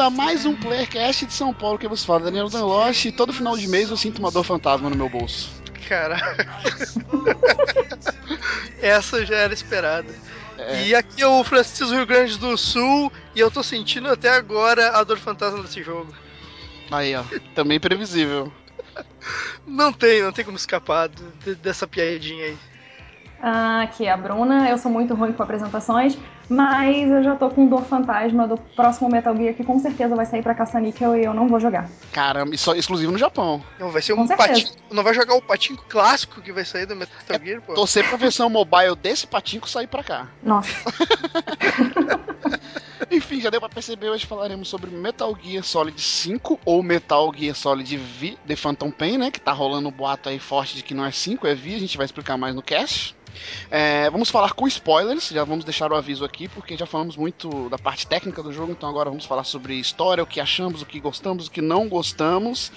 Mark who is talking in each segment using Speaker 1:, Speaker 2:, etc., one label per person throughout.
Speaker 1: A mais um Playercast de São Paulo que vos fala, Daniel Danloche, e todo final de mês eu sinto uma dor fantasma no meu bolso.
Speaker 2: Caraca. Essa já era esperada.
Speaker 1: É.
Speaker 2: E aqui é o Francisco Rio Grande do Sul e eu tô sentindo até agora a dor fantasma desse jogo.
Speaker 1: Aí, ó, também previsível.
Speaker 2: Não tem, não tem como escapar de- dessa piadinha aí.
Speaker 3: Ah, aqui é a Bruna, eu sou muito ruim com apresentações, mas eu já tô com dor fantasma do próximo Metal Gear que com certeza vai sair pra caça-níquel e eu não vou jogar.
Speaker 1: Caramba, e só exclusivo no Japão.
Speaker 2: Não vai ser
Speaker 3: Com
Speaker 2: um patinho. Não vai jogar o patinho clássico que vai sair do Metal Gear, pô.
Speaker 1: Torcer pra versão mobile desse patinco sair pra cá.
Speaker 3: Nossa,
Speaker 1: Enfim, já deu pra perceber, hoje falaremos sobre Metal Gear Solid 5 ou Metal Gear Solid V The Phantom Pain, né? Que tá rolando um boato aí forte de que não é 5, é V, a gente vai explicar mais no cast. É, vamos falar com spoilers, já vamos deixar o aviso aqui, porque já falamos muito da parte técnica do jogo, então agora vamos falar sobre história, o que achamos, o que gostamos, o que não gostamos.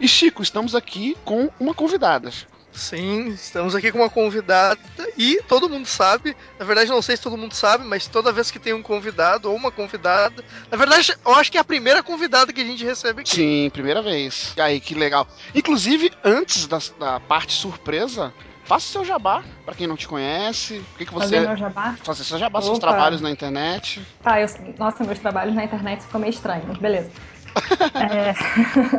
Speaker 1: E Chico, estamos aqui com uma convidada.
Speaker 2: Sim, estamos aqui com uma convidada e todo mundo sabe, na verdade não sei se todo mundo sabe, mas toda vez que tem um convidado ou uma convidada, na verdade eu acho que é a primeira convidada que a gente recebe aqui.
Speaker 1: Sim, primeira vez. E aí, que legal. Inclusive, antes da, da parte surpresa, faça seu jabá, pra quem não te conhece. O que, que você.
Speaker 3: fazer meu jabá.
Speaker 1: Fazer seu jabá, seus
Speaker 3: Opa.
Speaker 1: trabalhos na internet.
Speaker 3: Tá, eu, nossa, meus trabalhos na internet ficam meio estranhos, mas beleza. É,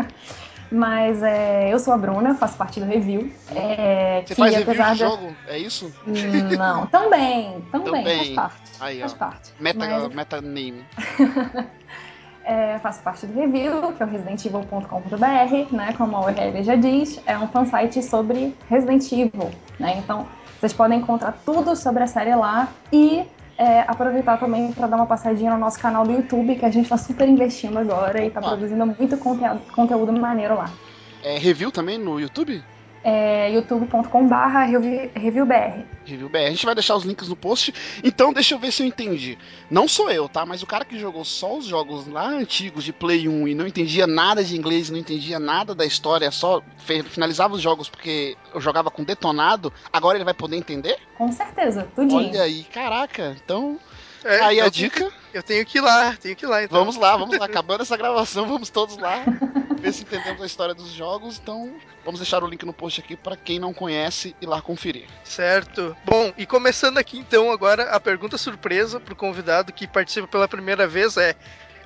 Speaker 3: mas é, eu sou a Bruna, faço parte do review. É,
Speaker 1: Você
Speaker 3: que
Speaker 1: faz review de jogo? É isso?
Speaker 3: Não, também, também,
Speaker 1: Também.
Speaker 3: faz parte.
Speaker 1: Aí, ó.
Speaker 3: Faz parte.
Speaker 1: Meta,
Speaker 3: Mas-
Speaker 1: meta name.
Speaker 3: É, faço parte do review, que é o residentevil.com.br, né? Como a URL já diz, é um fansite sobre Resident Evil, né? Então, vocês podem encontrar tudo sobre a série lá e é, aproveitar também para dar uma passadinha no nosso canal do YouTube, que a gente está super investindo agora e está produzindo muito conteúdo, conteúdo maneiro lá.
Speaker 1: É review também no YouTube?
Speaker 3: É youtube.com.br reviewbr.
Speaker 1: Review BR. A gente vai deixar os links no post. Então, deixa eu ver se eu entendi. Não sou eu, tá? Mas o cara que jogou só os jogos lá antigos de Play 1 e não entendia nada de inglês, não entendia nada da história, só finalizava os jogos porque eu jogava com detonado, agora ele vai poder entender?
Speaker 3: Com certeza, tudinho.
Speaker 1: Olha aí, caraca. Então,
Speaker 2: É,
Speaker 1: aí a
Speaker 2: eu
Speaker 1: dica.
Speaker 2: Eu tenho que ir lá, tenho que ir lá então.
Speaker 1: Vamos lá, vamos lá. Acabando essa gravação, vamos todos lá ver se entendemos a história dos jogos. Então, vamos deixar o link no post aqui para quem não conhece ir lá conferir.
Speaker 2: Certo. Bom, e começando aqui então agora a pergunta surpresa pro convidado que participa pela primeira vez é.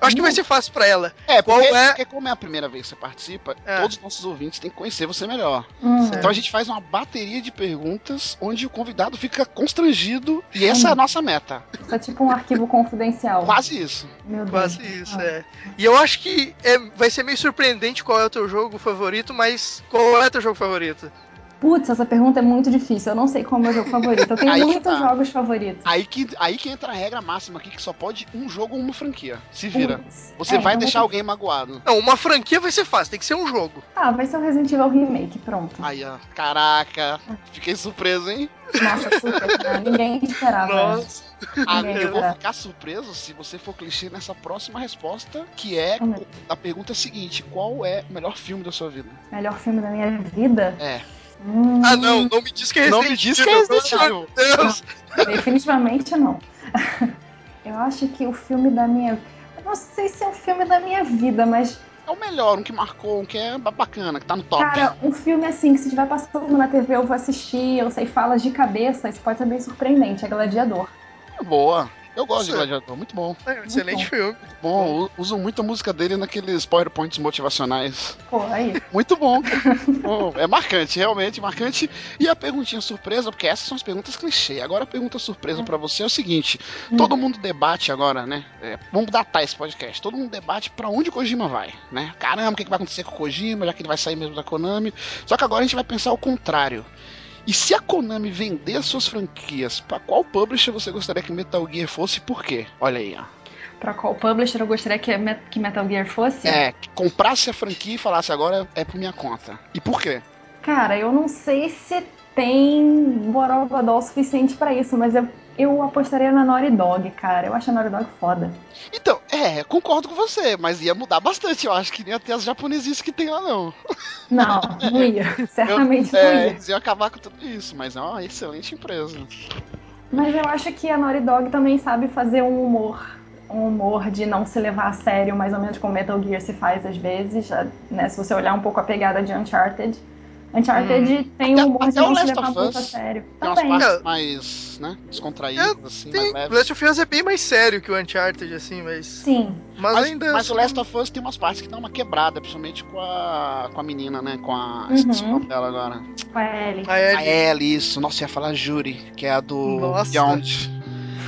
Speaker 2: Eu acho que vai ser fácil pra ela.
Speaker 1: É,
Speaker 2: Qual
Speaker 1: porque,
Speaker 2: é-
Speaker 1: porque como é a primeira vez que você participa,
Speaker 2: É.
Speaker 1: todos os nossos ouvintes têm que conhecer você melhor.
Speaker 3: Hum.
Speaker 1: Então a gente faz uma bateria de perguntas onde o convidado fica constrangido e essa é a nossa meta.
Speaker 3: Isso é tipo um arquivo confidencial.
Speaker 1: Quase isso.
Speaker 3: Meu Deus.
Speaker 2: Quase isso,
Speaker 3: Ah.
Speaker 2: é. E eu acho que é, vai ser meio surpreendente qual é o teu jogo favorito, mas qual é o teu jogo favorito?
Speaker 3: Putz, essa pergunta é muito difícil. Eu não sei qual é o meu jogo favorito. Eu tenho
Speaker 1: Aí que
Speaker 3: muitos
Speaker 1: tá.
Speaker 3: jogos favoritos.
Speaker 1: Aí que, aí que entra a regra máxima aqui, que só pode um jogo ou uma franquia. Se vira.
Speaker 3: Putz.
Speaker 1: Você
Speaker 3: É,
Speaker 1: vai deixar
Speaker 3: vou-
Speaker 1: alguém magoado.
Speaker 2: Não, uma franquia vai ser fácil, tem que ser um jogo.
Speaker 3: Ah, vai ser o Resident Evil Remake, pronto.
Speaker 1: Aí, ó. Caraca. Fiquei surpreso, hein?
Speaker 3: Nossa, super. né? Ninguém esperava.
Speaker 2: Nossa.
Speaker 1: Ah, eu vou ficar surpreso se você for clichê nessa próxima resposta, que é
Speaker 3: Oh,
Speaker 1: a pergunta seguinte: qual é o melhor filme da sua vida?
Speaker 3: Melhor filme da minha vida?
Speaker 1: É.
Speaker 3: Hum,
Speaker 2: Ah, não, não me diz que é
Speaker 1: Não
Speaker 2: Resident
Speaker 1: me diz que é
Speaker 2: Evil,
Speaker 1: Resident Evil.
Speaker 2: de Deus.
Speaker 3: Definitivamente não. Eu acho que o filme da minha. Eu não sei se é um filme da minha vida, mas,
Speaker 1: É o melhor, um que marcou, um que é bacana, que tá no top.
Speaker 3: cara, um filme assim, que se estiver passando na TV eu vou assistir, eu sei falas de cabeça, isso pode ser bem surpreendente, é Gladiador.
Speaker 1: Boa. Eu gosto de
Speaker 2: Nossa.
Speaker 1: Gladiador, muito bom.
Speaker 2: É um excelente
Speaker 3: bom.
Speaker 2: filme.
Speaker 1: Bom, uso muito a música dele naqueles PowerPoints motivacionais.
Speaker 3: Pô, aí.
Speaker 1: Muito bom. Bom, é marcante, realmente marcante. E a perguntinha surpresa, porque essas são as perguntas clichê. Agora a pergunta surpresa pra você é o seguinte:
Speaker 3: Hum.
Speaker 1: todo mundo debate agora, né? É, vamos datar esse podcast. Todo mundo debate pra onde o Kojima vai, né? Caramba, o que que vai acontecer com o Kojima, já que ele vai sair mesmo da Konami. Só que agora a gente vai pensar o contrário. E se a Konami vender as suas franquias, pra qual publisher você gostaria que Metal Gear fosse e por quê? Olha aí, ó.
Speaker 3: Pra qual publisher eu gostaria que, que Metal Gear fosse?
Speaker 1: É, que comprasse a franquia e falasse agora é por minha conta. E por quê?
Speaker 3: Cara, eu não sei se tem borogodó o suficiente pra isso, mas eu, eu apostaria na Naughty Dog, cara. Eu acho a Naughty Dog foda.
Speaker 1: Então, é, concordo com você, mas ia mudar bastante. Eu acho que nem até as japonesices que tem lá, não.
Speaker 3: Não, não ia. Certamente
Speaker 1: é,
Speaker 3: não ia.
Speaker 1: eles iam acabar com tudo isso, mas é uma excelente empresa.
Speaker 3: Mas eu acho que a Naughty Dog também sabe fazer um humor. Um humor de não se levar a sério, mais ou menos como Metal Gear se faz às vezes. Né? Se você olhar um pouco a pegada de Uncharted. Uncharted tem
Speaker 1: Até-
Speaker 3: um humor de
Speaker 1: até o
Speaker 3: não se levar muito a sério.
Speaker 1: Tem umas
Speaker 3: Também.
Speaker 1: partes mais, né, descontraídas, assim,
Speaker 2: Tem,
Speaker 1: mais leves.
Speaker 2: Last of Us é bem mais sério que o Uncharted, assim, mas.
Speaker 3: Sim.
Speaker 2: Mas,
Speaker 1: Mas,
Speaker 2: ainda.
Speaker 1: mas o
Speaker 2: assim,
Speaker 1: Last of Us tem umas partes que dão uma quebrada, principalmente com a, com a menina, né? Com a.
Speaker 3: Uhum.
Speaker 1: O dela agora.
Speaker 3: Com a Ellie.
Speaker 2: A
Speaker 1: A
Speaker 2: Ellie.
Speaker 1: Ellie, isso. Nossa, ia falar Juri, que é a do
Speaker 2: Nossa.
Speaker 1: Beyond.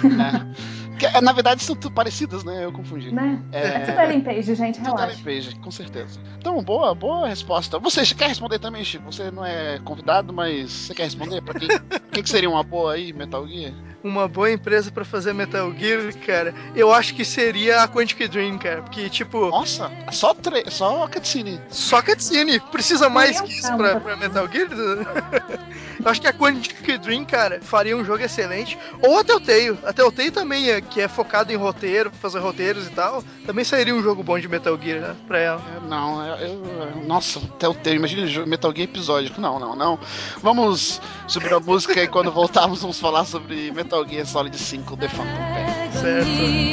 Speaker 1: É. Que, é, na verdade, são tudo parecidas, né? Eu confundi.
Speaker 3: Né? É tudo Ellen Page, gente,
Speaker 1: Tudo
Speaker 3: relaxa.
Speaker 1: Ellen Page, com certeza. Então, boa, boa resposta. Você quer responder também, Chico? Você não é convidado, mas você quer responder? Pra quem, quem que seria uma boa aí, Metal Gear?
Speaker 2: Uma boa empresa pra fazer Metal Gear, cara. Eu acho que seria a Quantic Dream, cara. Porque, tipo,
Speaker 1: Nossa, só, tre só cutscene.
Speaker 2: só cutscene. Precisa mais que isso pra, pra Metal Gear? Eu acho que a Quantic Dream, cara, faria um jogo excelente. Ou a Telltale. A Telltale também, é, que é focado em roteiro, fazer roteiros e tal, também seria um jogo bom de Metal Gear, né? Pra ela.
Speaker 1: É, Não, eu, eu- nossa, até o tempo. Imagina Metal Gear episódico. Não, não, não. Vamos subir a música e quando voltarmos vamos falar sobre Metal Gear Solid 5 The Phantom Pain.
Speaker 2: Certo.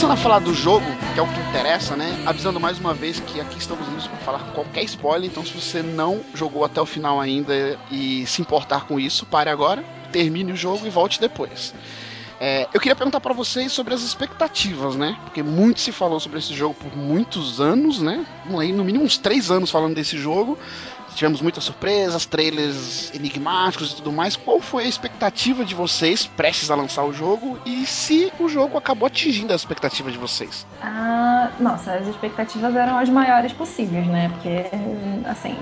Speaker 1: Começando a falar do jogo, que é o que interessa, né? Avisando mais uma vez que aqui estamos indo para falar qualquer spoiler, então se você não jogou até o final ainda e se importar com isso, pare agora, termine o jogo e volte depois. É, eu queria perguntar para vocês sobre as expectativas, né? Porque muito se falou sobre esse jogo por muitos anos, né? Aí, no mínimo uns três anos falando desse jogo. Tivemos muitas surpresas, trailers enigmáticos e tudo mais. Qual foi a expectativa de vocês prestes a lançar o jogo e se o jogo acabou atingindo a expectativa de vocês?
Speaker 3: Ah, nossa, as expectativas eram as maiores possíveis, né? Porque, assim,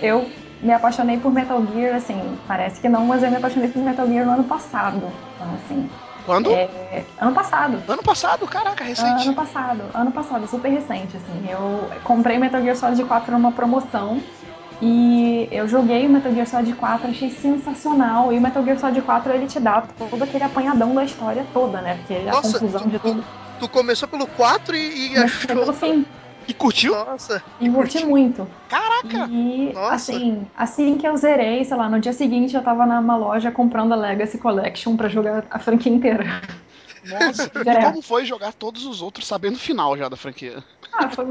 Speaker 3: eu me apaixonei por Metal Gear, assim, parece que não, mas eu me apaixonei por Metal Gear no ano passado. Então, assim,
Speaker 1: Quando?
Speaker 3: é, ano passado.
Speaker 1: Ano passado, caraca, recente.
Speaker 3: Ano passado, ano passado, super recente, assim. Eu comprei Metal Gear Solid 4 numa promoção e eu joguei o Metal Gear Solid 4, achei sensacional. E o Metal Gear Solid 4 ele te dá todo aquele apanhadão da história toda, né? Porque a
Speaker 2: Nossa,
Speaker 3: conclusão
Speaker 2: tu-
Speaker 3: de tudo.
Speaker 2: Tu começou pelo 4 e, e
Speaker 3: foi pelo
Speaker 2: achou.
Speaker 3: fim.
Speaker 1: E curtiu?
Speaker 2: Nossa.
Speaker 3: E curti muito.
Speaker 1: Caraca!
Speaker 3: E
Speaker 2: Nossa.
Speaker 3: assim, assim que eu zerei, sei lá, no dia seguinte eu tava numa loja comprando a Legacy Collection pra jogar a franquia inteira.
Speaker 1: Nossa, e como foi jogar todos os outros sabendo o final já da franquia?
Speaker 3: Ah, foi,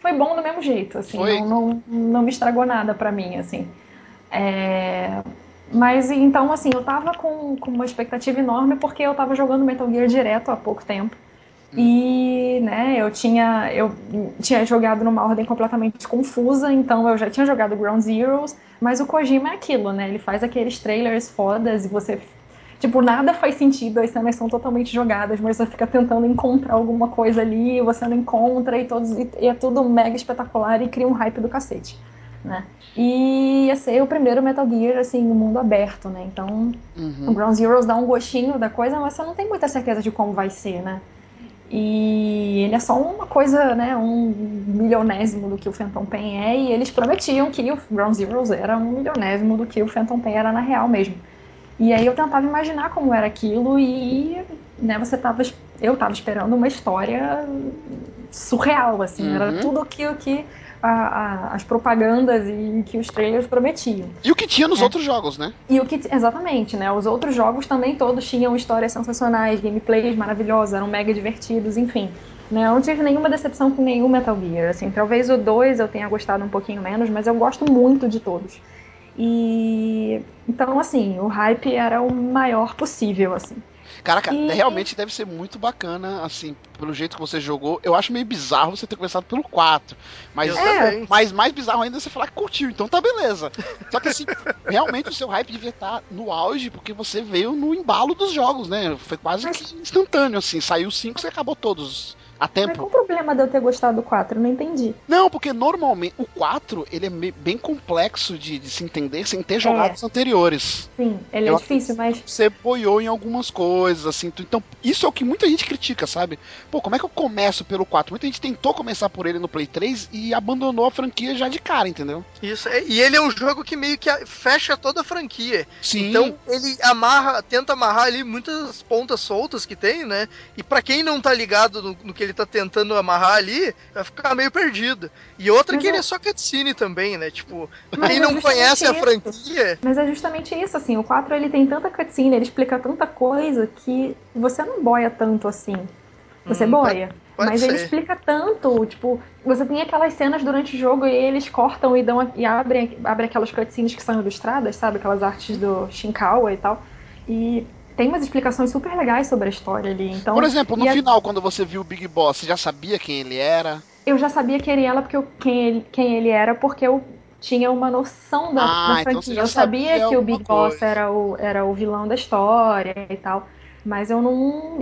Speaker 3: foi bom do mesmo jeito, assim,
Speaker 1: Foi?
Speaker 3: não, não, não me estragou nada pra mim, assim. É, Mas então, assim, eu tava com, com uma expectativa enorme porque eu tava jogando Metal Gear direto há pouco tempo. E, né, eu tinha, eu tinha jogado numa ordem completamente confusa, então eu já tinha jogado Ground Zeroes, mas o Kojima é aquilo, né? Ele faz aqueles trailers fodas e você. Tipo, nada faz sentido, as cenas são totalmente jogadas, mas você fica tentando encontrar alguma coisa ali, e você não encontra, e, todos, e é tudo mega espetacular e cria um hype do cacete, né? E ia ser o primeiro Metal Gear, assim, no mundo aberto, né? Então, o
Speaker 1: Uhum.
Speaker 3: Ground Zeroes dá um gostinho da coisa, mas você não tem muita certeza de como vai ser, né? E ele é só uma coisa, né? Um milionésimo do que o Phantom Pain é, e eles prometiam que o Ground Zeroes era um milionésimo do que o Phantom Pain era na real mesmo. E aí eu tentava imaginar como era aquilo e, né, você tava, eu tava esperando uma história surreal, assim,
Speaker 1: Uhum.
Speaker 3: era tudo aquilo que a- a- as propagandas e que os trailers prometiam.
Speaker 1: E o que tinha nos
Speaker 3: É.
Speaker 1: outros jogos, né?
Speaker 3: E o que exatamente, né? Os outros jogos também todos tinham histórias sensacionais, gameplays maravilhosos, eram mega divertidos, enfim. Né? Eu não tive nenhuma decepção com nenhum Metal Gear. Assim, talvez o 2 eu tenha gostado um pouquinho menos, mas eu gosto muito de todos. E então assim, o hype era o maior possível, assim.
Speaker 1: Caraca,
Speaker 3: E-
Speaker 1: realmente deve ser muito bacana, assim, pelo jeito que você jogou. Eu acho meio bizarro você ter começado pelo 4. Mas,
Speaker 3: É.
Speaker 1: mas mais bizarro ainda é você falar que curtiu, então tá beleza. Só que assim, realmente o seu hype devia estar no auge, porque você veio no embalo dos jogos, né? Foi quase
Speaker 3: Mas-
Speaker 1: que instantâneo, assim. Saiu 5, você acabou todos a
Speaker 3: Mas qual
Speaker 1: tempo.
Speaker 3: o problema de eu ter gostado do 4? Eu não entendi.
Speaker 1: Não, porque normalmente o 4 ele é bem complexo de, de se entender sem ter jogado os anteriores.
Speaker 3: Sim, ele
Speaker 1: Eu
Speaker 3: é difícil, mas
Speaker 1: Você boiou em algumas coisas, assim. tu- Então, isso é o que muita gente critica, sabe? Pô, como é que eu começo pelo 4? Muita gente tentou começar por ele no Play 3 e abandonou a franquia já de cara, entendeu?
Speaker 2: Isso, é- e ele é um jogo que meio que fecha toda a franquia.
Speaker 1: Sim.
Speaker 2: Então ele amarra, tenta amarrar ali muitas pontas soltas que tem, né? E pra quem não tá ligado no, no que ele tá tentando amarrar ali, vai ficar meio perdido. E outra
Speaker 3: Mas
Speaker 2: que ele
Speaker 3: eu-
Speaker 2: é só cutscene também, né? Tipo,
Speaker 3: Mas
Speaker 2: quem
Speaker 3: é
Speaker 2: não conhece a
Speaker 3: isso.
Speaker 2: franquia,
Speaker 3: Mas é justamente isso, assim, o 4 ele tem tanta cutscene, ele explica tanta coisa que você não boia tanto assim. Você
Speaker 2: Hum,
Speaker 3: boia.
Speaker 2: pode
Speaker 3: mas ele
Speaker 2: ser.
Speaker 3: explica tanto, tipo, você tem aquelas cenas durante o jogo e eles cortam e dão a- e abrem, abrem aquelas cutscenes que são ilustradas, sabe? Aquelas artes do Shinkawa e tal. E tem umas explicações super legais sobre a história ali. Então,
Speaker 1: Por exemplo, no
Speaker 3: a-
Speaker 1: final, quando você viu o Big Boss, você já sabia quem ele era?
Speaker 3: eu já sabia quem ele era porque eu, quem, ele, quem ele era porque eu tinha uma noção da,
Speaker 1: Ah,
Speaker 3: da
Speaker 1: então
Speaker 3: franquia.
Speaker 1: já
Speaker 3: eu sabia
Speaker 1: sabia
Speaker 3: que o Big Boss
Speaker 1: coisa.
Speaker 3: era o, era o vilão da história e tal. Mas eu não.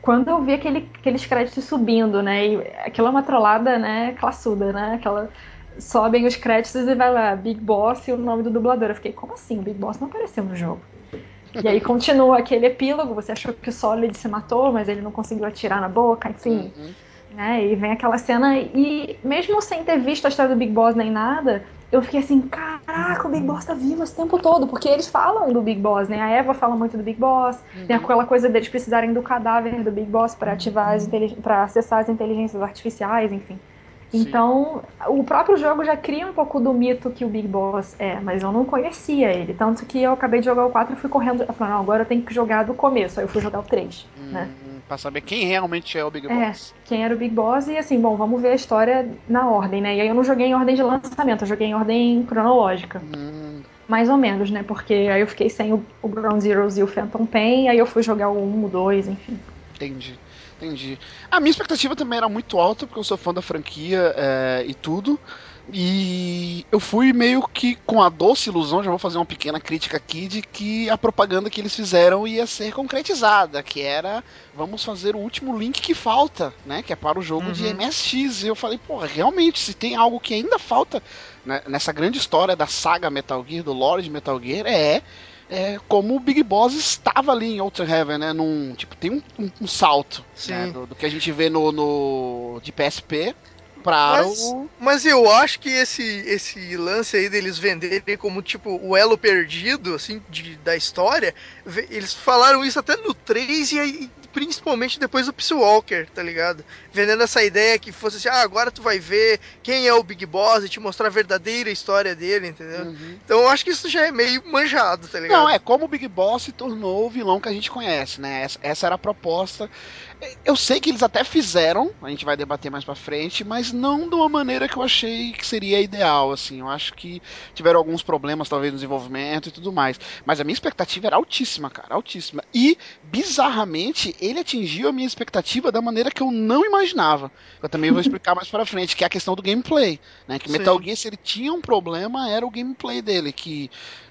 Speaker 3: Quando eu vi aquele, aqueles créditos subindo, né? E aquilo é uma trollada, né? Classuda, né? Aquela. Sobem os créditos e vai lá, Big Boss e o nome do dublador. Eu fiquei, como assim? O Big Boss não apareceu no jogo. E aí continua aquele epílogo, você achou que o Solid se matou, mas ele não conseguiu atirar na boca, enfim.
Speaker 1: Uhum.
Speaker 3: né? E vem aquela cena e mesmo sem ter visto a história do Big Boss nem nada, eu fiquei assim, caraca, o Big Boss tá vivo esse tempo todo, porque eles falam do Big Boss, né? A Eva fala muito do Big Boss, tem aquela coisa deles precisarem do cadáver do Big Boss para ativar as para acessar as inteligências artificiais, enfim.
Speaker 1: Sim.
Speaker 3: Então, o próprio jogo já cria um pouco do mito que o Big Boss é, mas eu não conhecia ele. Tanto que eu acabei de jogar o 4 e fui correndo. Eu falei, não, agora eu tenho que jogar do começo. Aí eu fui jogar o 3, né?
Speaker 1: Hum, Pra saber quem realmente é o Big
Speaker 3: É,
Speaker 1: Boss.
Speaker 3: quem era o Big Boss e assim, bom, vamos ver a história na ordem, né? E aí eu não joguei em ordem de lançamento, eu joguei em ordem cronológica.
Speaker 1: Hum,
Speaker 3: Mais ou menos, né? Porque aí eu fiquei sem o, o Ground Zeroes e o Phantom Pain, aí eu fui jogar o 1, o 2, enfim.
Speaker 1: entendi. Entendi. A minha expectativa também era muito alta, porque eu sou fã da franquia é, e tudo. E eu fui meio que com a doce ilusão, já vou fazer uma pequena crítica aqui, de que a propaganda que eles fizeram ia ser concretizada, que era vamos fazer o último link que falta, né? Que é para o jogo de
Speaker 2: Uhum.
Speaker 1: MSX. E eu falei, porra, realmente, se tem algo que ainda falta né, nessa grande história da saga Metal Gear, do lore de Metal Gear, é é, como o Big Boss estava ali em Outer Heaven, né? Num, tipo, tem um, um- um salto né, do, do que a gente vê no, no de PSP para
Speaker 2: Mas-
Speaker 1: o.
Speaker 2: Mas eu acho que esse, esse lance aí deles venderem como tipo o elo perdido, assim, de, da história, eles falaram isso até no 3 e aí, principalmente depois do Peace Walker, tá ligado? Vendendo essa ideia que fosse assim, ah, agora tu vai ver quem é o Big Boss e te mostrar a verdadeira história dele, entendeu?
Speaker 1: Uhum.
Speaker 2: Então eu acho que isso já é meio manjado, tá ligado?
Speaker 1: Não, é como o Big Boss se tornou o vilão que a gente conhece, né? Essa, essa era a proposta. Eu sei que eles até fizeram, a gente vai debater mais pra frente, mas não de uma maneira que eu achei que seria ideal, assim. Eu acho que tiveram alguns problemas, talvez, no desenvolvimento e tudo mais. Mas a minha expectativa era altíssima, cara, altíssima. E, bizarramente, ele atingiu a minha expectativa da maneira que eu não imaginava. Eu também vou explicar mais pra frente, que é a questão do gameplay, né? Que. Metal Gear, se ele tinha um problema, era o gameplay dele, que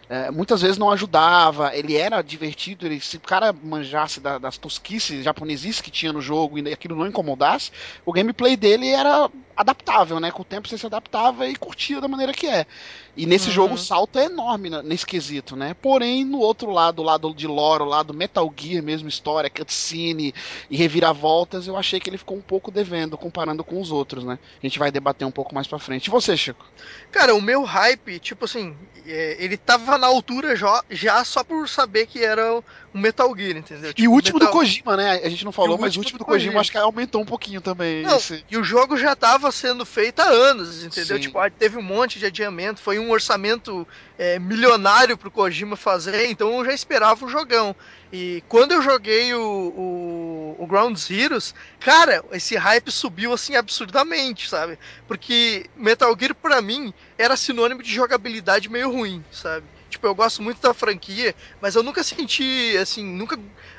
Speaker 1: é, muitas vezes não ajudava, ele era divertido, ele, se o cara manjasse da- das tosquices japonesices que tinha no jogo e aquilo não incomodasse, o gameplay dele era adaptável, né? Com o tempo você se adaptava e curtia da maneira que é. E nesse
Speaker 2: Uhum.
Speaker 1: jogo o salto é enorme nesse quesito, né? Porém, no outro lado, o lado de lore, o lado Metal Gear mesmo, história, cutscene e reviravoltas, eu achei que ele ficou um pouco devendo, comparando com os outros, né? A gente vai debater um pouco mais pra frente. E você, Chico?
Speaker 2: Cara, o meu hype, tipo assim, ele tava na altura já, já só por saber que era o Metal Gear, entendeu?
Speaker 1: E
Speaker 2: Tipo,
Speaker 1: o último
Speaker 2: Metal...
Speaker 1: do Kojima, né? A gente não falou,
Speaker 2: E o
Speaker 1: mas o
Speaker 2: último do
Speaker 1: do Kojima,
Speaker 2: Kojima.
Speaker 1: acho que aumentou um pouquinho também.
Speaker 2: Não,
Speaker 1: esse-
Speaker 2: e o jogo já tava sendo feito há anos, entendeu?
Speaker 1: Sim.
Speaker 2: Tipo, ah, teve um monte de adiamento, foi um orçamento é, milionário pro Kojima fazer, então eu já esperava o jogão. E quando eu joguei o, o, o Ground Zeroes, cara, esse hype subiu assim absurdamente, sabe? Porque Metal Gear pra mim era sinônimo de jogabilidade meio ruim, sabe? Tipo, eu gosto muito da franquia, mas eu nunca senti, assim, nunca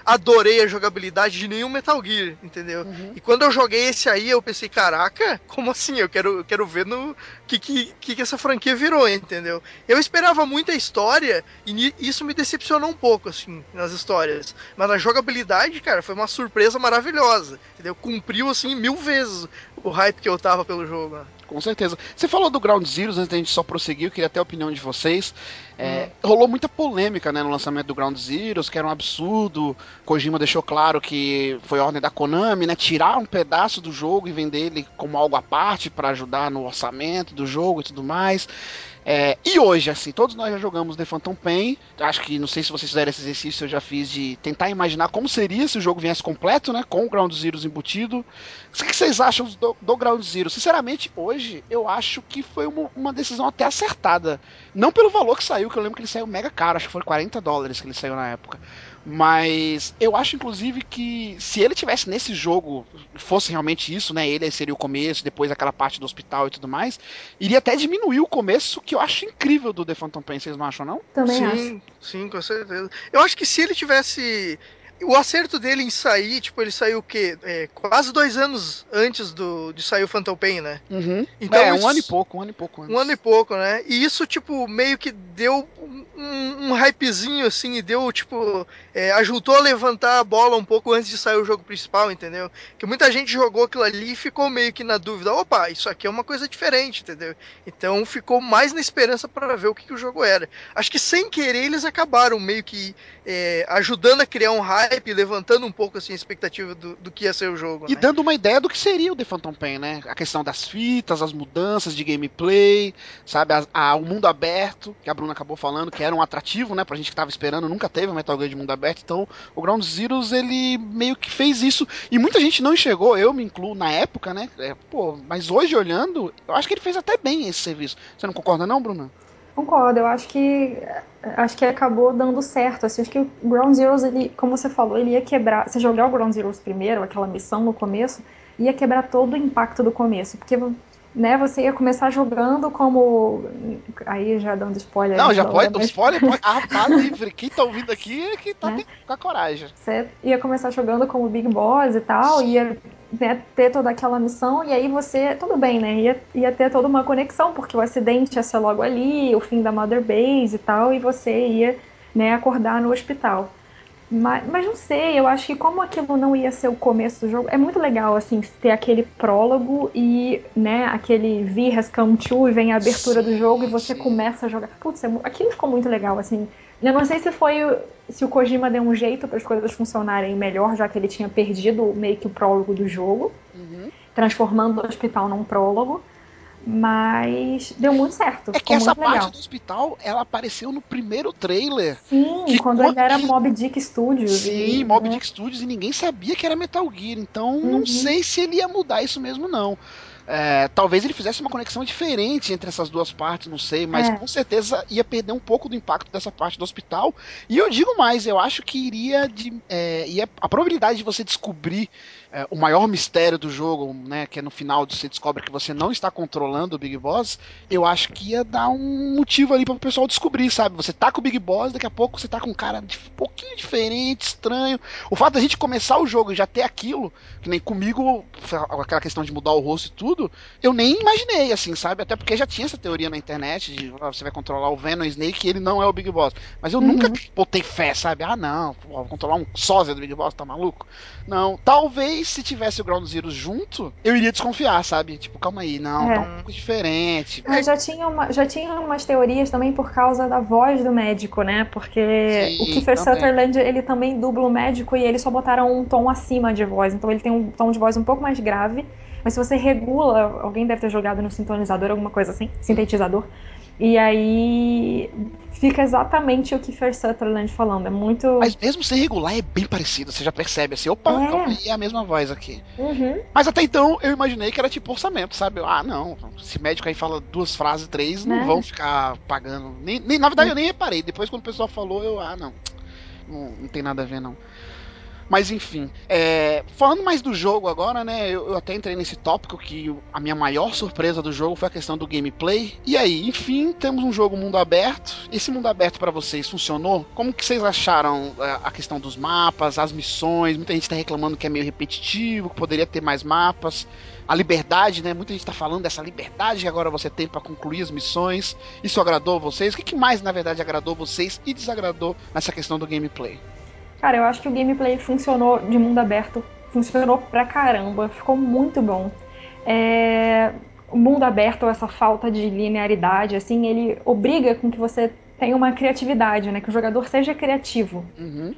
Speaker 2: adorei a jogabilidade de nenhum Metal Gear, entendeu?
Speaker 1: Uhum.
Speaker 2: E quando eu joguei esse aí, eu pensei, caraca, como assim? Eu quero, eu quero ver no que, que, que essa franquia virou, entendeu? Eu esperava muito a história e isso me decepcionou um pouco, assim, nas histórias. Mas na jogabilidade, cara, foi uma surpresa maravilhosa, entendeu? Cumpriu, assim, mil vezes o hype que eu tava pelo jogo. né?
Speaker 1: Com certeza. Você falou do Ground Zeroes, antes da gente só prosseguir, eu queria até a opinião de vocês. É, Rolou muita polêmica né, no lançamento do Ground Zeroes, que era um absurdo. Kojima deixou claro que foi ordem da Konami, né? Tirar um pedaço do jogo e vender ele como algo à parte para ajudar no orçamento do jogo e tudo mais. É, e hoje, assim, todos nós já jogamos The Phantom Pain. Acho que, não sei se vocês fizeram esse exercício, eu já fiz de tentar imaginar como seria se o jogo viesse completo, né? Com o Ground Zeroes embutido. O que vocês acham do, do Ground Zero? Sinceramente, hoje, eu acho que foi uma, uma decisão até acertada. Não pelo valor que saiu, que eu lembro que ele saiu mega caro, acho que foi 40 dólares que ele saiu na época. Mas eu acho, inclusive, que se ele tivesse nesse jogo, fosse realmente isso, né? Ele seria o começo, depois aquela parte do hospital e tudo mais, iria até diminuir o começo, que eu acho incrível do The Phantom Pain, vocês não acham, não?
Speaker 3: Também acho.
Speaker 2: sim, sim, com certeza. Eu acho que se ele tivesse. O acerto dele em sair, tipo, ele saiu o quê? É, quase dois anos antes do, de sair o Phantom Pain, né?
Speaker 1: Uhum.
Speaker 2: Então
Speaker 1: é, um
Speaker 2: isso-
Speaker 1: ano e pouco, um ano e pouco antes.
Speaker 2: Um ano e pouco, né? E isso, tipo, meio que deu um, um hypezinho, assim, e deu, tipo, é, ajudou a levantar a bola um pouco antes de sair o jogo principal, entendeu? Que muita gente jogou aquilo ali e ficou meio que na dúvida, opa, isso aqui é uma coisa diferente, entendeu? Então ficou mais na esperança para ver o que, que o jogo era. Acho que sem querer eles acabaram meio que é, ajudando a criar um hype, levantando um pouco, assim, a expectativa do, do que ia ser o jogo,
Speaker 1: E
Speaker 2: né?
Speaker 1: dando uma ideia do que seria o The Phantom Pain, né? A questão das fitas, as mudanças de gameplay, sabe? A, a- o mundo aberto, que a Bruna acabou falando, que era um atrativo, né? Pra gente que tava esperando, nunca teve um Metal Gear de mundo aberto. Então, o Ground Zeroes, ele meio que fez isso. E muita gente não enxergou, eu me incluo na época, né? É, pô, mas hoje olhando, eu acho que ele fez até bem esse serviço. Você não concorda, não, Bruna?
Speaker 3: Concordo, eu acho que acho que acabou dando certo. Assim, acho que o Ground Zeroes, ele, como você falou, ele ia quebrar. Se jogar o Ground Zeroes primeiro, aquela missão no começo, ia quebrar todo o impacto do começo. Porque né, você ia começar jogando como. Aí já dando spoiler.
Speaker 1: Não, já
Speaker 3: da
Speaker 1: pode,
Speaker 3: mas
Speaker 1: spoiler, pode. Ah, tá livre. Quem tá ouvindo aqui é que tá
Speaker 3: Né?
Speaker 1: com a coragem.
Speaker 3: Você ia começar jogando como Big Boss e tal, ia né, ter toda aquela missão, e aí você, tudo bem, né? Ia, ia ter toda uma conexão, porque o acidente ia ser logo ali, o fim da Mother Base e tal, e você ia né, acordar no hospital. Mas, mas não sei, eu acho que como aquilo não ia ser o começo do jogo, é muito legal, assim, ter aquele prólogo e, né, aquele V has come true e vem a abertura do jogo e você
Speaker 1: sim.
Speaker 3: começa a jogar. Putz, é aquilo ficou muito legal, assim. Eu não sei se foi o- se o Kojima deu um jeito para as coisas funcionarem melhor, já que ele tinha perdido meio que o prólogo do jogo,
Speaker 1: Uhum.
Speaker 3: transformando o hospital num prólogo, mas deu muito certo.
Speaker 1: É que essa parte
Speaker 3: legal.
Speaker 1: do hospital, ela apareceu no primeiro trailer.
Speaker 3: Sim,
Speaker 1: que
Speaker 3: quando ainda era Mob Dick Studios.
Speaker 1: Sim,
Speaker 3: e,
Speaker 1: Mob
Speaker 3: né,
Speaker 1: Dick Studios e ninguém sabia que era Metal Gear. Então não
Speaker 3: Uhum.
Speaker 1: sei se ele ia mudar isso mesmo, não. É, talvez ele fizesse uma conexão diferente entre essas duas partes, não sei, mas
Speaker 3: É.
Speaker 1: com certeza ia perder um pouco do impacto dessa parte do hospital. E eu digo mais, eu acho que iria de. É, ia, a probabilidade de você descobrir é, o maior mistério do jogo, né? Que é no final você descobre que você não está controlando o Big Boss, eu acho que ia dar um motivo ali para o pessoal descobrir, sabe? Você tá com o Big Boss, daqui a pouco você tá com um cara de, um pouquinho diferente, estranho. O fato da gente começar o jogo e já ter aquilo, que nem comigo, aquela questão de mudar o rosto e tudo, eu nem imaginei, assim, sabe? Até porque já tinha essa teoria na internet de ah, você vai controlar o Venom Snake e ele não é o Big Boss. Mas eu
Speaker 3: Uhum.
Speaker 1: nunca botei fé, sabe? Ah, não, vou controlar um sósia do Big Boss, tá maluco? Não, talvez se tivesse o Ground Zero junto, eu iria desconfiar, sabe? Tipo, calma aí, não,
Speaker 3: É.
Speaker 1: tá um pouco diferente.
Speaker 3: Mas já tinha, uma, já tinha umas teorias também por causa da voz do médico, né? Porque
Speaker 1: Sim,
Speaker 3: o Kiefer
Speaker 1: também.
Speaker 3: Sutherland, ele também dubla o médico e eles só botaram um tom acima de voz. Então ele tem um tom de voz um pouco mais grave. Mas se você regula, alguém deve ter jogado no sintonizador, alguma coisa assim, sintetizador. E aí fica exatamente o Kiefer Sutherland falando. É muito.
Speaker 1: Mas mesmo sem regular, é bem parecido. Você já percebe assim, opa,
Speaker 3: É.
Speaker 1: calma é a mesma voz aqui.
Speaker 3: Uhum.
Speaker 1: Mas até então eu imaginei que era tipo orçamento, sabe? Ah, não, esse médico aí fala duas frases, três, não
Speaker 3: Né?
Speaker 1: vão ficar pagando. Nem, nem- na verdade, eu nem reparei. Depois, quando o pessoal falou, eu, ah, não. Não, não tem nada a ver, não. Mas enfim, é, falando mais do jogo agora, né? Eu, eu até entrei nesse tópico que a minha maior surpresa do jogo foi a questão do gameplay. E aí, enfim, temos um jogo mundo aberto. Esse mundo aberto pra vocês funcionou? Como que vocês acharam é, a questão dos mapas, as missões? Muita gente tá reclamando que é meio repetitivo, que poderia ter mais mapas. A liberdade, né? Muita gente tá falando dessa liberdade que agora você tem pra concluir as missões. Isso agradou vocês? O que, que mais, na verdade, agradou vocês e desagradou nessa questão do gameplay?
Speaker 3: Cara, eu acho que o gameplay funcionou de mundo aberto, funcionou pra caramba, ficou muito bom. É, O mundo aberto, essa falta de linearidade, assim, ele obriga com que você tenha uma criatividade, né? Que o jogador seja criativo.
Speaker 1: Uhum.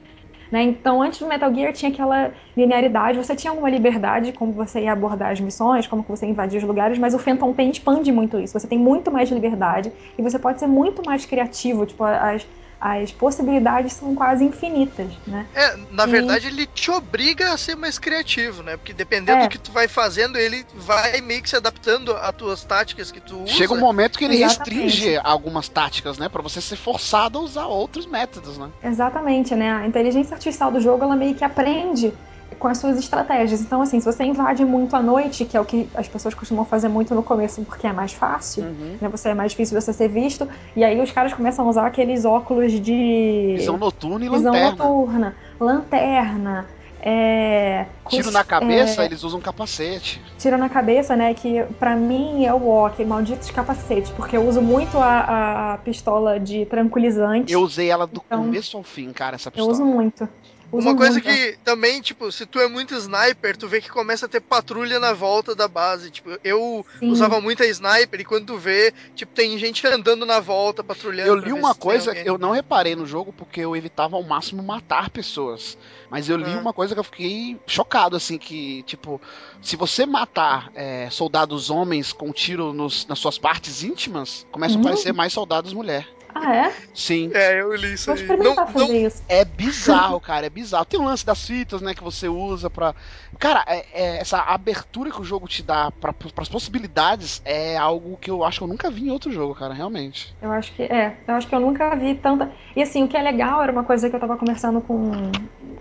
Speaker 3: né? Então, antes do Metal Gear tinha aquela linearidade, você tinha alguma liberdade como você ia abordar as missões, como você ia invadir os lugares, mas o Phantom Pain expande muito isso. Você tem muito mais liberdade e você pode ser muito mais criativo, tipo, as, as possibilidades são quase infinitas, né?
Speaker 2: É, na
Speaker 3: E-
Speaker 2: verdade ele te obriga a ser mais criativo, né? Porque dependendo
Speaker 3: É.
Speaker 2: do que tu vai fazendo, ele vai meio que se adaptando às tuas táticas que tu usa.
Speaker 1: Chega um momento que ele
Speaker 3: Exatamente.
Speaker 1: restringe algumas táticas, né? Pra você ser forçado a usar outros métodos, né?
Speaker 3: Exatamente, né? A inteligência artificial do jogo, ela meio que aprende com as suas estratégias. Então, assim, se você invade muito à noite, que é o que as pessoas costumam fazer muito no começo porque é mais fácil,
Speaker 1: Uhum.
Speaker 3: né? Você é mais difícil de você ser visto, e aí os caras começam a usar aqueles óculos de
Speaker 1: Visão noturna e
Speaker 3: visão
Speaker 1: lanterna.
Speaker 3: noturna, lanterna, é...
Speaker 1: Tiro
Speaker 3: cus-
Speaker 1: na cabeça,
Speaker 3: é,
Speaker 1: eles usam capacete.
Speaker 3: tiro na cabeça, né? Que pra mim é o ok, malditos capacetes, porque eu uso muito a, a pistola de tranquilizante.
Speaker 1: Eu usei ela do
Speaker 3: Então,
Speaker 1: começo ao fim, cara, essa
Speaker 3: Eu
Speaker 1: pistola.
Speaker 3: uso muito.
Speaker 2: Uma coisa
Speaker 3: muito.
Speaker 2: que também, tipo, se tu é muito sniper, tu vê que começa a ter patrulha na volta da base. Tipo, eu
Speaker 3: Sim.
Speaker 2: usava muita sniper e quando tu vê, tipo, tem gente andando na volta, patrulhando.
Speaker 1: Eu li uma coisa eu não reparei no jogo porque eu evitava ao máximo matar pessoas. Mas eu li
Speaker 2: Ah.
Speaker 1: uma coisa que eu fiquei chocado, assim, que, tipo, se você matar é, soldados homens com tiro nos- nas suas partes íntimas, começa a
Speaker 3: Hum.
Speaker 1: aparecer mais soldados mulher.
Speaker 3: Ah, é?
Speaker 1: Sim.
Speaker 2: É, eu li isso
Speaker 3: Vou
Speaker 2: aí. Não,
Speaker 3: fazer
Speaker 2: não,
Speaker 3: isso.
Speaker 1: É bizarro, cara, é bizarro. Tem o lance das fitas, né, que você usa pra. Cara, é- é essa abertura que o jogo te dá pra, pras possibilidades é algo que eu acho que eu nunca vi em outro jogo, cara, realmente.
Speaker 3: Eu acho que é. Eu acho que eu nunca vi tanta. E assim, o que é legal era uma coisa que eu tava conversando com.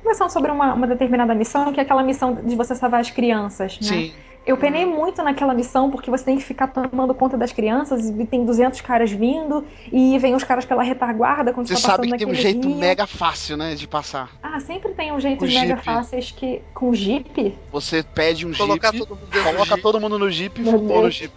Speaker 3: Conversando sobre uma, uma determinada missão, que é aquela missão de você salvar as crianças, né?
Speaker 1: Sim.
Speaker 3: Eu penei muito naquela missão porque você tem que ficar tomando conta das crianças e tem 200 caras vindo e vem os caras pela retaguarda quando
Speaker 1: Você
Speaker 3: tá
Speaker 1: sabe
Speaker 3: passando
Speaker 1: que tem um
Speaker 3: naquele
Speaker 1: jeito
Speaker 3: rio.
Speaker 1: mega fácil, né, de passar.
Speaker 3: Ah, sempre tem um jeito mega
Speaker 1: Jeep.
Speaker 3: fáceis que. Com Jeep?
Speaker 1: Você pede um
Speaker 2: colocar
Speaker 1: jeep,
Speaker 2: todo
Speaker 1: coloca
Speaker 2: jeep.
Speaker 1: todo mundo no jeep e flutua no jeep.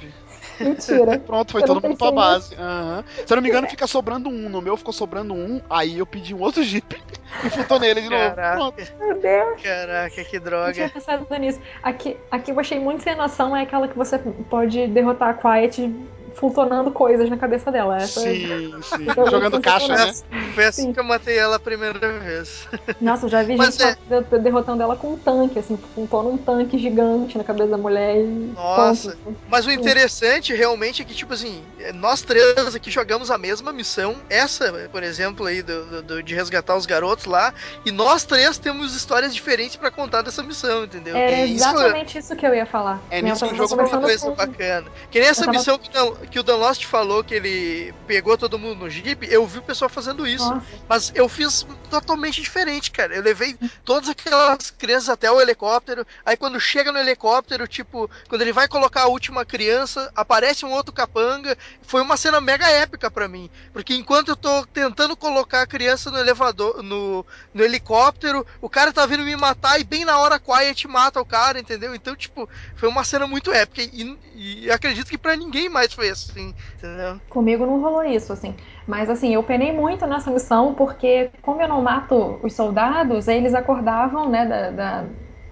Speaker 3: Mentira.
Speaker 1: Pronto, foi
Speaker 3: Eu
Speaker 1: todo mundo pra base. Aham. Se eu não me engano, fica sobrando um. No meu ficou sobrando um, aí eu pedi um outro jeep e flutou nele de novo.
Speaker 2: Caraca.
Speaker 1: Pronto.
Speaker 3: Meu Deus.
Speaker 2: Caraca, que
Speaker 3: Não tinha
Speaker 2: droga.
Speaker 3: pensado nisso. Aqui, aqui eu achei muito sem noção é aquela que você pode derrotar a Quiet flutuando coisas na cabeça dela. Essa...
Speaker 1: Sim, sim. Jogando caixa, né?
Speaker 2: Foi assim
Speaker 3: Sim.
Speaker 2: que eu matei ela a primeira vez.
Speaker 3: Nossa, eu já vi
Speaker 2: Mas
Speaker 3: gente de- derrotando ela com um tanque, assim, flutuando um tanque gigante na cabeça da mulher e.
Speaker 2: Nossa.
Speaker 3: ponto.
Speaker 2: Mas o interessante realmente é que, tipo assim, nós três aqui jogamos a mesma missão. Essa, por exemplo, aí, do, do- do- de resgatar os garotos lá. E nós três temos histórias diferentes pra contar dessa missão, entendeu?
Speaker 1: É isso,
Speaker 3: exatamente isso que eu ia falar.
Speaker 1: É nisso que o jogo
Speaker 2: Uma
Speaker 3: conversando
Speaker 2: coisa
Speaker 3: com-
Speaker 2: bacana. Que nem essa missão que, o Dan- que o Dan Lost falou que ele pegou todo mundo no Jeep, eu vi o pessoal fazendo isso.
Speaker 3: Nossa,
Speaker 2: Mas eu fiz totalmente diferente, cara. Eu levei todas aquelas crianças até o helicóptero. Aí quando chega no helicóptero, tipo, quando ele vai colocar a última criança, aparece um outro capanga. Foi uma cena mega épica pra mim. Porque enquanto eu tô tentando colocar a criança no elevador, no, no helicóptero, o cara tá vindo me matar e bem na hora Quiet mata o cara, entendeu? Então, tipo, foi uma cena muito épica. E, e acredito que pra ninguém mais foi assim, entendeu?
Speaker 3: comigo não rolou isso, assim. Mas assim, eu penei muito nessa missão porque, como eu não mato os soldados, eles acordavam, né, da, da-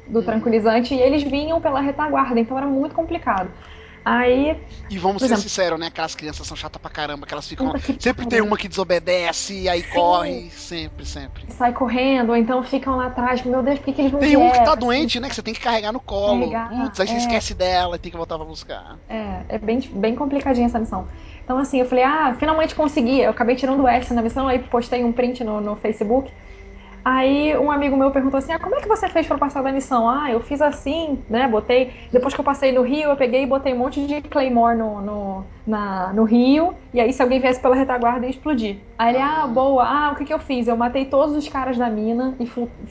Speaker 3: do
Speaker 1: Uhum.
Speaker 3: tranquilizante e eles vinham pela retaguarda, então era muito complicado. Aí,
Speaker 1: E vamos ser
Speaker 3: exemplo-
Speaker 1: sinceros, né? Aquelas crianças são chatas pra caramba, que elas ficam. Sempre tem uma que desobedece e aí corre. Sempre, sempre.
Speaker 3: sai correndo, ou então ficam lá atrás, meu Deus, por que, que eles não
Speaker 1: Tem um que tá
Speaker 3: Assim,
Speaker 1: doente, né? Que você tem que carregar no colo.
Speaker 3: Carregar,
Speaker 1: Putz, aí você
Speaker 3: é.
Speaker 1: esquece dela e tem que voltar pra buscar.
Speaker 3: É, é bem, bem complicadinha essa missão. Então, assim, eu falei, ah, finalmente consegui. Eu acabei tirando o S na missão, aí postei um print no, no Facebook. Aí um amigo meu perguntou assim: ah, como é que você fez pra passar da missão? Ah, eu fiz assim, né? Botei. Depois que eu passei no Rio, eu peguei e botei um monte de Claymore no, no, na, no Rio. E aí, se alguém viesse pela retaguarda, ia explodir. Aí ele, ah, boa, ah, o que, que eu fiz? Eu matei todos os caras da mina e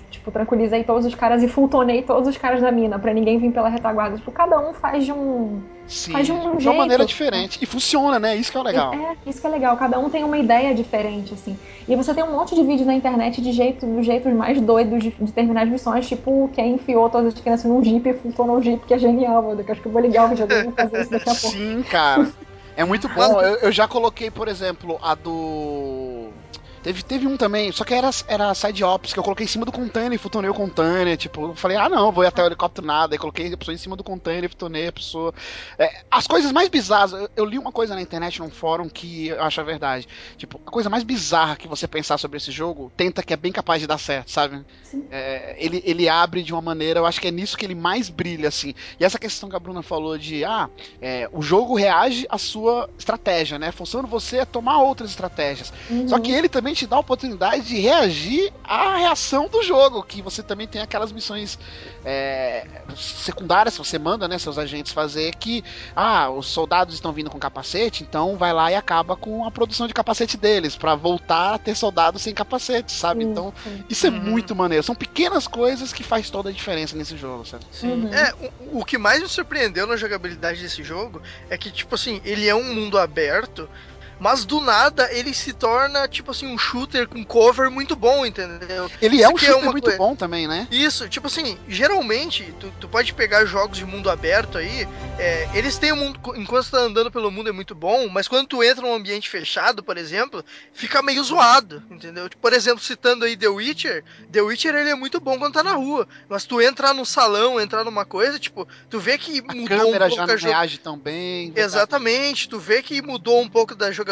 Speaker 3: tipo, tranquilizei todos os caras e fultonei todos os caras da mina pra ninguém vir pela retaguarda. Tipo, cada um faz de um.
Speaker 1: Sim,
Speaker 3: Faz de um
Speaker 1: uma
Speaker 3: jeito.
Speaker 1: maneira diferente. E funciona, né? Isso que é o legal.
Speaker 3: É, isso que é legal. Cada um tem uma ideia diferente, assim. E você tem um monte de vídeos na internet de jeito, dos jeitos mais doidos de, de terminar as missões, tipo quem enfiou todas as crianças num jeep e fultonou no jeep, que é genial. Eu acho que eu vou ligar o videogame e fazer isso daqui a pouco.
Speaker 1: Sim, cara. É muito bom. Eu, eu já coloquei, por exemplo, a do. Teve, teve um também, só que era, era side ops, que eu coloquei em cima do container e futonei o container. Tipo, eu falei, ah não, vou ir até o helicóptero nada. Aí coloquei a pessoa em cima do container e futonei a pessoa. É, as coisas mais bizarras, eu, eu li uma coisa na internet num fórum que eu acho a verdade. Tipo, a coisa mais bizarra que você pensar sobre esse jogo, tenta que é bem capaz de dar certo, sabe? É, ele, ele abre de uma maneira, eu acho que é nisso que ele mais brilha, assim. E essa questão que a Bruna falou de, ah, é, o jogo reage à sua estratégia, né? Funcionando você é tomar outras estratégias.
Speaker 3: Uhum.
Speaker 1: Só que ele também te dá a oportunidade de reagir à reação do jogo, que você também tem aquelas missões é, secundárias que você manda, né, seus agentes fazer, que, ah, os soldados estão vindo com capacete, então vai lá e acaba com a produção de capacete deles, pra voltar a ter soldados sem capacete, sabe? Então, isso é
Speaker 2: Uhum.
Speaker 1: muito maneiro. São pequenas coisas que faz toda a diferença nesse jogo, sabe?
Speaker 2: Sim.
Speaker 3: Uhum.
Speaker 2: É, o, o que mais me surpreendeu na jogabilidade desse jogo é que, tipo assim, ele é um mundo aberto, mas do nada ele se torna, tipo assim, um shooter com cover muito bom, entendeu?
Speaker 1: Ele
Speaker 2: Isso
Speaker 1: é um
Speaker 2: é
Speaker 1: shooter
Speaker 2: uma
Speaker 1: muito
Speaker 2: coisa-
Speaker 1: bom também, né?
Speaker 2: Isso, tipo assim, geralmente, tu, tu pode pegar jogos de mundo aberto aí, é, eles têm um mundo, enquanto tu tá andando pelo mundo é muito bom, mas quando tu entra num ambiente fechado, por exemplo, fica meio zoado, entendeu? Tipo, Por exemplo, citando aí The Witcher, The Witcher ele é muito bom quando tá na rua, mas tu entrar num salão, entrar numa coisa, tipo, tu vê que
Speaker 1: A
Speaker 2: mudou um
Speaker 1: câmera
Speaker 2: pouco
Speaker 1: já
Speaker 2: a
Speaker 1: não
Speaker 2: jo-
Speaker 1: reage tão bem.
Speaker 2: Exatamente, tu vê que mudou um pouco da jogabilidade.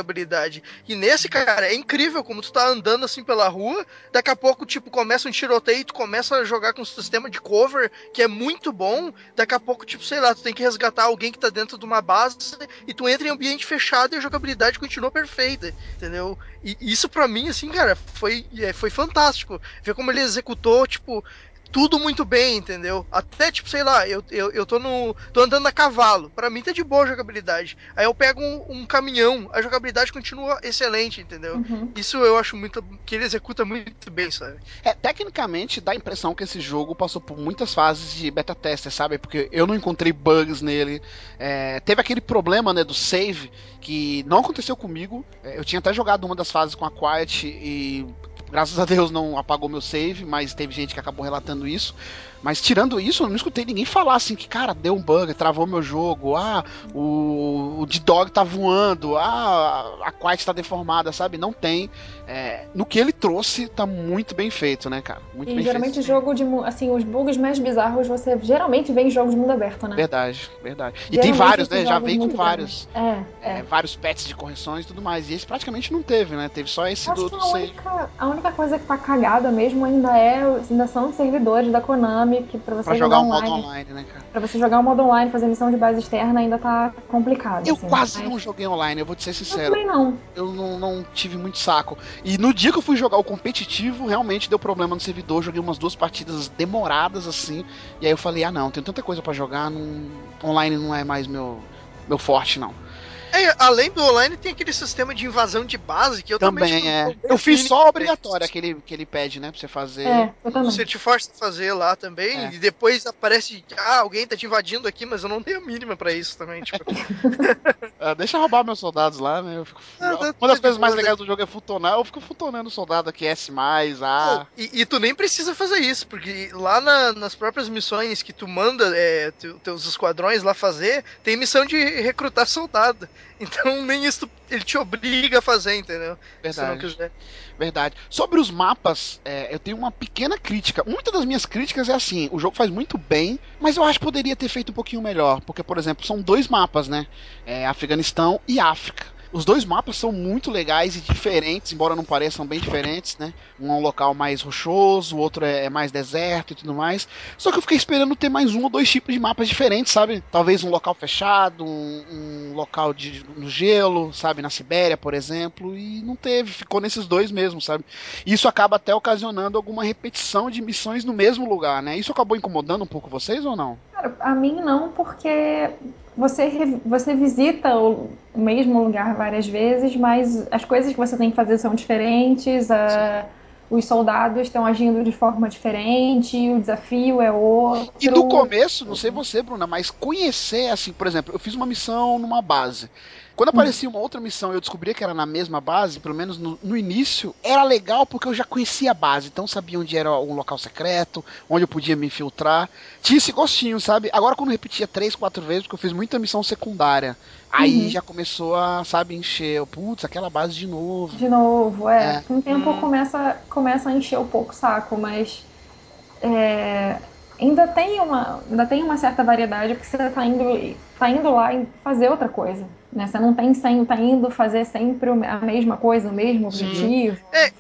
Speaker 2: E nesse, cara, é incrível como tu tá andando assim pela rua, daqui a pouco, tipo, começa um tiroteio, tu começa a jogar com um sistema de cover que é muito bom, daqui a pouco, tipo, sei lá, tu tem que resgatar alguém que tá dentro de uma base e tu entra em ambiente fechado e a jogabilidade continua perfeita, entendeu? E isso pra mim, assim, cara, foi, é, foi fantástico. Ver como ele executou, tipo, tudo muito bem, entendeu? Até, tipo, sei lá, eu, eu, eu tô no. tô andando a cavalo. Pra mim tá de boa a jogabilidade. Aí eu pego um, um caminhão, a jogabilidade continua excelente, entendeu?
Speaker 3: Uhum.
Speaker 2: Isso eu acho muito. que ele executa muito bem, sabe?
Speaker 1: É, tecnicamente dá a impressão que esse jogo passou por muitas fases de beta tester, sabe? Porque eu não encontrei bugs nele. É, teve aquele problema, né, do save, que não aconteceu comigo. É, eu tinha até jogado uma das fases com a Quiet e graças a Deus não apagou meu save, mas teve gente que acabou relatando isso. Mas tirando isso, eu não escutei ninguém falar assim que, cara, deu um bug, travou meu jogo, ah, o, o D-Dog tá voando, ah, a Quiet tá deformada, sabe? Não tem. É, no que ele trouxe, tá muito bem feito, né, cara? Muito
Speaker 3: E
Speaker 1: bem
Speaker 3: geralmente
Speaker 1: feito.
Speaker 3: jogo de. Assim, os bugs mais bizarros você geralmente vê em jogos de mundo aberto, né?
Speaker 1: Verdade, verdade. E
Speaker 3: Geralmente
Speaker 1: tem vários, né? Já veio com vários.
Speaker 3: É,
Speaker 1: é,
Speaker 3: é.
Speaker 1: vários pets de correções e tudo mais. E esse praticamente não teve, né? Teve só esse
Speaker 3: Acho
Speaker 1: do,
Speaker 3: a única, a única coisa que tá cagada mesmo ainda é ainda são os servidores da Konami, que pra você
Speaker 1: Pra jogar
Speaker 3: jogar
Speaker 1: um modo
Speaker 3: online,
Speaker 1: online, né, cara?
Speaker 3: pra você jogar o modo online, fazer missão de base externa ainda tá complicado.
Speaker 1: Eu
Speaker 3: assim,
Speaker 1: quase
Speaker 3: mas
Speaker 1: não joguei online, eu vou te ser
Speaker 3: Eu
Speaker 1: sincero.
Speaker 3: também não.
Speaker 1: Eu não, não tive muito saco. E no dia que eu fui jogar o competitivo, realmente deu problema no servidor. Joguei umas duas partidas demoradas assim. E aí eu falei: ah, não, tem tanta coisa pra jogar. Não... Online não é mais meu, meu forte, não.
Speaker 2: É, além do online, tem aquele sistema de invasão de base que eu também.
Speaker 1: Também é. Eu fiz só a
Speaker 2: de-
Speaker 1: obrigatória que ele, que ele pede, né? Pra você fazer.
Speaker 3: É, eu também.
Speaker 2: Você te força a fazer lá também,
Speaker 1: É.
Speaker 2: e depois aparece, ah, alguém tá te invadindo aqui, mas eu não tenho a mínima pra isso também, tipo.
Speaker 1: Ah, deixa roubar meus soldados lá, né? Eu fico-
Speaker 2: Ah, tá-
Speaker 1: Uma das
Speaker 2: tá
Speaker 1: coisas mais
Speaker 2: boa,
Speaker 1: legais do jogo é futonar. Eu fico futonando soldado aqui, S, A.
Speaker 2: Pô, e, e tu nem precisa fazer isso, porque lá na- nas próprias missões que tu manda é, te- teus esquadrões lá fazer, tem missão de recrutar soldado. Então nem isso ele te obriga a fazer, entendeu? Se tu não
Speaker 1: Verdade.
Speaker 2: quiser.
Speaker 1: Verdade. Sobre os mapas, é, eu tenho uma pequena crítica. Muitas das minhas críticas é assim: o jogo faz muito bem, mas eu acho que poderia ter feito um pouquinho melhor. Porque, por exemplo, são dois mapas, né? É, Afeganistão e África. Os dois mapas são muito legais e diferentes, embora não pareçam bem diferentes, né? Um é um local mais rochoso, o outro é, é mais deserto e tudo mais. Só que eu fiquei esperando ter mais um ou dois tipos de mapas diferentes, sabe? Talvez um local fechado, um, um local de, no gelo, sabe? Na Sibéria, por exemplo, e não teve, ficou nesses dois mesmo, sabe? Isso acaba até ocasionando alguma repetição de missões no mesmo lugar, né? Isso acabou incomodando um pouco vocês ou não?
Speaker 3: Cara, a mim não, porque você, você visita o mesmo lugar várias vezes, mas as coisas que você tem que fazer são diferentes, a- os soldados estão agindo de forma diferente, o desafio é outro.
Speaker 1: E no começo, não sei você, Bruna, mas conhecer, assim, por exemplo, eu fiz uma missão numa base. Quando aparecia uma outra missão e eu descobria que era na mesma base, pelo menos no, no início, era legal porque eu já conhecia a base, então sabia onde era um local secreto, onde eu podia me infiltrar. Tinha esse gostinho, sabe? Agora quando repetia três, quatro vezes, porque eu fiz muita missão secundária, aí
Speaker 3: Uhum.
Speaker 1: já começou a, sabe, encher. Putz, aquela base de novo.
Speaker 3: De novo, é.
Speaker 1: É.
Speaker 3: Com o tempo
Speaker 2: Hum.
Speaker 3: começa, começa a encher um pouco o saco, mas é, ainda, tem uma, ainda tem uma certa variedade porque você tá indo, tá indo lá e fazer outra coisa. Né? Você não tem sempre, tá indo fazer sempre a mesma coisa, o mesmo objetivo.
Speaker 2: É,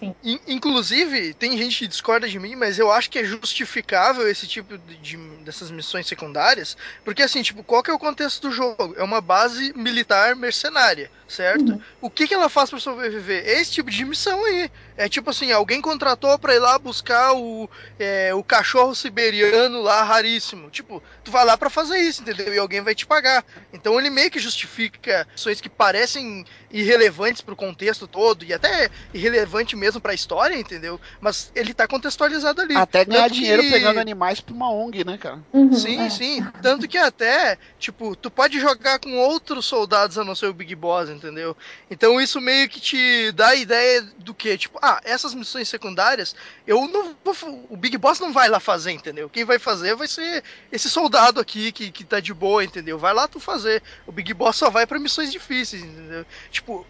Speaker 2: Inclusive, tem gente que discorda de mim, mas eu acho que é justificável esse tipo de, de- dessas missões secundárias, porque assim, tipo, qual que é o contexto do jogo? É uma base militar mercenária, certo?
Speaker 3: Uhum.
Speaker 2: O que, que ela faz pra sobreviver? É esse tipo de missão aí. É tipo assim, alguém contratou pra ir lá buscar o, é, o cachorro siberiano lá raríssimo. Tipo, tu vai lá pra fazer isso, entendeu? E alguém vai te pagar. Então ele meio que justifica ações que parecem irrelevantes pro contexto todo e até irrelevante mesmo pra história, entendeu? Mas ele tá contextualizado ali.
Speaker 1: Até ganhar
Speaker 2: Tanto
Speaker 1: dinheiro
Speaker 2: que-
Speaker 1: pegando animais pra uma ONG, né, cara?
Speaker 3: Uhum,
Speaker 2: Sim,
Speaker 3: é.
Speaker 2: sim. Tanto que até, tipo, tu pode jogar com outros soldados a não ser o Big Boss, entendeu? Então isso meio que te dá a ideia do que, tipo, ah, essas missões secundárias, eu não vou. O Big Boss não vai lá fazer, entendeu? Quem vai fazer vai ser esse soldado aqui que, que tá de boa, entendeu? Vai lá tu fazer. O Big Boss só vai pra missões difíceis, entendeu? Tipo,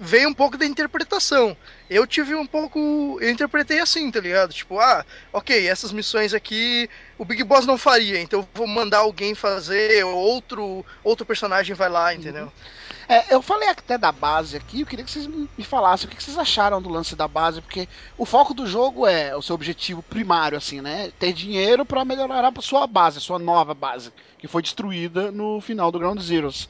Speaker 2: veio um pouco da interpretação. Eu tive um pouco. Eu interpretei assim, tá ligado? Tipo, ah, ok, essas missões aqui o Big Boss não faria, então eu vou mandar alguém fazer, ou outro, outro personagem vai lá, entendeu?
Speaker 1: É, eu falei até da base aqui, eu queria que vocês me falassem o que vocês acharam do lance da base, porque o foco do jogo é o seu objetivo primário, assim, né? Ter dinheiro pra melhorar a sua base, a sua nova base, que foi destruída no final do Ground Zeroes.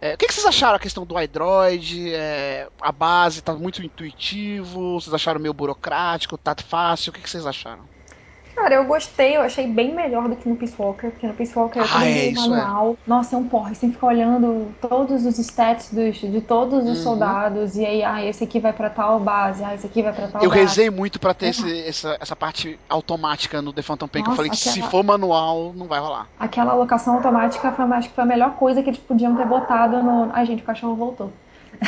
Speaker 1: É, o que, que vocês acharam a questão do iDroid? É, a base tá muito intuitivo? Vocês acharam meio burocrático? Tá fácil? O que, que vocês acharam?
Speaker 3: Cara, eu gostei, eu achei bem melhor do que no Peace Walker, porque no Peace Walker é
Speaker 1: Ah, é, isso é.
Speaker 3: manual. Nossa, é um porra, você tem que ficar olhando todos os stats dos, de todos os
Speaker 1: Uhum.
Speaker 3: soldados, e aí, ah, esse aqui vai pra tal base, ah, esse aqui vai pra tal
Speaker 1: Eu
Speaker 3: base.
Speaker 1: rezei muito pra ter esse- essa, essa parte automática no The Phantom Pain, que eu falei que se
Speaker 3: aquela-
Speaker 1: for manual, não vai rolar.
Speaker 3: Aquela alocação automática foi, acho que foi a melhor coisa que eles podiam ter botado no. Ai, gente, o cachorro voltou.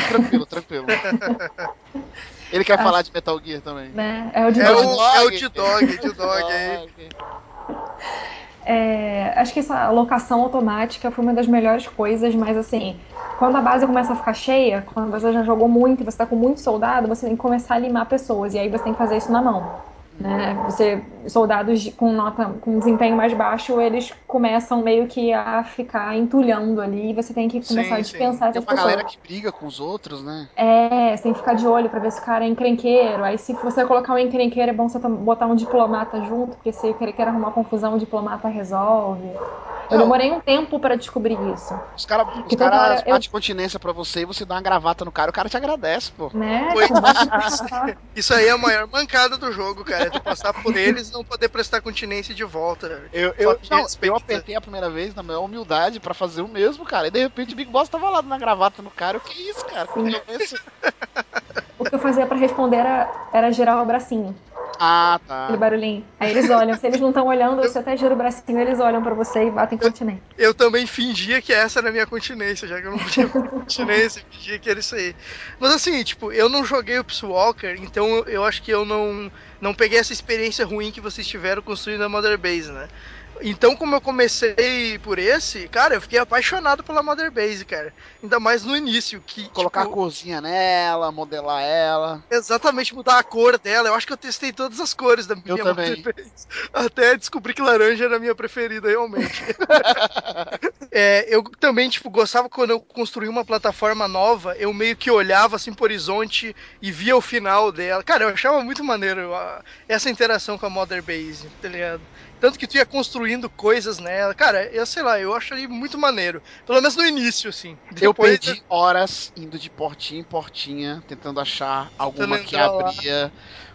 Speaker 1: Tranquilo, tranquilo. Ele quer
Speaker 3: Acho-
Speaker 1: falar de Metal Gear também.
Speaker 3: Né? É o de
Speaker 2: É
Speaker 3: Dog.
Speaker 2: o, é o D-Dog, D-Dog aí.
Speaker 1: Dog.
Speaker 3: É, acho que essa alocação automática foi uma das melhores coisas, mas assim, quando a base começa a ficar cheia, quando você já jogou muito e você tá com muito soldado, você tem que começar a limar pessoas, e aí você tem que fazer isso na mão. Né? Você, soldados com nota, com desempenho mais baixo, eles começam meio que a ficar entulhando ali, e você tem que começar
Speaker 2: Sim,
Speaker 3: a dispensar
Speaker 1: Tem
Speaker 3: essas
Speaker 1: uma galera
Speaker 3: pessoas.
Speaker 1: que briga com os outros, né?
Speaker 3: É, você tem que ficar de olho pra ver se o cara é encrenqueiro. Aí se você colocar um encrenqueiro, é bom você botar um diplomata junto, porque se cara quer arrumar confusão, o diplomata resolve. Eu
Speaker 1: Não.
Speaker 3: demorei um tempo pra descobrir isso,
Speaker 1: Os caras
Speaker 3: Que eu-
Speaker 1: batem continência pra você e você dá uma gravata no cara, o cara te agradece, pô.
Speaker 3: né?
Speaker 2: Isso aí é a maior mancada do jogo, cara. É tu passar por eles e não poder prestar continência de volta.
Speaker 1: Eu, eu, não, eu apertei a primeira vez na maior humildade pra fazer o mesmo, cara. E de repente o Big Boss tava lá na gravata no cara. O que é isso, cara? Eu penso-
Speaker 3: o que eu fazia pra responder era, era girar o bracinho,
Speaker 1: Ah, tá.
Speaker 3: aquele barulhinho. Aí eles olham, se eles não estão olhando, você até gira o bracinho, eles olham pra você e batem continência.
Speaker 2: Eu também fingia que essa era a minha continência, já que eu não podia ter continência, fingia que era isso aí. Mas assim, tipo, eu não joguei o Walker, então eu, eu acho que eu não, não peguei essa experiência ruim que vocês tiveram construindo a Mother Base, né? Então, como eu comecei por esse, cara, eu fiquei apaixonado pela Mother Base, cara. Ainda mais no início, que
Speaker 1: Colocar
Speaker 2: tipo,
Speaker 1: a corzinha nela, modelar ela.
Speaker 2: exatamente mudar a cor dela. Eu acho que eu testei todas as cores da minha
Speaker 1: Eu também.
Speaker 2: Mother Base. Até descobri que laranja era a minha preferida, realmente. É, eu também, tipo, gostava quando eu construía uma plataforma nova, eu meio que olhava assim pro horizonte e via o final dela. Cara, eu achava muito maneiro essa interação com a Mother Base, tá ligado? Tanto que tu ia construindo coisas nela. Cara, eu sei lá, eu achei muito maneiro. Pelo menos no início, assim.
Speaker 1: Eu
Speaker 2: Depois,
Speaker 1: perdi horas indo de portinha em portinha, tentando achar alguma que
Speaker 2: entrar lá.
Speaker 1: abria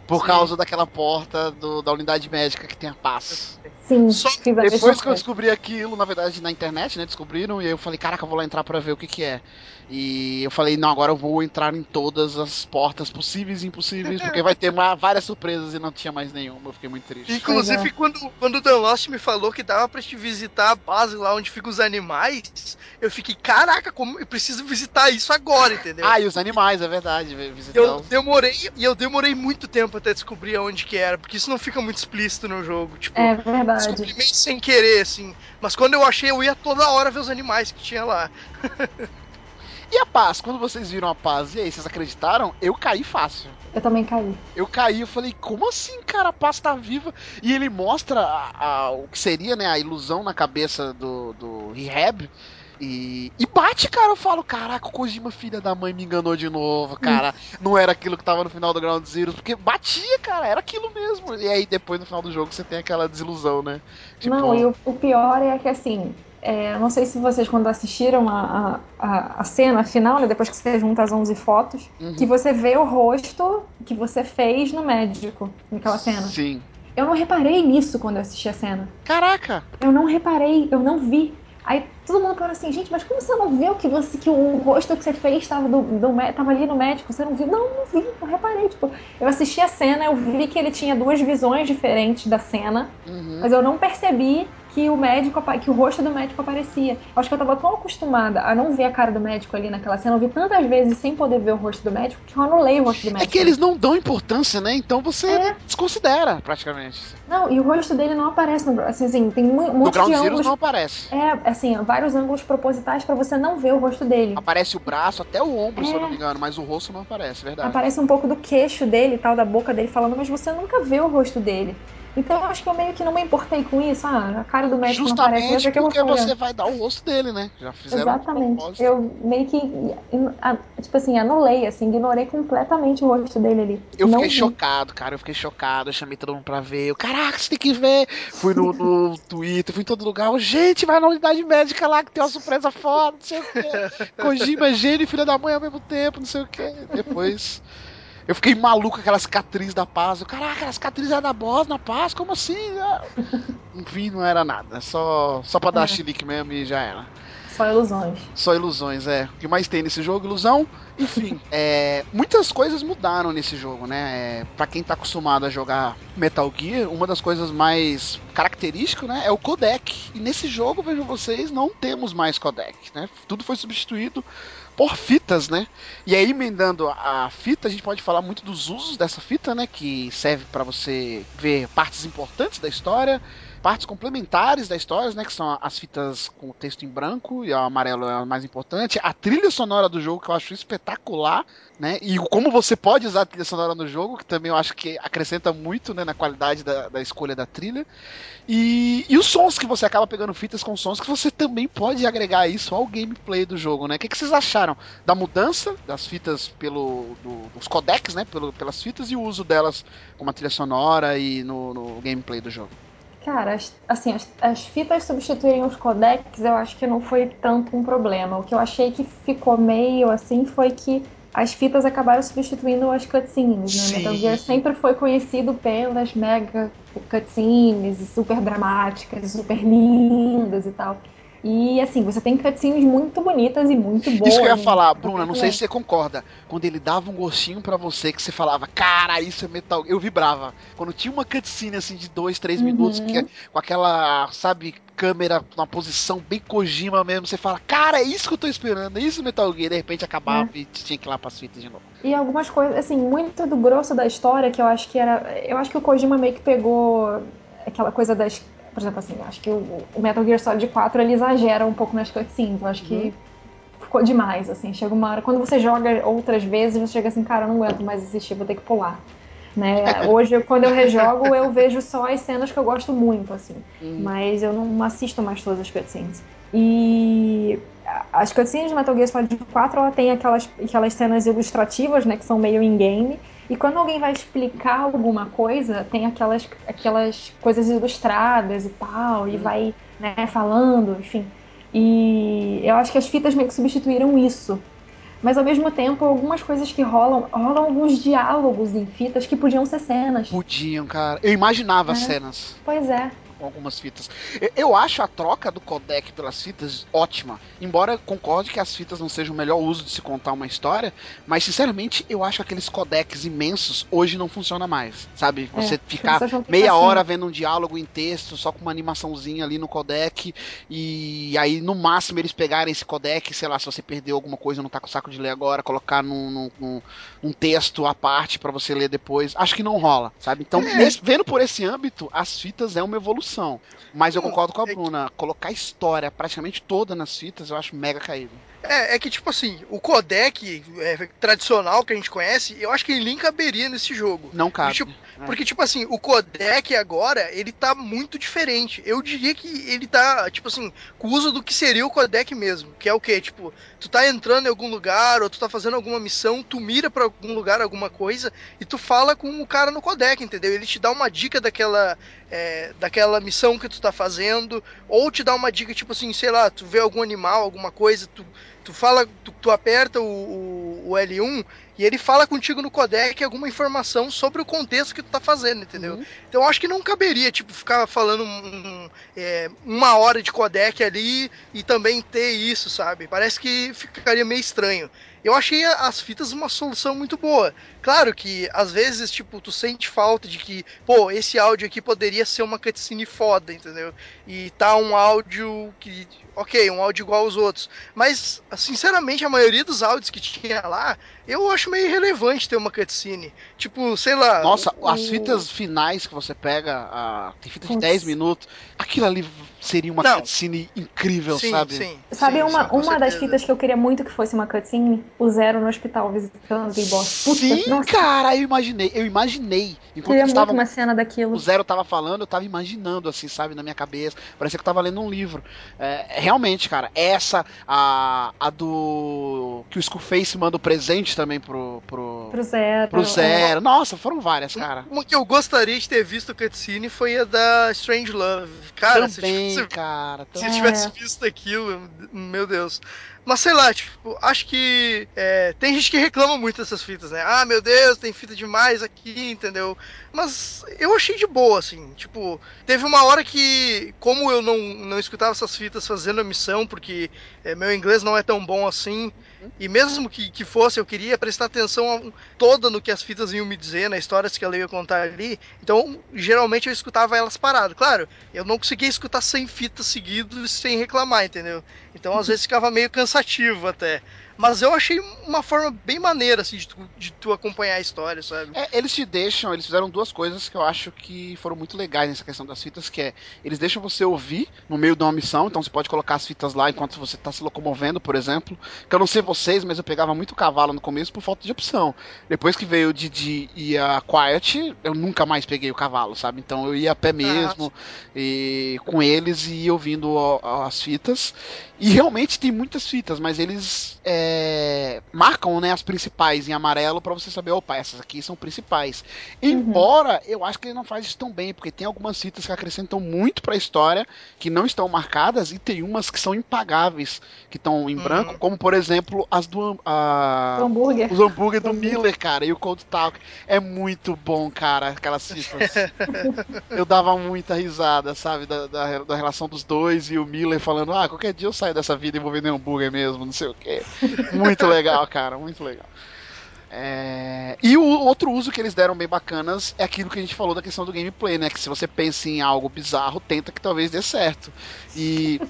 Speaker 1: por
Speaker 2: Sim.
Speaker 1: causa daquela porta do- da unidade médica que tem a paz.
Speaker 3: Sim,
Speaker 2: Só
Speaker 1: Depois que eu descobri aquilo, na verdade, na internet, né? Descobriram, e aí eu falei, caraca, eu vou lá entrar pra ver o que que é. E eu falei, não, agora eu vou entrar em todas as portas possíveis e impossíveis, porque vai ter uma- várias surpresas e não tinha mais nenhuma. Eu fiquei muito triste.
Speaker 2: Inclusive,
Speaker 3: é.
Speaker 2: quando, quando o Dan Lost me falou que dava pra te visitar a base lá onde ficam os animais, eu fiquei, caraca, como eu preciso visitar isso agora, entendeu?
Speaker 1: Ah, e os animais, é verdade, visitar
Speaker 2: Eu
Speaker 1: os...
Speaker 2: demorei, e eu demorei muito tempo até descobrir aonde que era, porque isso não fica muito explícito no jogo. Tipo,
Speaker 3: É verdade.
Speaker 2: Descobri meio sem querer, assim. Mas quando eu achei, eu ia toda hora ver os animais que tinha lá.
Speaker 1: E a paz? Quando vocês viram a paz, e aí, vocês acreditaram? Eu caí fácil.
Speaker 3: Eu também caí.
Speaker 1: Eu caí, eu falei, como assim, cara? A paz tá viva. E ele mostra a- a- o que seria, né, a ilusão na cabeça do, do Rehab. E, e bate, cara. Eu falo, caraca, o Kojima, filha da mãe, me enganou de novo, cara. Não era aquilo que tava no final do Ground Zero. Porque batia, cara, era aquilo mesmo. E aí, depois, no final do jogo, você tem aquela desilusão, né? Tipo,
Speaker 3: Não, e o, o pior é que assim, é, eu não sei se vocês quando assistiram a, a, a, a cena final, né, depois que você junta as 11 fotos,
Speaker 1: Uhum.
Speaker 3: que você vê o rosto que você fez no médico, naquela cena.
Speaker 1: Sim.
Speaker 3: Eu não reparei nisso quando eu assisti a cena.
Speaker 1: Caraca!
Speaker 3: Eu não reparei, eu não vi. Aí todo mundo falou assim, gente, mas como você não viu que você que o rosto que você fez estava do, do, tava ali no médico? Você não viu? Não, não vi, não reparei. Tipo, eu assisti a cena, eu vi que ele tinha duas visões diferentes da cena,
Speaker 1: Uhum.
Speaker 3: mas eu não percebi que o médico que o rosto do médico aparecia. Acho que eu tava tão acostumada a não ver a cara do médico ali naquela cena, eu vi tantas vezes sem poder ver o rosto do médico que eu anulei o rosto do
Speaker 1: É
Speaker 3: médico.
Speaker 1: que eles não dão importância, né? Então você
Speaker 3: É.
Speaker 1: desconsidera, praticamente.
Speaker 3: Não, e o rosto dele não aparece no assim, assim, tem um monte de
Speaker 1: Zero
Speaker 3: ângulos
Speaker 1: não aparece.
Speaker 3: É, assim, vários ângulos propositais pra você não ver o rosto dele.
Speaker 1: Aparece o braço, até o ombro, se eu não
Speaker 3: É.
Speaker 1: me engano, mas o rosto não aparece, verdade.
Speaker 3: Aparece um pouco do queixo dele e tal, da boca dele falando, mas você nunca vê o rosto dele. Então eu acho que eu meio que não me importei com isso. Ah, a cara do médico não
Speaker 1: Justamente
Speaker 3: é que eu vou
Speaker 1: porque
Speaker 3: olhando.
Speaker 1: você vai dar o rosto dele, né? Já fizeram
Speaker 3: Exatamente.
Speaker 1: propósito.
Speaker 3: Eu meio que, tipo assim, anulei, assim, ignorei completamente o rosto dele ali.
Speaker 1: Eu
Speaker 3: não
Speaker 1: fiquei
Speaker 3: vi.
Speaker 1: chocado, cara. Eu fiquei chocado. Eu chamei todo mundo pra ver. Eu, Caraca, você tem que ver. Fui no, no Twitter, fui em todo lugar. Eu, Gente, vai na unidade médica lá que tem uma surpresa foda, não sei o quê. Kojima, é gênio e filha da mãe ao mesmo tempo, não sei o quê. Depois. Eu fiquei maluco com aquela cicatriz da paz. Eu, Caraca, aquela cicatriz era da boss na paz? Como assim? Enfim, não era nada. Só, só pra dar
Speaker 3: É.
Speaker 1: chilique mesmo e já era.
Speaker 3: Só ilusões.
Speaker 1: Só ilusões, é. O que mais tem nesse jogo? Ilusão. Enfim, é, muitas coisas mudaram nesse jogo, né? É, pra quem tá acostumado a jogar Metal Gear, uma das coisas mais características, né? É o codec. E nesse jogo, vejam vocês, não temos mais codec, né? Tudo foi substituído por fitas, né? E aí, emendando a fita, a gente pode falar muito dos usos dessa fita, né? Que serve pra você ver partes importantes da história, partes complementares da história, né? Que são as fitas com o texto em branco e o amarelo é a mais importante. A trilha sonora do jogo que eu acho espetacular, né? E como você pode usar a trilha sonora no jogo, que também eu acho que acrescenta muito, né? Na qualidade da, da escolha da trilha. E, e os sons que você acaba pegando fitas com sons que você também pode agregar isso ao gameplay do jogo, né? O que, que vocês acharam da mudança das fitas pelo do- dos codecs, né? Pelo, pelas fitas e o uso delas como a trilha sonora e no, no gameplay do jogo?
Speaker 3: Cara, as- assim, as, as fitas substituírem os codecs, eu acho que não foi tanto um problema. O que eu achei que ficou meio assim foi que as fitas acabaram substituindo as cutscenes, né?
Speaker 1: Sim.
Speaker 3: Metal Gear sempre foi conhecido pelas mega cutscenes super dramáticas, super lindas e tal. E assim, você tem cutscenes muito bonitas e muito boas.
Speaker 1: Isso que eu ia
Speaker 3: né?
Speaker 1: falar, Bruna, não sei
Speaker 3: Também.
Speaker 1: se você concorda. Quando ele dava um gostinho pra você que você falava, cara, isso é Metal. Eu vibrava. Quando tinha uma cutscene assim de dois, três
Speaker 3: Uhum.
Speaker 1: minutos, que, é com aquela, sabe, câmera numa posição bem Kojima mesmo, você fala, cara, é isso que eu tô esperando, é isso Metal Gear. De repente acabava e tinha que ir lá pras fitas de novo.
Speaker 3: E algumas coisas, assim, muito do grosso da história que eu acho que era. Eu acho que o Kojima meio que pegou aquela coisa das. Por exemplo, assim, acho que o, o Metal Gear Solid 4 ele exagera um pouco nas cutscenes. Eu acho que ficou demais, assim. Chega uma hora. Quando você joga outras vezes, você chega assim, cara, eu não aguento mais assistir, vou ter que pular. Né? Hoje, quando eu rejogo, eu vejo só as cenas que eu gosto muito, assim. Mas eu não assisto mais todas as cutscenes. E as cutscenes de Metal Gear Solid 4, ela tem aquelas, aquelas cenas ilustrativas, né, que são meio in-game. E quando alguém vai explicar alguma coisa, tem aquelas, aquelas coisas ilustradas e tal, e vai, né, falando, enfim. E eu acho que as fitas meio que substituíram isso. Mas ao mesmo tempo, algumas coisas que rolam, rolam alguns diálogos em fitas que podiam ser cenas.
Speaker 1: Podiam, cara. Eu imaginava
Speaker 3: É.
Speaker 1: cenas
Speaker 3: Pois é.
Speaker 1: Com algumas fitas. Eu, acho a troca do codec pelas fitas ótima. Embora concorde que as fitas não sejam o melhor uso de se contar uma história, mas sinceramente eu acho aqueles codecs imensos hoje não funciona mais. Sabe? Você
Speaker 3: É,
Speaker 1: ficar meia
Speaker 3: que
Speaker 1: hora
Speaker 3: assim.
Speaker 1: vendo um diálogo em texto, só com uma animaçãozinha ali no codec, e aí no máximo eles pegarem esse codec, sei lá, se você perdeu alguma coisa, não tá com saco de ler agora, colocar num, num, num- num texto à parte pra você ler depois. Acho que não rola, sabe? Então, nesse- vendo por esse âmbito, as fitas é uma evolução. Mas eu concordo com a
Speaker 2: é
Speaker 1: Bruna, colocar história praticamente toda nas fitas, eu acho mega caído.
Speaker 2: É, é que, tipo assim, o codec é, tradicional que a gente conhece, eu acho que ele nem caberia nesse jogo.
Speaker 1: Não cabe.
Speaker 2: Tipo. Porque, tipo assim, o codec agora, ele tá muito diferente. Eu diria que ele tá, tipo assim, com o uso do que seria o codec mesmo. Que é o quê? Tipo, tu tá entrando em algum lugar, ou tu tá fazendo alguma missão, tu mira pra algum lugar, alguma coisa, e tu fala com o cara no codec, entendeu? Ele te dá uma dica daquela, é, daquela missão que tu tá fazendo, ou te dá uma dica, tipo assim, sei lá, tu vê algum animal, alguma coisa, tu, tu fala, tu, tu aperta o, o- o L1 e ele fala contigo no codec alguma informação sobre o contexto que tu tá fazendo, entendeu?
Speaker 1: Uhum.
Speaker 2: Então eu acho que não caberia, tipo, ficar falando um- um, é, uma hora de codec ali e também ter isso, sabe? Parece que ficaria meio estranho. Eu achei as fitas uma solução muito boa. Claro que às vezes, tipo, tu sente falta de que, pô, esse áudio aqui poderia ser uma cutscene foda, entendeu? E tá um áudio que, ok, um áudio igual aos outros. Mas, sinceramente, a maioria dos áudios que tinha lá, eu acho meio irrelevante ter uma cutscene. Tipo, sei lá.
Speaker 1: Nossa,
Speaker 2: o-
Speaker 1: as fitas finais que você pega, a... tem fita de
Speaker 3: Putz.
Speaker 1: 10 minutos, aquilo ali seria uma
Speaker 2: Não.
Speaker 1: cutscene incrível,
Speaker 2: sim,
Speaker 1: sabe?
Speaker 2: sim.
Speaker 3: Sabe
Speaker 2: sim,
Speaker 3: uma, uma das fitas que eu queria muito que fosse uma cutscene? O Zero no hospital visitando o Big Boss. Puta,
Speaker 1: Sim,
Speaker 3: nossa,
Speaker 1: cara, eu imaginei, eu imaginei. Enquanto
Speaker 3: queria muito
Speaker 1: estavam
Speaker 3: uma cena daquilo.
Speaker 1: o Zero tava falando, eu tava imaginando, assim, sabe, na minha cabeça. Parecia que eu tava lendo um livro. É, realmente, cara, essa, a, a do. que o Skullface manda o presente também pro. pro,
Speaker 3: Pro Zero.
Speaker 1: pro
Speaker 3: é.
Speaker 1: Zero. Nossa, foram várias, cara.
Speaker 2: Uma que eu gostaria de ter visto cutscene foi a da Strange Love. Cara,
Speaker 1: também, cara.
Speaker 2: Se eu tivesse visto aquilo, meu Deus. Mas sei lá, tipo, acho que é, tem gente que reclama muito dessas fitas, né? Ah, meu Deus, tem fita demais aqui, entendeu? Mas eu achei de boa, assim. Tipo, teve uma hora que, como eu não, não escutava essas fitas fazendo a missão, porque é, meu inglês não é tão bom assim, e mesmo que, que fosse, eu queria prestar atenção toda no que as fitas iam me dizer, na histórias que ela ia contar ali. Então, geralmente eu escutava elas paradas. Claro, eu não conseguia escutar 100 fitas seguidos sem reclamar, entendeu? Então às vezes ficava meio cansativo até. Mas eu achei uma forma bem maneira, assim, de tu, de tu acompanhar a história, sabe?
Speaker 1: É, eles te deixam, eles fizeram duas coisas que eu acho que foram muito legais nessa questão das fitas, que é, eles deixam você ouvir no meio de uma missão, então você pode colocar as fitas lá enquanto você tá se locomovendo, por exemplo, que eu não sei vocês, mas eu pegava muito cavalo no começo por falta de opção. Depois que veio o Didi e a Quiet, eu nunca mais peguei o cavalo, sabe? Então eu ia a pé mesmo, e com eles e ia ouvindo as fitas. E realmente tem muitas fitas, mas eles é, marcam né, as principais em amarelo pra você saber, opa, essas aqui são principais. Embora eu acho que ele não faz isso tão bem, porque tem algumas fitas que acrescentam muito pra história, que não estão marcadas, e tem umas que são impagáveis, que estão em
Speaker 2: Uhum.
Speaker 1: branco, como por exemplo as do. a-
Speaker 3: hambúrguer.
Speaker 1: os hambúrguer do
Speaker 3: Miller.
Speaker 1: Cara, e o Cold Talk. É muito bom, cara, aquelas fitas. eu dava muita risada, sabe, da, da, da relação dos dois e o Miller falando, ah, qualquer dia eu saio dessa vida e vou vender hambúrguer mesmo, não sei o quê. Muito legal, cara, muito legal. É, E o outro uso que eles deram bem bacanas é aquilo que a gente falou da questão do gameplay, né? Que se você pensa em algo bizarro, tenta que talvez dê certo. E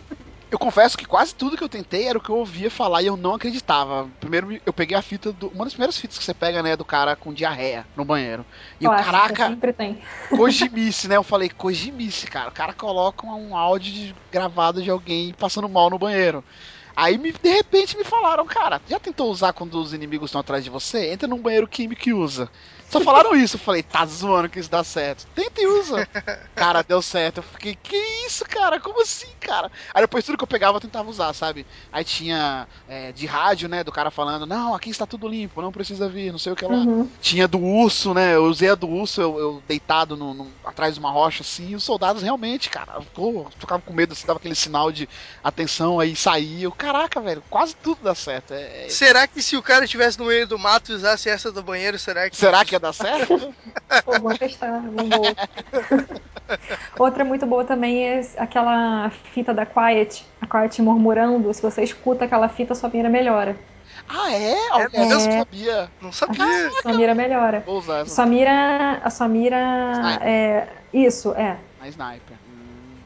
Speaker 1: Eu confesso que quase tudo que eu tentei era o que eu ouvia falar e eu não acreditava. Primeiro eu peguei a fita do. Uma das primeiras fitas que você pega, né, do cara com diarreia no banheiro. E eu,
Speaker 3: Clássico,
Speaker 1: caraca,
Speaker 3: Sempre tem.
Speaker 1: Kojimice, né? Eu falei, Kojimice, cara. O cara coloca um áudio de- gravado de alguém passando mal no banheiro. Aí, me- de repente, me falaram, cara, já tentou usar quando os inimigos estão atrás de você? Entra num banheiro químico e usa. Só falaram isso. Eu falei, tá zoando que isso dá certo. Tenta e usa. Cara, deu certo. Eu fiquei, que isso, cara? Como assim, cara? Aí depois tudo que eu pegava eu tentava usar, sabe? Aí tinha é, de rádio, né? Do cara falando, não, aqui está tudo limpo, não precisa vir, não sei o que lá.
Speaker 3: Uhum.
Speaker 1: Tinha do urso, né? Eu usei a do urso, eu, eu deitado no, no- atrás de uma rocha assim, e os soldados realmente, cara, pô, ficavam com medo, assim, dava aquele sinal de atenção, aí saía. Caraca, velho, quase tudo dá certo. É- é-
Speaker 2: Será que se o cara estivesse no meio do mato e usasse essa do banheiro, será que.
Speaker 1: Será que ia dar certo?
Speaker 3: Pô, vamos testar, vamos. Outra muito boa também é aquela fita da Quiet, a Quiet murmurando. Se você escuta aquela fita, sua mira melhora.
Speaker 1: ah, é?
Speaker 2: Mesmo?
Speaker 1: eu não sabia.
Speaker 2: Não sabia.
Speaker 3: Sua mira melhora.
Speaker 1: Vou usar
Speaker 3: Sua mira. A sua mira. É, isso, é.
Speaker 1: na sniper.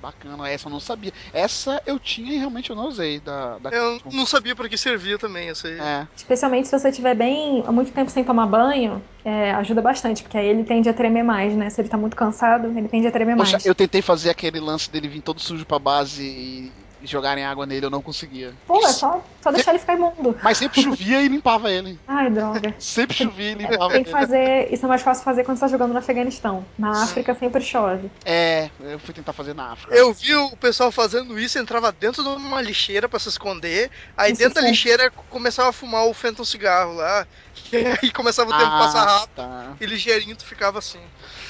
Speaker 1: Bacana, essa eu não sabia. Essa eu tinha e realmente eu não usei da. da...
Speaker 2: Eu não sabia pra que servia também essa aí.
Speaker 1: É.
Speaker 3: Especialmente se você estiver bem há muito tempo sem tomar banho, é, ajuda bastante, porque aí ele tende a tremer mais, né? Se ele tá muito cansado, ele tende a tremer
Speaker 1: Poxa,
Speaker 3: mais.
Speaker 1: eu tentei fazer aquele lance dele vir todo sujo pra base e jogarem água nele, eu não conseguia.
Speaker 3: Pô, é só, só deixar ele ficar imundo.
Speaker 1: Mas sempre chovia e limpava ele.
Speaker 3: Ai, droga.
Speaker 1: Sempre chovia e limpava
Speaker 3: Tem que
Speaker 1: ele.
Speaker 3: fazer. Isso é mais fácil fazer quando você tá jogando no Afeganistão. Na África sempre chove.
Speaker 1: É, eu fui tentar fazer na África.
Speaker 2: Eu vi o pessoal fazendo isso, entrava dentro de uma lixeira pra se esconder, aí
Speaker 3: Isso
Speaker 2: dentro da lixeira começava a fumar o Phantom cigarro lá, e aí começava o tempo
Speaker 1: Ah,
Speaker 2: passar rápido,
Speaker 1: tá.
Speaker 2: e ligeirinho tu ficava assim.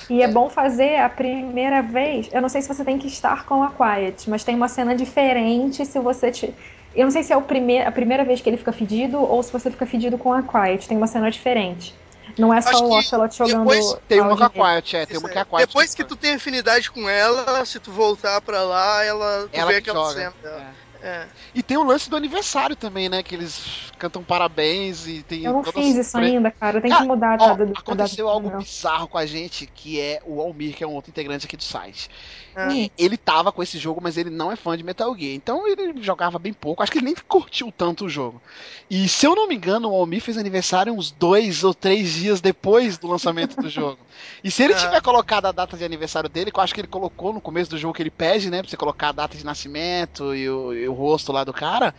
Speaker 3: E é bom fazer a primeira vez. Eu não sei se você tem que estar com a Quiet, mas tem uma cena diferente se você te. Eu não sei se é o primeir, a primeira vez que ele fica fedido ou se você fica fedido com a Quiet. Tem uma cena diferente. Não é só
Speaker 2: Acho
Speaker 3: o Ocelot jogando.
Speaker 2: depois
Speaker 1: Tem uma com a. Quiet, é, tem uma
Speaker 2: é.
Speaker 1: que é a Quiet.
Speaker 2: Depois que tu tem afinidade com ela, se tu voltar pra lá, ela, tu
Speaker 1: Ela
Speaker 2: vê
Speaker 1: que
Speaker 2: aquela
Speaker 1: joga.
Speaker 2: cena
Speaker 1: é.
Speaker 2: É.
Speaker 1: E tem o lance do aniversário também, né? Que eles cantam parabéns e tem.
Speaker 3: Eu não fiz isso ainda, cara. Eu tenho
Speaker 1: Ah,
Speaker 3: que mudar a
Speaker 1: Ó,
Speaker 3: data do- a
Speaker 1: aconteceu
Speaker 3: data do
Speaker 1: algo
Speaker 3: meu.
Speaker 1: bizarro com a gente, que é o Almir, que é um outro integrante aqui do site.
Speaker 3: Hum.
Speaker 1: Ele tava com esse jogo, mas ele não é fã de Metal Gear. Então ele jogava bem pouco. Acho que ele nem curtiu tanto o jogo. E se eu não me engano, o Almir fez aniversário uns dois ou três dias depois do lançamento do jogo. E se ele
Speaker 2: Ah.
Speaker 1: tiver colocado a data de aniversário dele, que eu acho que ele colocou no começo do jogo que ele pede, né? Pra você colocar a data de nascimento e o, e o rosto lá do cara,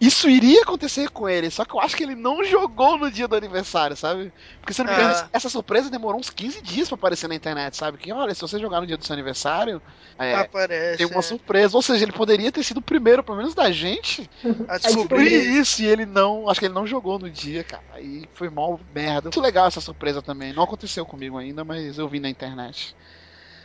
Speaker 1: isso iria acontecer com ele. Só que eu acho que ele não jogou no dia do aniversário, sabe? Porque se eu não me engano,
Speaker 2: Ah.
Speaker 1: essa- essa surpresa demorou uns 15 dias pra aparecer na internet, sabe? Que olha, se você jogar no dia do seu aniversário, é,
Speaker 2: Aparece.
Speaker 1: tem uma
Speaker 2: é.
Speaker 1: surpresa. Ou seja, ele poderia ter sido o primeiro, pelo menos da gente,
Speaker 2: A descobrir.
Speaker 1: isso. E ele não. Acho que ele não jogou no dia, cara. Aí foi mal merda. Muito legal essa surpresa também. Não aconteceu comigo ainda, mas eu vi na internet.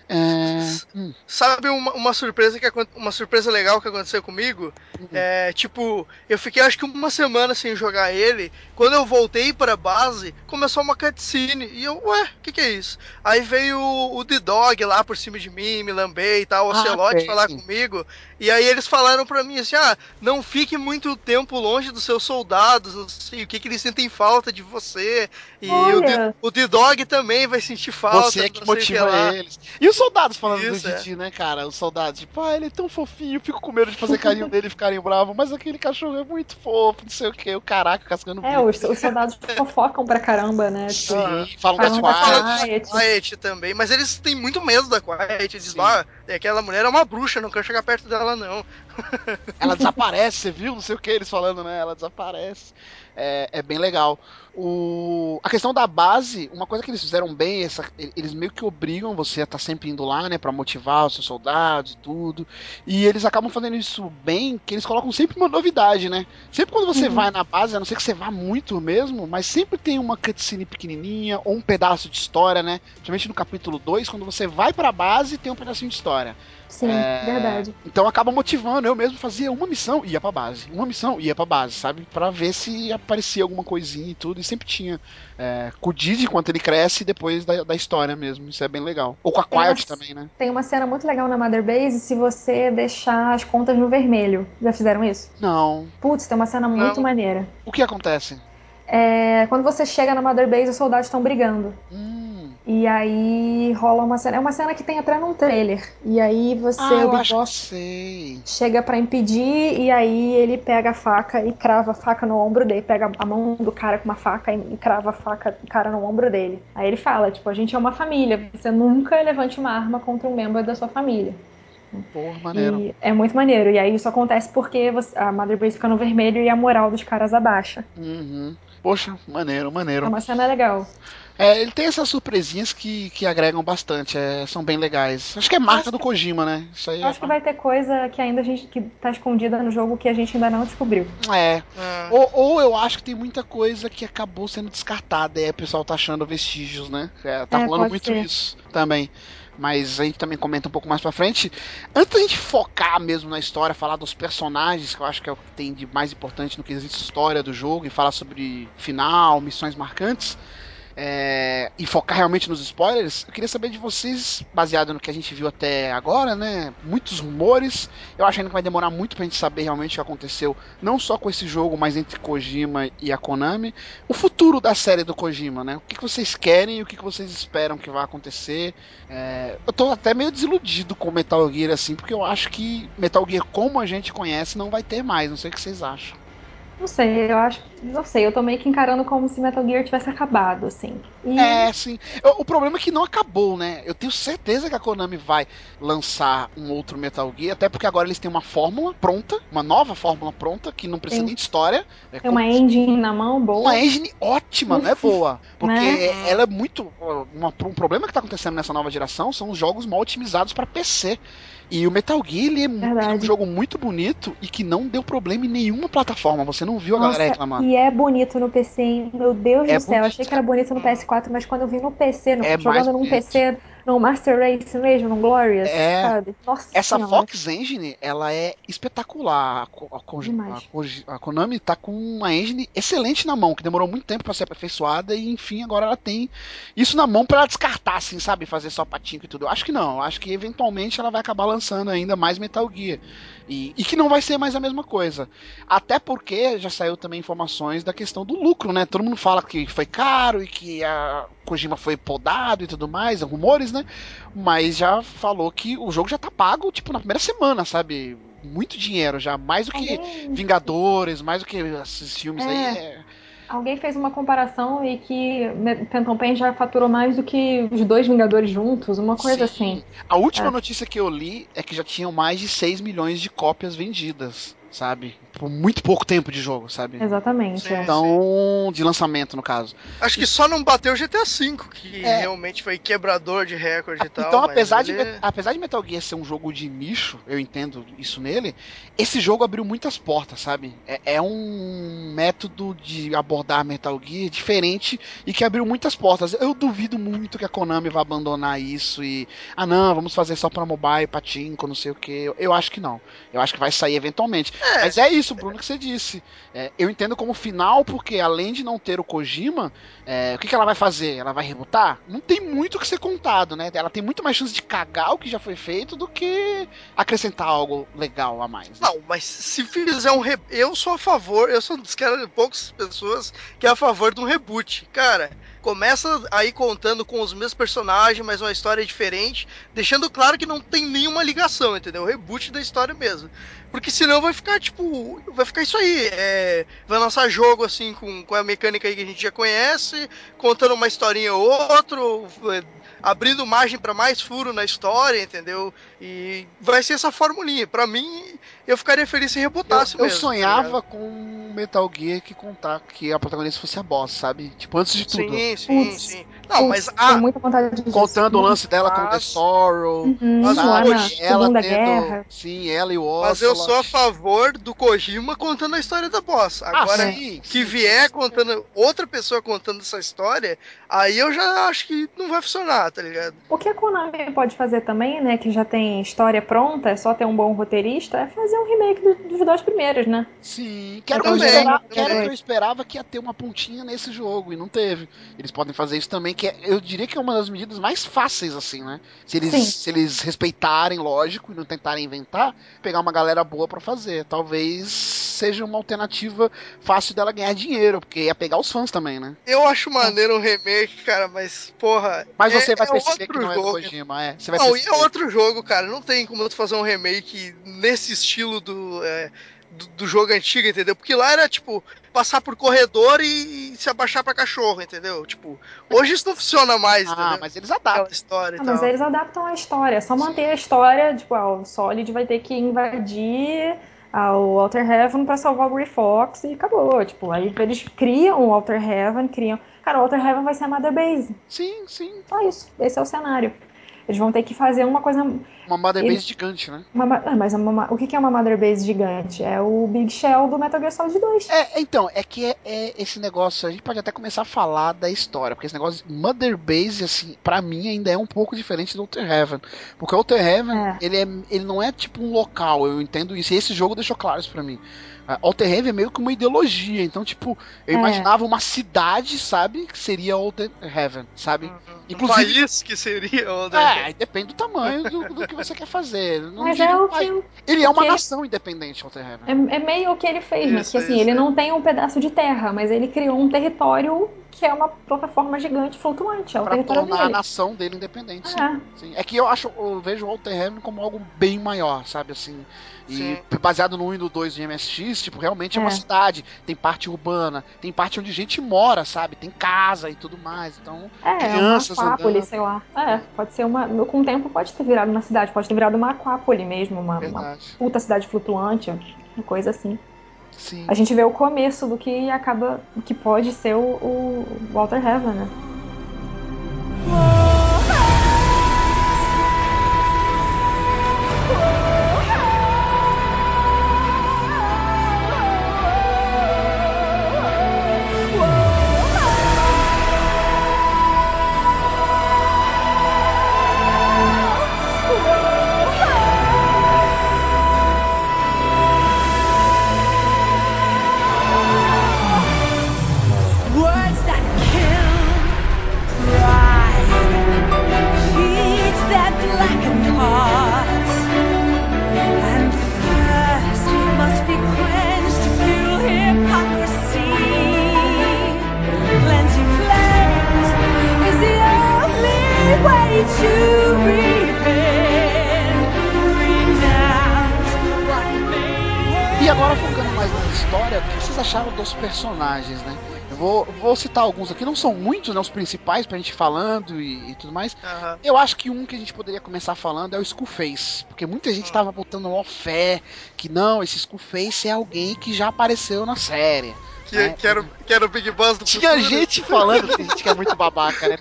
Speaker 1: É...
Speaker 2: Sabe uma, uma surpresa que uma surpresa legal que aconteceu comigo?
Speaker 1: hum.
Speaker 2: É, tipo, eu fiquei acho que uma semana sem jogar ele. Quando eu voltei pra base, começou uma cutscene. E eu, ué, o que, que é isso? Aí veio o, o The Dog lá por cima de mim, me lambei e tal, o
Speaker 1: Ah,
Speaker 2: Ocelote falar comigo. E aí eles falaram pra mim assim: ah, não fique muito tempo longe dos seus soldados, não sei o que, que eles sentem falta de você. E o The,
Speaker 3: Olha.
Speaker 2: o The Dog também vai sentir falta.
Speaker 1: Você é que motiva eles. E os soldados falando
Speaker 2: Isso,
Speaker 1: do
Speaker 2: é.
Speaker 1: Didi, né, cara? Os soldados, tipo, ah, ele é tão fofinho, eu fico com medo de fazer carinho nele e ficarem bravos, mas aquele cachorro é muito fofo, não sei o que, o caraca, cascando
Speaker 3: É, os, os soldados fofocam pra caramba, né? Tipo,
Speaker 1: Sim, falam das
Speaker 3: falam da
Speaker 1: Quiet.
Speaker 3: Quiet.
Speaker 2: Quiet também, mas eles têm muito medo da Quiet. Eles dizem, ah, aquela mulher é uma bruxa, não quero chegar perto dela, não.
Speaker 1: Ela desaparece, você viu? Não sei o que eles falando, né? Ela desaparece. É, é bem legal. O... A questão da base, uma coisa que eles fizeram bem, essa- eles meio que obrigam você a estar sempre indo lá, né? Pra motivar os seus soldados e tudo. E eles acabam fazendo isso bem, que eles colocam sempre uma novidade, né? Sempre quando você
Speaker 3: Uhum.
Speaker 1: vai na base, a não ser que você vá muito mesmo, mas sempre tem uma cutscene pequenininha ou um pedaço de história, né? Principalmente no capítulo 2, quando você vai pra base, tem um pedacinho de história.
Speaker 3: Sim,
Speaker 1: É,
Speaker 3: verdade.
Speaker 1: Então acaba motivando. Eu mesmo fazia uma missão e ia pra base. Uma missão e ia pra base, sabe? Pra ver se aparecia alguma coisinha e tudo. E sempre tinha. É, com o Didi, quanto ele cresce, depois da, da história mesmo. Isso é bem legal. Ou com a Quiet
Speaker 3: uma-
Speaker 1: também, né?
Speaker 3: Tem uma cena muito legal na Mother Base se você deixar as contas no vermelho. Já fizeram isso?
Speaker 1: Não.
Speaker 3: Putz, tem uma cena muito
Speaker 2: Não.
Speaker 3: maneira.
Speaker 1: O que acontece?
Speaker 3: É, quando você chega na Mother Base, os soldados estão brigando.
Speaker 1: Hum.
Speaker 3: E aí rola uma cena. É uma cena que tem até num trailer. E aí você,
Speaker 1: Ah, eu acho que sei.
Speaker 3: chega pra impedir. E aí ele pega a faca e crava a faca no ombro dele. Pega a mão do cara com uma faca e crava a faca, cara no ombro dele. Aí ele fala: Tipo, a gente é uma família. Você nunca levante uma arma contra um membro da sua família.
Speaker 1: Porra, maneiro.
Speaker 3: E é muito maneiro. E aí isso acontece porque a Mother Base fica no vermelho e a moral dos caras abaixa.
Speaker 1: Uhum. Poxa, maneiro, maneiro.
Speaker 3: É uma cena legal.
Speaker 1: É, ele tem essas surpresinhas que, que agregam bastante, é, são bem legais. Acho que é marca do Kojima, né? Isso aí
Speaker 3: Eu acho que vai ter coisa que ainda a gente que tá escondida no jogo que a gente ainda não descobriu.
Speaker 1: É.
Speaker 2: Ah,
Speaker 1: Ou, ou eu acho que tem muita coisa que acabou sendo descartada, e aí o pessoal tá achando vestígios, né? É, tá
Speaker 3: É,
Speaker 1: rolando muito
Speaker 3: ser.
Speaker 1: isso também. Mas a gente também comenta um pouco mais pra frente. Antes da gente focar mesmo na história, falar dos personagens, que eu acho que é o que tem de mais importante no que existe história do jogo, e falar sobre final, missões marcantes. É, e focar realmente nos spoilers, eu queria saber de vocês, baseado no que a gente viu até agora, né? Muitos rumores. Eu acho ainda que vai demorar muito pra gente saber realmente o que aconteceu, não só com esse jogo, mas entre Kojima e a Konami. O futuro da série do Kojima, né? O que que vocês querem e o que que vocês esperam que vai acontecer. É, eu tô até meio desiludido com Metal Gear, assim, porque eu acho que Metal Gear, como a gente conhece, não vai ter mais. Não sei o que vocês acham.
Speaker 3: Não sei, eu acho. Não sei, eu tô meio que encarando como se Metal Gear tivesse acabado, assim. E
Speaker 1: É, sim. O problema é que não acabou, né? Eu tenho certeza que a Konami vai lançar um outro Metal Gear, até porque agora eles têm uma fórmula pronta, uma nova fórmula pronta, que não precisa
Speaker 3: Tem.
Speaker 1: nem de história. É
Speaker 3: tem uma
Speaker 1: como-
Speaker 3: engine na mão boa.
Speaker 1: uma engine ótima, não é boa. Porque
Speaker 3: Né?
Speaker 1: ela é muito. uma- um problema que tá acontecendo nessa nova geração são os jogos mal otimizados pra PC. E o Metal Gear ele é
Speaker 3: Verdade.
Speaker 1: um jogo muito bonito e que não deu problema em nenhuma plataforma. Você não viu a galera
Speaker 3: Nossa,
Speaker 1: reclamando.
Speaker 3: e é bonito no PC, hein? Meu Deus
Speaker 1: É
Speaker 3: do céu.
Speaker 1: bonito.
Speaker 3: Achei que era bonito no PS4, mas quando eu vi no PC, no-
Speaker 1: É
Speaker 3: jogando num. PC, no Master Race mesmo, no Glorious,
Speaker 1: É.
Speaker 3: sabe? Nossa
Speaker 1: Essa
Speaker 3: senhora.
Speaker 1: Fox Engine, ela é espetacular. A, a a a Konami tá com uma engine excelente na mão, que demorou muito tempo pra ser aperfeiçoada e enfim, agora ela tem isso na mão pra ela descartar, assim, sabe? Fazer só patinco e tudo. Eu acho que não. Eu acho que eventualmente ela vai acabar lançando ainda mais Metal Gear. E, e que não vai ser mais a mesma coisa. Até porque já saiu também informações da questão do lucro, né? Todo mundo fala que foi caro e que a Kojima foi podado e tudo mais, rumores, né? Mas já falou que o jogo já tá pago, tipo, na primeira semana, sabe? Muito dinheiro já, mais do que
Speaker 3: Alguém,
Speaker 1: Vingadores, mais do que esses filmes
Speaker 3: É.
Speaker 1: aí. É...
Speaker 3: alguém fez uma comparação e que Me- Phantom Pain já faturou mais do que os dois Vingadores juntos, uma coisa
Speaker 1: Sim.
Speaker 3: assim.
Speaker 1: A última
Speaker 3: É.
Speaker 1: notícia que eu li é que já tinham mais de 6 milhões de cópias vendidas, sabe? Por muito pouco tempo de jogo, sabe?
Speaker 3: Exatamente.
Speaker 2: Sim.
Speaker 3: é.
Speaker 1: Então, de lançamento, no caso.
Speaker 2: acho que só não bateu o GTA V, que
Speaker 1: É.
Speaker 2: realmente foi quebrador de recorde e tal.
Speaker 1: Então,
Speaker 2: mas
Speaker 1: apesar, de,
Speaker 2: ele-
Speaker 1: apesar de Metal Gear ser um jogo de nicho, eu entendo isso nele, esse jogo abriu muitas portas, sabe? É, é um método de abordar Metal Gear diferente e que abriu muitas portas. Eu duvido muito que a Konami vá abandonar isso e. Ah, não, vamos fazer só pra mobile, patinco, não sei o que. Eu, eu acho que não. Eu acho que vai sair eventualmente.
Speaker 2: É.
Speaker 1: Mas é isso, Bruno, que você disse. É, eu entendo como final, porque além de não ter o Kojima, é, o que, que ela vai fazer? Ela vai rebutar? Não tem muito o que ser contado, né? Ela tem muito mais chance de cagar o que já foi feito do que acrescentar algo legal a mais. né?
Speaker 2: Não, mas se fizer um re... Eu sou a favor, eu sou um dos caras, poucas pessoas que é a favor de um reboot. Cara, começa aí contando com os mesmos personagens, mas uma história diferente, deixando claro que não tem nenhuma ligação, entendeu? O reboot da história mesmo. Porque senão vai ficar, tipo, vai ficar isso aí. é, vai lançar jogo assim com, com a mecânica aí que a gente já conhece, contando uma historinha ou outra, é, abrindo margem pra mais furo na história, entendeu? E vai ser essa formulinha. Pra mim, eu ficaria feliz se
Speaker 1: Eu,
Speaker 2: rebotasse
Speaker 1: eu
Speaker 2: mesmo. tá
Speaker 1: sonhava com um Metal Gear que contar que a protagonista fosse a boss, sabe? Tipo, antes de tudo.
Speaker 2: Sim, sim,
Speaker 3: Putz.
Speaker 2: sim. Não, mas a,
Speaker 3: muita vontade disso.
Speaker 1: Contando o lance dela com The
Speaker 2: Mas-
Speaker 1: Sorrow.
Speaker 3: Uhum,
Speaker 2: Mas
Speaker 3: lá na
Speaker 2: hoje
Speaker 1: ela
Speaker 3: Segunda
Speaker 1: tendo.
Speaker 3: Guerra.
Speaker 1: Sim, ela e o
Speaker 2: mas eu
Speaker 1: Ocelot.
Speaker 2: sou a favor do Kojima contando a história da boss.
Speaker 1: Ah,
Speaker 2: Agora,
Speaker 1: sim,
Speaker 2: que
Speaker 1: sim.
Speaker 2: vier contando outra pessoa contando essa história, aí eu já acho que não vai funcionar, tá ligado?
Speaker 3: O que a Konami pode fazer também, né, que já tem história pronta, é só ter um bom roteirista, é fazer um remake do- dos dois primeiros, né?
Speaker 1: Sim, que era, o
Speaker 2: Eu
Speaker 1: que eu,
Speaker 2: também,
Speaker 1: esperava, que era o que eu esperava que ia ter uma pontinha nesse jogo, e não teve. Eles podem fazer isso também, que é- eu diria que é uma das medidas mais fáceis, assim, né? Se eles,
Speaker 3: Sim.
Speaker 1: se eles respeitarem, lógico, e não tentarem inventar, pegar uma galera boa pra fazer. Talvez seja uma alternativa fácil dela ganhar dinheiro, porque ia pegar os fãs também, né?
Speaker 2: Eu acho maneiro um remake, cara, mas, porra.
Speaker 1: Mas
Speaker 2: é-
Speaker 1: você vai
Speaker 2: é
Speaker 1: perceber que
Speaker 2: outro
Speaker 1: não é do
Speaker 2: jogo.
Speaker 1: Kojima, é. Você vai
Speaker 2: Não, e
Speaker 1: perceber.
Speaker 2: é outro jogo, cara. Não tem como tu fazer um remake nesse estilo do, é, do, do jogo antigo, entendeu? Porque lá era, tipo, passar por corredor e, e se abaixar pra cachorro, entendeu? Tipo, hoje isso não funciona mais,
Speaker 1: Ah,
Speaker 2: entendeu?
Speaker 1: mas eles adaptam.
Speaker 2: Aquela história e
Speaker 3: Ah, mas
Speaker 2: tal.
Speaker 3: eles adaptam a história. É só manter a história, tipo, ah, o Solid vai ter que invadir ah, o Walter Heaven pra salvar o Grey Fox e acabou. Tipo, aí eles criam o Walter Heaven, criam. Cara, o Walter Heaven vai ser a Mother Base.
Speaker 1: Sim, sim.
Speaker 3: Só isso. Esse é o cenário. Eles vão ter que fazer uma coisa.
Speaker 1: Uma Mother Base gigante, né?
Speaker 3: Uma, ma- ah, mas uma- o que que é uma Mother Base gigante? É o Big Shell do Metal Gear Solid 2.
Speaker 1: É, então, é que é, é esse negócio, a gente pode até começar a falar da história, porque esse negócio de Mother Base, assim, pra mim ainda é um pouco diferente do Outer Heaven. Porque o Outer Heaven,
Speaker 3: É.
Speaker 1: ele, é, ele não é tipo um local, eu entendo isso, e esse jogo deixou claro isso pra mim. Outer Heaven é meio que uma ideologia, então, tipo, eu
Speaker 3: É.
Speaker 1: imaginava uma cidade, sabe, que seria Outer Heaven, sabe?
Speaker 2: Um
Speaker 1: Inclusive-
Speaker 2: país que seria o
Speaker 1: É, aí depende do tamanho do, do que você quer fazer. Não
Speaker 3: Mas é
Speaker 1: um
Speaker 3: o que.
Speaker 1: Ele é
Speaker 3: que
Speaker 1: uma
Speaker 3: ele-
Speaker 1: nação independente, Outer Heaven.
Speaker 3: É, é meio o que ele fez, né?
Speaker 2: Isso,
Speaker 3: Porque assim,
Speaker 2: isso,
Speaker 3: ele
Speaker 2: é.
Speaker 3: não tem um pedaço de terra, mas ele criou um território que é uma plataforma gigante flutuante. É o
Speaker 1: Pra
Speaker 3: território
Speaker 1: tornar a
Speaker 3: dele.
Speaker 1: nação dele independente. sim.
Speaker 3: É.
Speaker 1: Sim, é que eu acho, eu vejo o Heaven como algo bem maior, sabe assim. E
Speaker 2: Sim.
Speaker 1: baseado no 1 e no 2 de MSX, tipo, realmente é. uma
Speaker 3: É.
Speaker 1: cidade, tem parte urbana, tem parte onde gente mora, sabe? Tem casa e tudo mais. Então,
Speaker 3: É, é uma
Speaker 1: Crianças
Speaker 3: aquápole, sei lá. É, pode ser uma. Com o tempo pode ter virado uma cidade, pode ter virado uma aquápole mesmo, uma, uma puta cidade flutuante, uma coisa assim.
Speaker 1: Sim.
Speaker 3: A gente vê o começo do que acaba. que pode ser o, o Walter Heaven, né?
Speaker 1: Citar alguns aqui, não são muitos, né? Os principais pra gente falando e, e tudo mais.
Speaker 2: Aham.
Speaker 1: Eu acho que um que a gente poderia começar falando é o Skullface. Porque muita gente tava botando uma fé que não, esse Skullface é alguém que já apareceu na série.
Speaker 2: Que,
Speaker 1: né?
Speaker 2: que, era, o- que era o Big Boss do
Speaker 1: Tinha
Speaker 2: futuro.
Speaker 1: gente falando, tem gente que é muito babaca, né?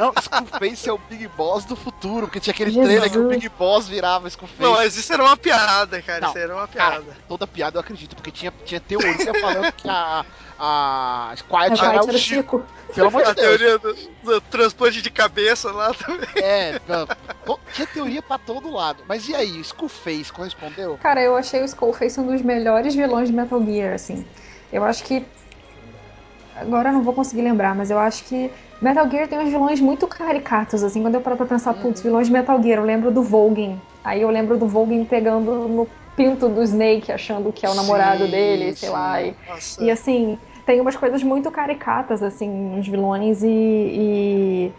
Speaker 1: Não, Skullface é o Big Boss do futuro, porque tinha aquele
Speaker 3: Jesus.
Speaker 1: trailer que o Big Boss virava Skullface.
Speaker 2: Não, mas isso era uma piada, cara.
Speaker 1: Não,
Speaker 2: Isso era uma
Speaker 1: Cara,
Speaker 2: piada.
Speaker 1: toda piada eu acredito, porque tinha, tinha teoria falando que a, a Quiet
Speaker 3: A
Speaker 1: era
Speaker 3: era o
Speaker 1: Chico.
Speaker 3: Chico.
Speaker 1: Pelo amor de
Speaker 2: a
Speaker 1: Deus.
Speaker 2: teoria do, do transplante de cabeça lá também.
Speaker 1: É, tinha teoria pra todo lado. Mas e aí, Skullface correspondeu?
Speaker 3: Cara, eu achei o Skullface um dos melhores vilões de Metal Gear, assim. Eu acho que. Agora eu não vou conseguir lembrar, mas eu acho que Metal Gear tem uns vilões muito caricatos, assim. Quando eu paro pra pensar, putz, vilões de Metal Gear, eu lembro do Volgin. Aí eu lembro do Volgin pegando no pinto do Snake, achando que é o namorado
Speaker 1: Sim,
Speaker 3: dele, sei
Speaker 1: sim.
Speaker 3: lá. E, e assim, tem umas coisas muito caricatas, assim, nos vilões e. e...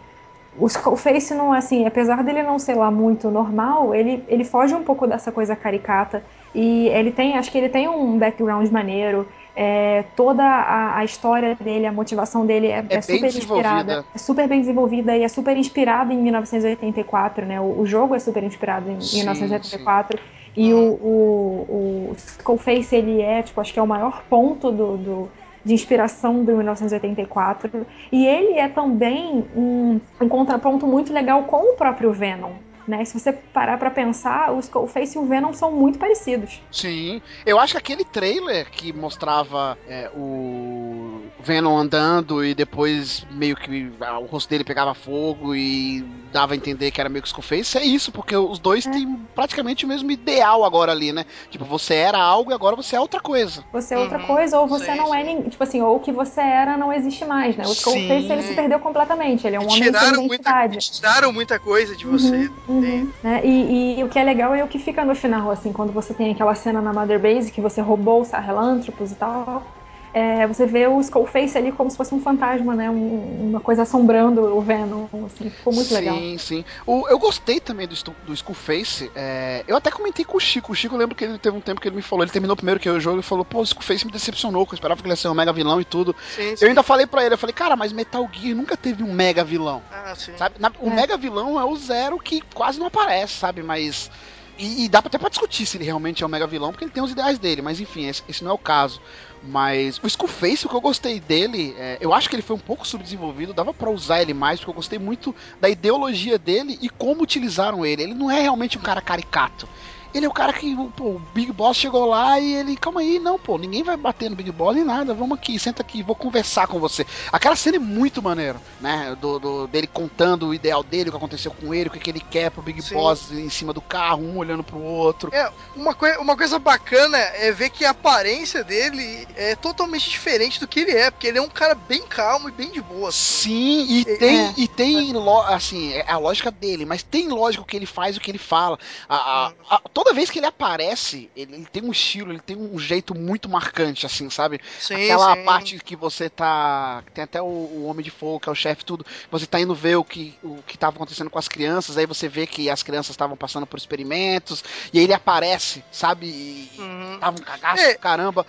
Speaker 3: O Skullface não, assim, apesar dele não ser lá muito normal, ele, ele foge um pouco dessa coisa caricata. E ele tem, acho que ele tem um background maneiro. É, toda a, a história dele, a motivação dele é,
Speaker 1: É
Speaker 3: é super inspirada. É super bem desenvolvida e é super inspirada em 1984, né? O, o jogo é super inspirado em,
Speaker 1: Sim,
Speaker 3: em 1984. E o, o, o Skullface, ele é, tipo, acho que é o maior ponto do, do- de inspiração do 1984. E ele é também um, um contraponto muito legal com o próprio Venom. Né? Se você parar pra pensar, o Skullface e o Venom são muito parecidos.
Speaker 1: Sim. Eu acho que aquele trailer que mostrava é, o. Venom andando e depois meio que ah, o rosto dele pegava fogo e dava a entender que era meio que Skullface, é isso, porque os dois
Speaker 3: É.
Speaker 1: têm praticamente o mesmo ideal agora ali, né? Tipo, você era algo e agora você é outra coisa.
Speaker 3: Você é outra
Speaker 2: Uhum,
Speaker 3: coisa, ou você
Speaker 2: sim,
Speaker 3: não é ninguém. Tipo assim, ou o que você era não existe mais, né? O Skullface ele se perdeu completamente. Ele é um homem sem
Speaker 2: tiraram muita,
Speaker 3: identidade.
Speaker 2: tiraram muita coisa de você.
Speaker 3: Uhum, uhum, né? E, e o que é legal é o que fica no final, assim, quando você tem aquela cena na Mother Base que você roubou os Sahelanthropus e tal. É, você vê o Skullface ali como se fosse um fantasma, né? Um- uma coisa assombrando o Venom. Assim, ficou muito
Speaker 1: sim,
Speaker 3: legal.
Speaker 1: sim. O, eu gostei também do, do Skullface. é, eu até comentei com o Chico. O Chico eu lembro que ele teve um tempo que ele me falou. Ele terminou primeiro que eu o jogo e falou: pô, o Skullface me decepcionou. que Eu esperava que ele ia ser um mega vilão e tudo.
Speaker 2: Sim, sim.
Speaker 1: Eu ainda falei pra ele: eu falei, cara, mas Metal Gear nunca teve um mega vilão.
Speaker 2: Ah, sim.
Speaker 1: Sabe? Na- o
Speaker 3: É.
Speaker 1: mega vilão é o Zero que quase não aparece, sabe? Mas. E, e dá até pra discutir se ele realmente é um mega vilão, porque ele tem os ideais dele, mas enfim, esse, esse não é o caso. Mas o Skullface, o que eu gostei dele, é, eu acho que ele foi um pouco subdesenvolvido, dava pra usar ele mais, porque eu gostei muito da ideologia dele e como utilizaram ele. Ele não é realmente um cara caricato. Ele é o cara que, pô, o Big Boss chegou lá e ele, calma aí, não, pô, ninguém vai bater no Big Boss nem nada, vamos aqui, senta aqui, vou conversar com você. Aquela cena é muito maneiro, né? Do, do- dele contando o ideal dele, o que aconteceu com ele, o que, que ele quer pro Big
Speaker 2: Sim.
Speaker 1: Boss em cima do carro, um olhando pro outro.
Speaker 2: É, uma, coi uma coisa bacana é ver que a aparência dele é totalmente diferente do que ele é, porque ele é um cara bem calmo e bem de boa. assim.
Speaker 1: Sim, e
Speaker 2: É.
Speaker 1: tem, e tem assim, é a lógica dele, mas tem lógica o que ele faz o que ele fala. A- a- a- toda vez que ele aparece, ele, ele tem um estilo, ele tem um jeito muito marcante, assim, sabe?
Speaker 2: Sim,
Speaker 1: Aquela
Speaker 2: sim.
Speaker 1: parte que você tá. Tem até o, o Homem de Fogo, que é o chefe, tudo. Você tá indo ver o que, o que tava acontecendo com as crianças, aí você vê que as crianças estavam passando por experimentos, e aí ele aparece, sabe? E,
Speaker 2: Uhum.
Speaker 1: tava um cagaço
Speaker 2: É.
Speaker 1: caramba.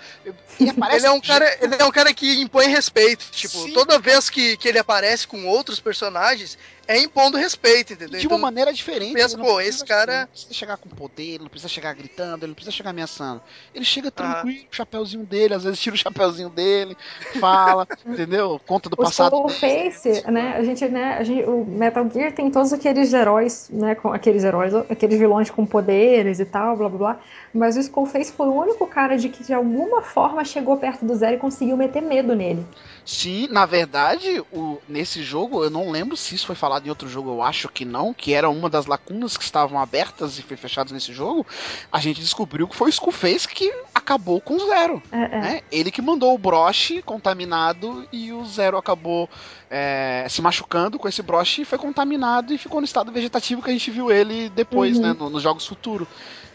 Speaker 1: Ele aparece.
Speaker 2: Ele é, um cara, ele é um cara que impõe respeito. Tipo,
Speaker 1: Sim.
Speaker 2: toda vez que, que ele aparece com outros personagens, é impondo respeito, entendeu?
Speaker 1: de uma
Speaker 2: Então,
Speaker 1: maneira diferente.
Speaker 2: pensa, pô,
Speaker 1: precisa-
Speaker 2: esse cara-
Speaker 1: ele não precisa chegar com poder, ele não precisa chegar gritando, ele não precisa chegar ameaçando. Ele chega
Speaker 2: Ah.
Speaker 1: tranquilo, o chapéuzinho dele, às vezes tira o chapéuzinho dele, fala, entendeu? Conta do
Speaker 3: O
Speaker 1: passado.
Speaker 3: Skullface, né, a gente, né, a gente, o Metal Gear tem todos aqueles heróis, né, com aqueles heróis, aqueles vilões com poderes e tal, blá blá blá, mas o Skullface foi o único cara de que de alguma forma chegou perto do Zero e conseguiu meter medo nele.
Speaker 1: Sim, na verdade, o, nesse jogo, eu não lembro se isso foi falado em outro jogo, eu acho que não, que era uma das lacunas que estavam abertas e foi fechadas nesse jogo. A gente descobriu que foi o Skullface que acabou com o Zero.
Speaker 3: É, é.
Speaker 1: né? Ele que mandou o broche contaminado e o Zero acabou é, se machucando com esse broche e foi contaminado e ficou no estado vegetativo que a gente viu ele depois,
Speaker 3: Uhum.
Speaker 1: né, no- nos jogos futuros.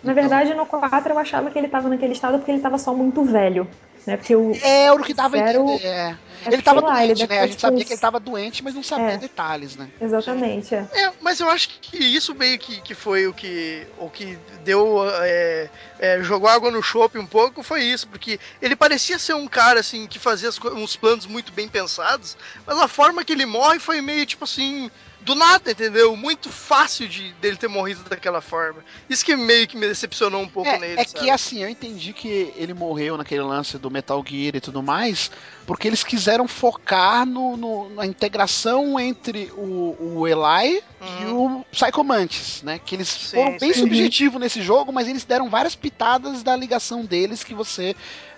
Speaker 3: Na
Speaker 1: Então,
Speaker 3: verdade, no 4 eu achava que ele tava naquele estado porque ele tava só muito velho, né, porque o
Speaker 1: É, o que dava
Speaker 3: Zero-
Speaker 1: entender. é.
Speaker 3: é,
Speaker 1: Ele tava
Speaker 3: lá, ele
Speaker 1: doente,
Speaker 3: deve
Speaker 1: né? A gente sabia
Speaker 3: uns-
Speaker 1: que ele tava doente, mas não sabia
Speaker 3: É.
Speaker 1: detalhes, né?
Speaker 3: Exatamente, é.
Speaker 2: É, mas eu acho que isso meio que, que foi o que, o que deu. é, é, jogou água no chope um pouco, foi isso, porque ele parecia ser um cara assim que fazia uns planos muito bem pensados, mas a forma que ele morre foi meio tipo assim. Do nada, entendeu? Muito fácil de dele ter morrido daquela forma. Isso que meio que me decepcionou um pouco
Speaker 1: É,
Speaker 2: nele.
Speaker 1: é
Speaker 2: sabe?
Speaker 1: que assim, eu entendi que ele morreu naquele lance do Metal Gear e tudo mais, porque eles quiseram focar no, no- na integração entre o, o Eli e o Psycho Mantis, né? Que eles
Speaker 2: Sim,
Speaker 1: foram bem
Speaker 2: sim.
Speaker 1: subjetivos nesse jogo, mas eles deram várias pitadas da ligação deles que você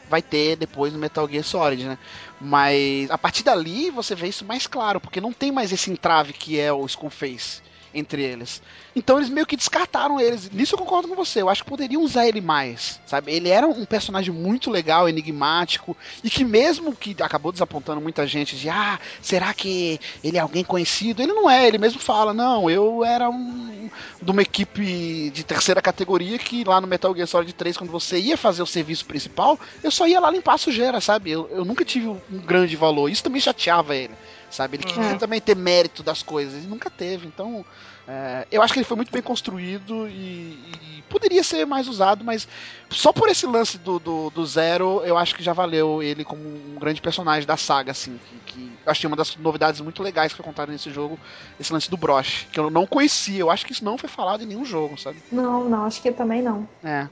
Speaker 1: vai ter depois no Metal Gear Solid, né? Mas a partir dali você vê isso mais claro, porque não tem mais esse entrave que é o Skullface entre eles. Então eles meio que descartaram eles. Nisso eu concordo com você. Eu acho que poderiam usar ele mais, sabe? Ele era um personagem muito legal, enigmático e que mesmo que acabou desapontando muita gente de ah, será que ele é alguém conhecido? Ele não é. Ele mesmo fala não, eu era um de uma equipe de terceira categoria que lá no Metal Gear Solid 3 quando você ia fazer o serviço principal, eu só ia lá limpar a sujeira, sabe? Eu, eu nunca tive um grande valor. Isso também chateava ele, sabe? Ele queria
Speaker 3: É.
Speaker 1: também ter mérito das coisas e nunca teve. Então é, eu acho que ele foi muito bem construído e, e poderia ser mais usado, mas só por esse lance do, do, do Zero, eu acho que já valeu ele como um grande personagem da saga, assim. Que, que eu achei uma das novidades muito legais que foi contada nesse jogo, esse lance do broche, que eu não conhecia. Eu acho que isso não foi falado em nenhum jogo, sabe?
Speaker 3: Não, não, acho que também não.
Speaker 1: É.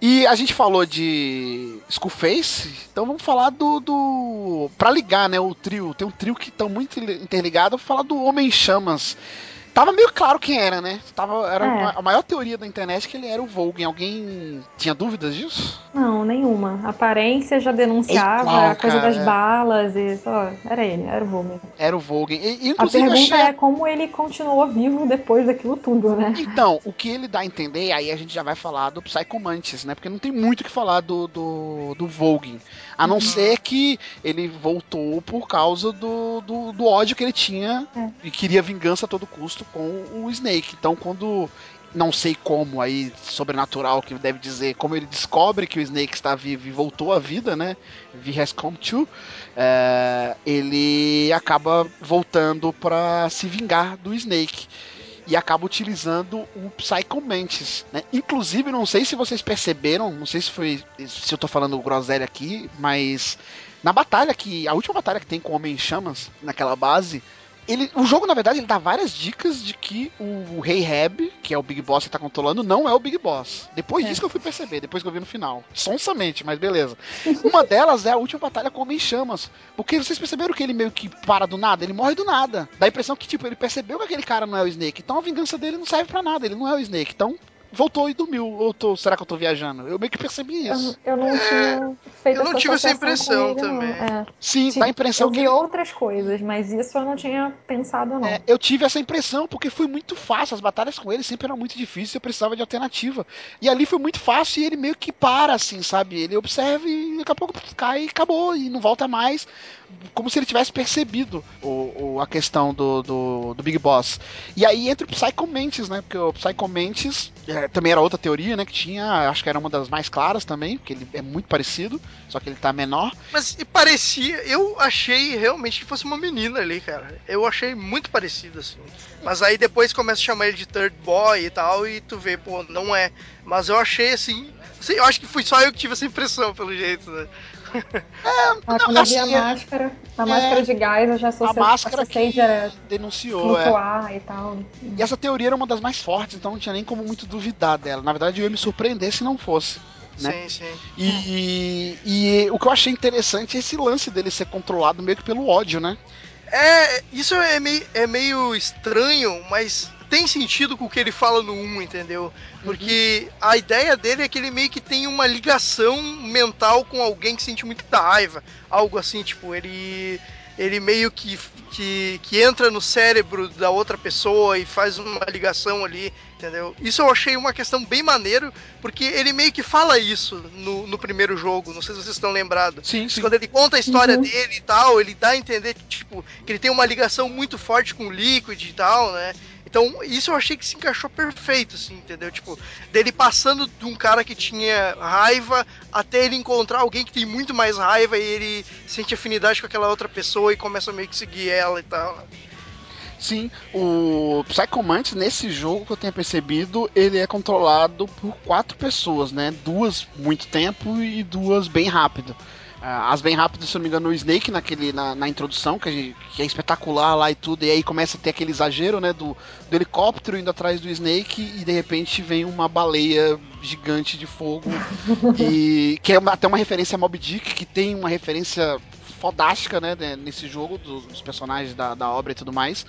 Speaker 1: E a gente falou de Skullface, então vamos falar do. do... Pra ligar, né? O trio. Tem um trio que estão muito interligado. Vou falar do Homem em Chamas. Tava meio claro quem era, né? Tava, era
Speaker 3: É.
Speaker 1: a maior teoria da internet que ele era o Volgin. Alguém tinha dúvidas disso?
Speaker 3: Não, nenhuma. A aparência já denunciava
Speaker 1: É igual,
Speaker 3: a coisa
Speaker 1: cara,
Speaker 3: das
Speaker 1: é.
Speaker 3: balas e só. Era ele, era o Volgin.
Speaker 1: Era o Volgin. E,
Speaker 3: A pergunta
Speaker 1: achei...
Speaker 3: é como ele continuou vivo depois daquilo tudo, né?
Speaker 1: Então, o que ele dá a entender, aí a gente já vai falar do Psycho Mantis, né? Porque não tem muito o que falar do, do, do Volgin. A não ser que ele voltou por causa do, do, do ódio que ele tinha
Speaker 3: É.
Speaker 1: e queria vingança a todo custo com o Snake. Então, quando. Não sei como aí, sobrenatural que deve dizer, como ele descobre que o Snake está vivo e voltou à vida, né? V has come to, é, ele acaba voltando para se vingar do Snake e acaba utilizando o Psycho Mantis, né? Inclusive, não sei se vocês perceberam, não sei se foi se eu tô falando groselha aqui, mas na batalha que a última batalha que tem com o Homem em Chamas naquela base, ele, o jogo na verdade ele dá várias dicas de que o Rei Heb, que é o Big Boss que tá controlando, não é o Big Boss. Depois
Speaker 3: É.
Speaker 1: disso que eu fui perceber, depois que eu vi no final. Sonsamente, mas beleza. Uma delas é a última batalha com o Homem em Chamas. Porque vocês perceberam que ele meio que para do nada? Ele morre do nada. Dá a impressão que, tipo, ele percebeu que aquele cara não é o Snake. Então a vingança dele não serve pra nada. Ele não é o Snake. Então voltou e dormiu. Ou tô, será que eu tô viajando? Eu meio que percebi
Speaker 3: Eu,
Speaker 1: isso.
Speaker 3: eu não tinha feito
Speaker 2: eu não tive essa impressão
Speaker 3: ele,
Speaker 2: também.
Speaker 3: É.
Speaker 1: Sim,
Speaker 3: Tive-
Speaker 1: dá a impressão
Speaker 3: eu
Speaker 1: que.
Speaker 3: vi
Speaker 1: ele-
Speaker 3: outras coisas, mas isso eu não tinha pensado, não.
Speaker 1: É, eu tive essa impressão porque foi muito fácil. As batalhas com ele sempre eram muito difíceis. Eu precisava de alternativa. E ali foi muito fácil e ele meio que para, assim, sabe? Ele observa e daqui a pouco cai e acabou e não volta mais. Como se ele tivesse percebido o, o- a questão do, do, do Big Boss. E aí entra o Psycho Mantis, né? Porque o Psycho Mantis é, também era outra teoria, né? Que tinha, acho que era uma das mais claras também, porque ele é muito parecido, só que ele tá menor.
Speaker 2: Mas e parecia, eu achei realmente que fosse uma menina ali, cara. Eu achei muito parecido, assim. Mas aí depois começa a chamar ele de third boy e tal, e tu vê, pô, não é. Mas eu achei assim. sei, eu acho que fui só eu que tive essa impressão, pelo jeito, né?
Speaker 3: Ah, quando eu vi a
Speaker 1: assim, é-
Speaker 3: máscara, a máscara de gás, eu já
Speaker 1: A
Speaker 3: associ-
Speaker 1: máscara que
Speaker 3: direto.
Speaker 1: denunciou, é.
Speaker 3: Flutuar e tal.
Speaker 1: E essa teoria era uma das mais fortes, então não tinha nem como muito duvidar dela. Na verdade, eu ia me surpreender se não fosse. Né?
Speaker 2: Sim, sim.
Speaker 1: E, e o que eu achei interessante é esse lance dele ser controlado meio que pelo ódio, né?
Speaker 2: É, isso é meio, é meio estranho, mas tem sentido com o que ele fala no 1, entendeu? Porque a ideia dele é que ele meio que tem uma ligação mental com alguém que sente muita raiva. Algo assim, tipo, ele. Ele meio que, que, que entra no cérebro da outra pessoa e faz uma ligação ali, entendeu? Isso eu achei uma questão bem maneiro, porque ele meio que fala isso no, no primeiro jogo, não sei se vocês estão lembrados.
Speaker 1: Sim, sim.
Speaker 2: Quando ele conta a história
Speaker 3: Uhum.
Speaker 2: dele e tal, ele dá a entender tipo, que ele tem uma ligação muito forte com o Liquid e tal, né? Então, isso eu achei que se encaixou perfeito, assim, entendeu? Tipo, dele passando de um cara que tinha raiva até ele encontrar alguém que tem muito mais raiva e ele sente afinidade com aquela outra pessoa e começa meio que seguir ela e tal.
Speaker 1: Sim, o Psycho Mantis, nesse jogo que eu tenho percebido, ele é controlado por quatro pessoas, né? Duas muito tempo e duas bem rápido. Ah, As bem rápidas, se eu não me engano, o Snake naquele, na, na introdução, que, gente- que é espetacular lá e tudo, e aí começa a ter aquele exagero, né, do, do helicóptero indo atrás do Snake e de repente vem uma baleia gigante de fogo, e que é uma- até uma referência a Mob Dick, que tem uma referência fodástica, né, né, nesse jogo, dos, dos personagens da, da obra e tudo mais.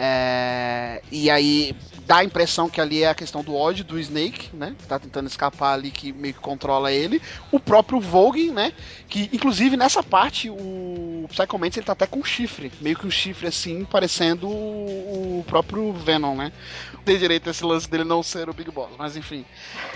Speaker 1: É, e aí dá a impressão que ali é a questão do ódio do Snake, né? Que tá tentando escapar ali, que meio que controla ele. O próprio Vogue, né? Que inclusive nessa parte o Psycho Mantis ele tá até com um chifre, meio que um chifre assim, parecendo o, o próprio Venom, né? Tem direito a esse lance dele não ser o Big Boss, mas enfim.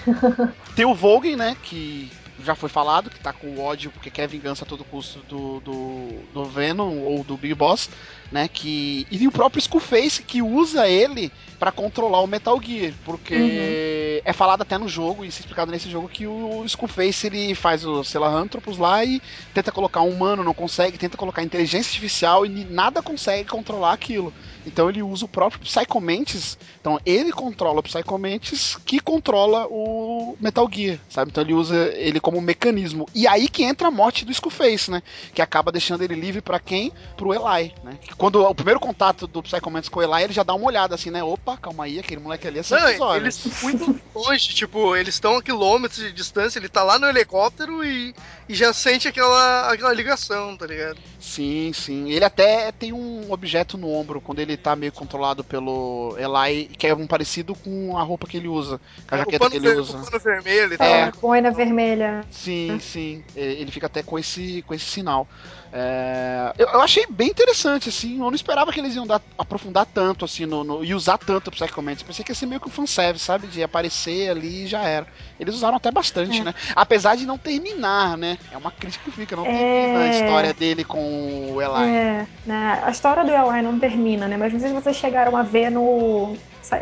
Speaker 1: Tem o Vogue, né? Que já foi falado, que tá com ódio porque quer vingança a todo custo do, do, do Venom ou do Big Boss, né? Que, e o próprio Skullface que usa ele pra controlar o Metal Gear, porque é falado até no jogo, e isso é explicado nesse jogo, que o Skullface ele faz os Sahelanthropus lá e tenta colocar um humano, não consegue, tenta colocar inteligência artificial e nada consegue controlar aquilo. Então ele usa o próprio Psycho Mantis, então ele controla o Psycho Mantis que controla o Metal Gear, sabe? Então ele usa ele como mecanismo. E aí que entra a morte do Skullface, né? Que acaba deixando ele livre pra quem? Pro Eli, né? Quando o primeiro contato do Psycho Mantis com o Eli, ele já dá uma olhada assim, né? Opa, calma aí, aquele moleque ali é
Speaker 2: Não, eles estão muito longe, tipo, eles estão a quilômetros de distância, ele tá lá no helicóptero e, e já sente aquela, aquela ligação, tá ligado?
Speaker 1: Sim, sim. Ele até tem um objeto no ombro quando ele ele tá meio controlado pelo Eli, que é um parecido com a roupa que ele usa, com a
Speaker 2: o
Speaker 1: jaqueta que ele
Speaker 2: ver-
Speaker 1: usa.
Speaker 2: o pano vermelho e tal.
Speaker 1: É.
Speaker 3: É, boina vermelha.
Speaker 1: Sim, sim. É, Ele fica até com esse, com esse sinal. É, eu, eu achei bem interessante, assim. Eu não esperava que eles iam dar- aprofundar tanto, assim, no, no- e usar tanto o Psycho Mantis. Pensei que ia ser meio que um fanservice, sabe? De aparecer ali e já era. Eles usaram até bastante,
Speaker 3: É.
Speaker 1: né? Apesar de não terminar, né? É uma crítica que fica. Não
Speaker 3: É.
Speaker 1: termina a história dele com o Eli.
Speaker 3: É, né? A história do Eli não termina, né? Mas não sei se vocês chegaram a ver no.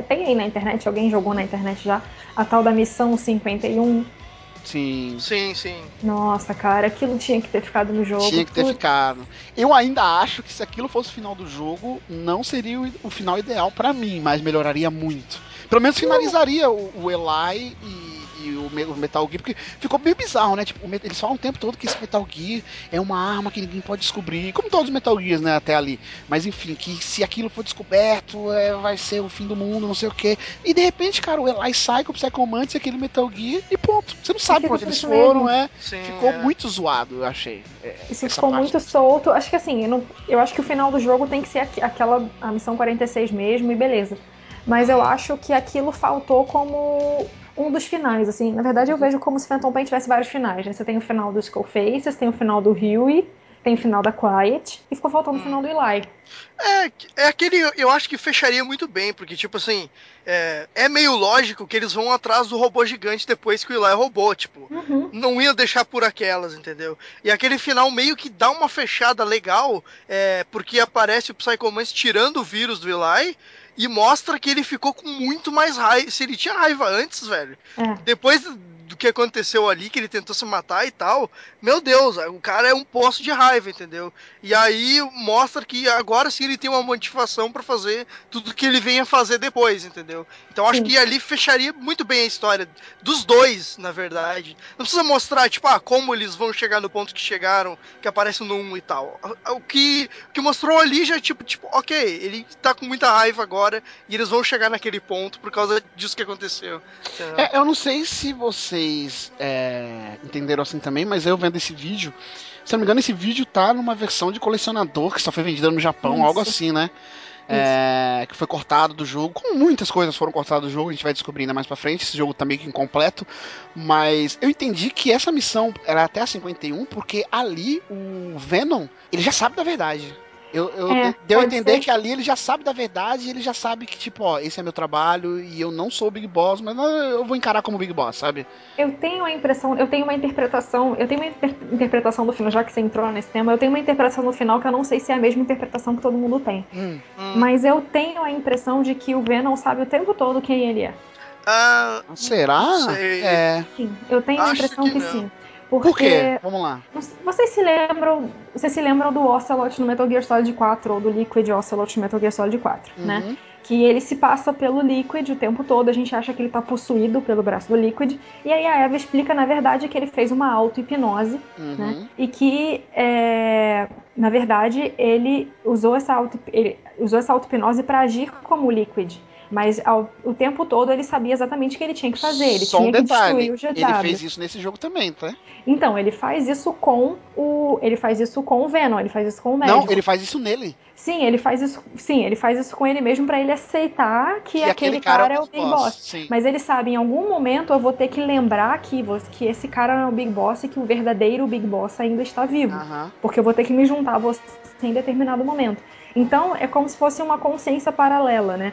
Speaker 3: Tem aí na internet, alguém jogou na internet já, a tal da missão 51.
Speaker 1: Sim.
Speaker 2: Sim, sim.
Speaker 3: Nossa, cara, aquilo tinha que ter ficado no jogo.
Speaker 1: Tinha que ter ficado. Eu ainda acho que se aquilo fosse o final do jogo, não seria o, final ideal pra mim, mas melhoraria muito. Pelo menos finalizaria o, o Eli e, e o, Me- o Metal Gear, porque ficou meio bizarro, né? Tipo, eles falam o tempo todo que esse Metal Gear é uma arma que ninguém pode descobrir, como todos os Metal Gears, né? Até ali. Mas enfim, que se aquilo for descoberto, é, vai ser o fim do mundo, não sei o quê. E de repente, cara, o Eli sai com o Psycho Mantis e aquele Metal Gear e ponto. Você não sabe pra onde eles foram,
Speaker 3: mesmo.
Speaker 1: é.
Speaker 2: sim
Speaker 1: Ficou
Speaker 2: é.
Speaker 1: muito zoado, eu achei. É,
Speaker 3: Isso ficou
Speaker 1: parte.
Speaker 3: muito solto. Acho que assim, eu, não- eu acho que o final do jogo tem que ser aqu- aquela a missão 46 mesmo e beleza. Mas eu acho que aquilo faltou como um dos finais, assim. Na verdade, eu vejo como se Phantom Pain tivesse vários finais, né? Você tem o final do Skullface, você tem o final do Huey, tem o final da Quiet, e ficou faltando o final do Eli.
Speaker 2: É, é aquele, eu acho que fecharia muito bem, porque, tipo assim, é, é meio lógico que eles vão atrás do robô gigante depois que o Eli roubou, tipo.
Speaker 3: Uhum.
Speaker 2: Não ia deixar por aquelas, entendeu? E aquele final meio que dá uma fechada legal, é, porque aparece o Psycho Mantis tirando o vírus do Eli e mostra que ele ficou com muito mais raiva. Se ele tinha raiva antes, velho,
Speaker 3: É.
Speaker 2: depois do que aconteceu ali, que ele tentou se matar e tal, meu Deus, o cara é um poço de raiva, entendeu? E aí mostra que agora sim ele tem uma motivação pra fazer tudo que ele venha fazer depois, entendeu? Então acho
Speaker 3: Sim.
Speaker 2: que ali fecharia muito bem a história dos dois, na verdade. Não precisa mostrar, tipo, ah, como eles vão chegar no ponto que chegaram, que aparece no 1 e tal. O que, o que mostrou ali já, tipo, tipo, ok, ele tá com muita raiva agora e eles vão chegar naquele ponto por causa disso que aconteceu.
Speaker 1: É, eu não sei se vocês é, entenderam assim também, mas eu vendo esse vídeo, se eu não me engano, esse vídeo tá numa versão de colecionador que só foi vendida no Japão,
Speaker 3: Isso.
Speaker 1: algo assim, né? É, que foi cortado do jogo, como muitas coisas foram cortadas do jogo, a gente vai descobrir ainda mais pra frente, esse jogo tá meio que incompleto, mas eu entendi que essa missão era até a 51, porque ali o Venom, ele já sabe da verdade. Eu, eu,
Speaker 3: É,
Speaker 1: deu a entender
Speaker 3: ser.
Speaker 1: que ali ele já sabe da verdade, ele já sabe que, tipo, ó, esse é meu trabalho e eu não sou o Big Boss, mas eu vou encarar como Big Boss, sabe?
Speaker 3: Eu tenho a impressão, eu tenho uma interpretação, eu tenho uma inter- interpretação do final, já que você entrou nesse tema, eu tenho uma interpretação do final que eu não sei se é a mesma interpretação que todo mundo tem.
Speaker 1: Hum.
Speaker 2: Hum.
Speaker 3: Mas eu tenho a impressão de que o Venom sabe o tempo todo quem ele é.
Speaker 2: Ah,
Speaker 1: Será?
Speaker 2: Não sei.
Speaker 1: É.
Speaker 3: Sim, eu tenho a
Speaker 2: Acho
Speaker 3: impressão
Speaker 2: que
Speaker 3: que,
Speaker 2: não.
Speaker 3: Sim.
Speaker 1: Por
Speaker 3: Porque
Speaker 1: quê? Vamos lá.
Speaker 3: vocês se lembram, vocês se lembram do Ocelot no Metal Gear Solid 4 ou do Liquid Ocelot no Metal Gear Solid 4, né?
Speaker 1: Uhum.
Speaker 3: Que ele se passa pelo Liquid o tempo todo, a gente acha que ele tá possuído pelo braço do Liquid, e aí a Eva explica na verdade que ele fez uma auto-hipnose
Speaker 1: Uhum.
Speaker 3: né? E que, é, na verdade, ele usou essa auto, ele usou essa auto-hipnose para agir como o Liquid. Mas ao- o tempo todo ele sabia exatamente o que ele tinha que fazer. Ele
Speaker 1: Só
Speaker 3: tinha
Speaker 1: um
Speaker 3: que
Speaker 1: detalhe,
Speaker 3: destruir o GW.
Speaker 1: ele fez isso nesse jogo também, tá?
Speaker 3: Então, ele faz isso com o. Ele faz isso com o Venom, ele faz isso com o médico.
Speaker 1: Não, ele faz isso nele.
Speaker 3: Sim, ele faz isso. Sim, ele faz isso com ele mesmo para ele aceitar que,
Speaker 1: Que
Speaker 3: aquele, cara, é o Big Boss.
Speaker 1: Sim.
Speaker 3: Mas ele sabe, em algum momento eu vou ter que lembrar que, que esse cara não é o Big Boss e que o verdadeiro Big Boss ainda está vivo.
Speaker 1: Aham.
Speaker 3: Porque eu vou ter que me juntar a você em determinado momento. Então é como se fosse uma consciência paralela, né?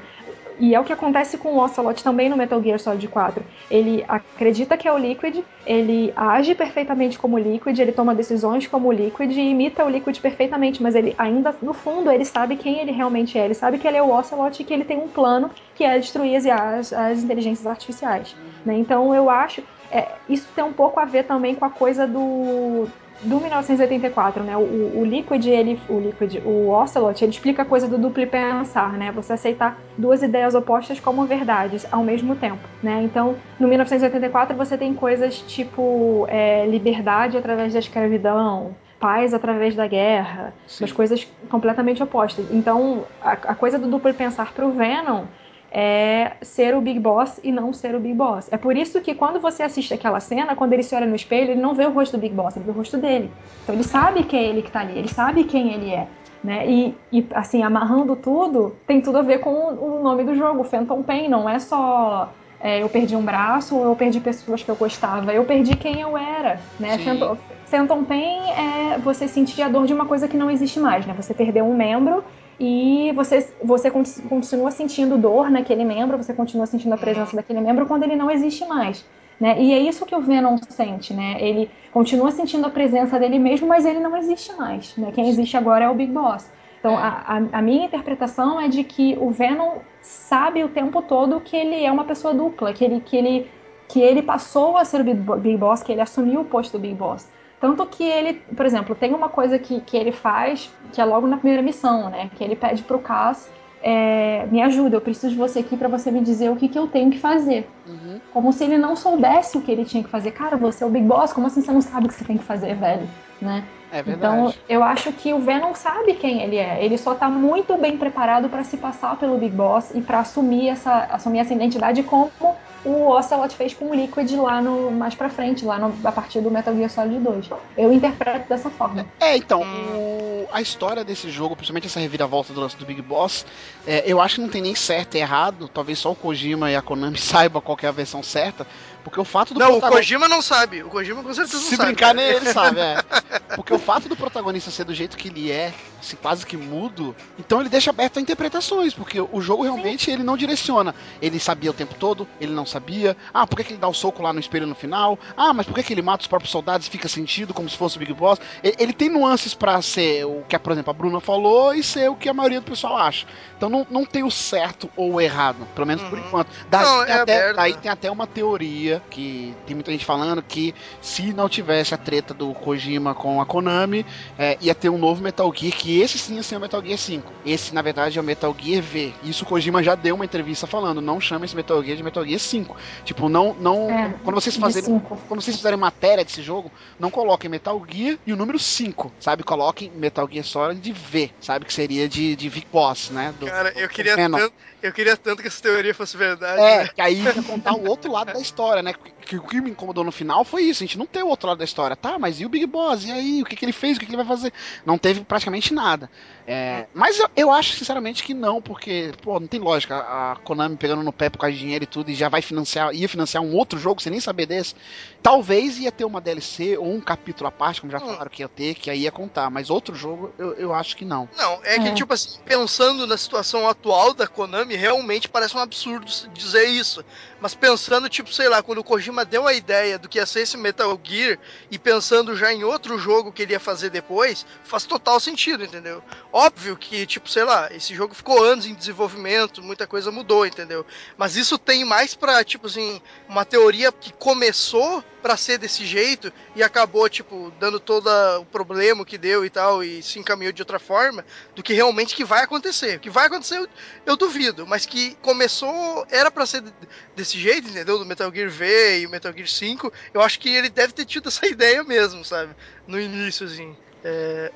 Speaker 3: E é o que acontece com o Ocelot também no Metal Gear Solid 4. Ele acredita que é o Liquid, ele age perfeitamente como o Liquid, ele toma decisões como o Liquid e imita o Liquid perfeitamente, mas ele ainda, no fundo, ele sabe quem ele realmente é. Ele sabe que ele é o Ocelot e que ele tem um plano que é destruir as, as inteligências artificiais. né? Então eu acho. é, isso tem um pouco a ver também com a coisa do, do 1984, né? O, o Liquid, ele, o Liquid, o Ocelot, ele explica a coisa do duplo pensar, né? Você aceitar duas ideias opostas como verdades ao mesmo tempo, né? Então, no 1984 você tem coisas tipo é, liberdade através da escravidão, paz através da guerra,
Speaker 1: Sim.
Speaker 3: coisas completamente opostas. Então, a, a coisa do duplo pensar pro Venom é ser o Big Boss e não ser o Big Boss. É por isso que quando você assiste aquela cena, quando ele se olha no espelho, ele não vê o rosto do Big Boss, ele vê o rosto dele. Então ele sabe que é ele que tá ali, ele sabe quem ele é. Né? E, e, assim, amarrando tudo, tem tudo a ver com o, o nome do jogo, Phantom Pain. Não é só é, eu perdi um braço ou eu perdi pessoas que eu gostava. Eu perdi quem eu era. Né? Phantom, Phantom Pain é você sentir a dor de uma coisa que não existe mais. Né? Você perdeu um membro e você, você con- continua sentindo dor naquele membro, você continua sentindo a presença daquele membro quando ele não existe mais. Né? E é isso que o Venom sente, né? Ele continua sentindo a presença dele mesmo, mas ele não existe mais. Né? Quem existe agora é o Big Boss. Então, a, a- minha interpretação é de que o Venom sabe o tempo todo que ele é uma pessoa dupla, que ele, que ele, que ele passou a ser o Big Boss, que ele assumiu o posto do Big Boss. Tanto que ele, por exemplo, tem uma coisa que, que ele faz, que é logo na primeira missão, né? Que ele pede pro Cass, é, me ajuda, eu preciso de você aqui pra você me dizer o que, que eu tenho que fazer.
Speaker 1: Uhum.
Speaker 3: Como se ele não soubesse o que ele tinha que fazer. Cara, você é o Big Boss, como assim você não sabe o que você tem que fazer, velho? Né?
Speaker 1: É verdade.
Speaker 3: Então, eu acho que o Venom sabe quem ele é. Ele só tá muito bem preparado pra se passar pelo Big Boss e pra assumir essa, assumir essa identidade como o Ocelot fez com o Liquid lá no mais pra frente, lá no- a partir do Metal Gear Solid 2. Eu interpreto dessa forma.
Speaker 1: É, então, o- a história desse jogo, principalmente essa reviravolta do lance do Big Boss, é, eu acho que não tem nem certo e errado. Talvez só o Kojima e a Konami saibam qual que é a versão certa. Porque o fato do
Speaker 2: Não, o
Speaker 1: protagonista-
Speaker 2: Kojima não sabe. O Kojima com certeza não
Speaker 1: Se
Speaker 2: sabe.
Speaker 1: brincar
Speaker 2: cara.
Speaker 1: nele, ele sabe, é. Porque o fato do protagonista ser do jeito que ele é, se quase que mudo, então ele deixa aberto a interpretações, porque o jogo realmente ele não direciona. Ele sabia o tempo todo, ele não sabia. Ah, por que, que ele dá o soco lá no espelho no final? Ah, mas por que, que ele mata os próprios soldados e fica sentido como se fosse o Big Boss? Ele tem nuances pra ser o que, por exemplo, a Bruna falou e ser o que a maioria do pessoal acha. Então não, não tem o certo ou o errado, pelo menos por
Speaker 2: Uhum.
Speaker 1: enquanto. Daí,
Speaker 2: Não,
Speaker 1: tem
Speaker 2: é
Speaker 1: até, daí tem até uma teoria que tem muita gente falando que se não tivesse a treta do Kojima com a Konami, é, ia ter um novo Metal Gear, que esse sim ia ser o Metal Gear 5. Esse, na verdade, é o Metal Gear V. Isso o Kojima já deu uma entrevista falando, não chama esse Metal Gear de Metal Gear 5. Tipo, não. não
Speaker 3: É,
Speaker 1: quando vocês fazerem. Quando vocês fizerem matéria desse jogo, não coloquem Metal Gear e o número 5, sabe? Coloquem Metal Gear Solid V, sabe? Que seria de, de Big Boss, né? Do-
Speaker 2: Cara, eu
Speaker 1: do
Speaker 2: queria,
Speaker 1: Venom.
Speaker 2: tanto, eu queria tanto que essa teoria fosse verdade.
Speaker 1: É,
Speaker 2: né?
Speaker 1: que aí ia contar o outro lado da história, né? Que, que o que me incomodou no final foi isso, a gente não tem o outro lado da história. Tá, mas e o Big Boss? E aí? O que, que ele fez? O que, que ele vai fazer? Não teve praticamente nada. É, mas eu, eu acho, sinceramente, que não, porque, pô, não tem lógica. A Konami pegando no pé por causa de dinheiro e tudo, e já vai financiar, ia financiar um outro jogo sem nem saber desse. Talvez ia ter uma DLC ou um capítulo à parte, como já
Speaker 2: Hum.
Speaker 1: falaram que ia ter, que aí ia contar. Mas outro jogo, eu, eu acho que não.
Speaker 2: Não, é que,
Speaker 3: É.
Speaker 2: tipo assim, pensando na situação atual da Konami, realmente parece um absurdo se dizer isso. Mas pensando, tipo, sei lá, quando o Kojima deu a ideia do que ia ser esse Metal Gear e pensando já em outro jogo que ele ia fazer depois, faz total sentido, entendeu? Óbvio que, tipo, sei lá, esse jogo ficou anos em desenvolvimento, muita coisa mudou, entendeu? Mas isso tem mais pra, tipo assim, uma teoria que começou pra ser desse jeito e acabou, tipo, dando todo o problema que deu e tal, e se encaminhou de outra forma, do que realmente que vai acontecer. O que vai acontecer, eu, eu duvido, mas que começou, era pra ser de- desse jeito, entendeu? Do Metal Gear V e o Metal Gear 5, eu acho que ele deve ter tido essa ideia mesmo, sabe? No início, assim. É,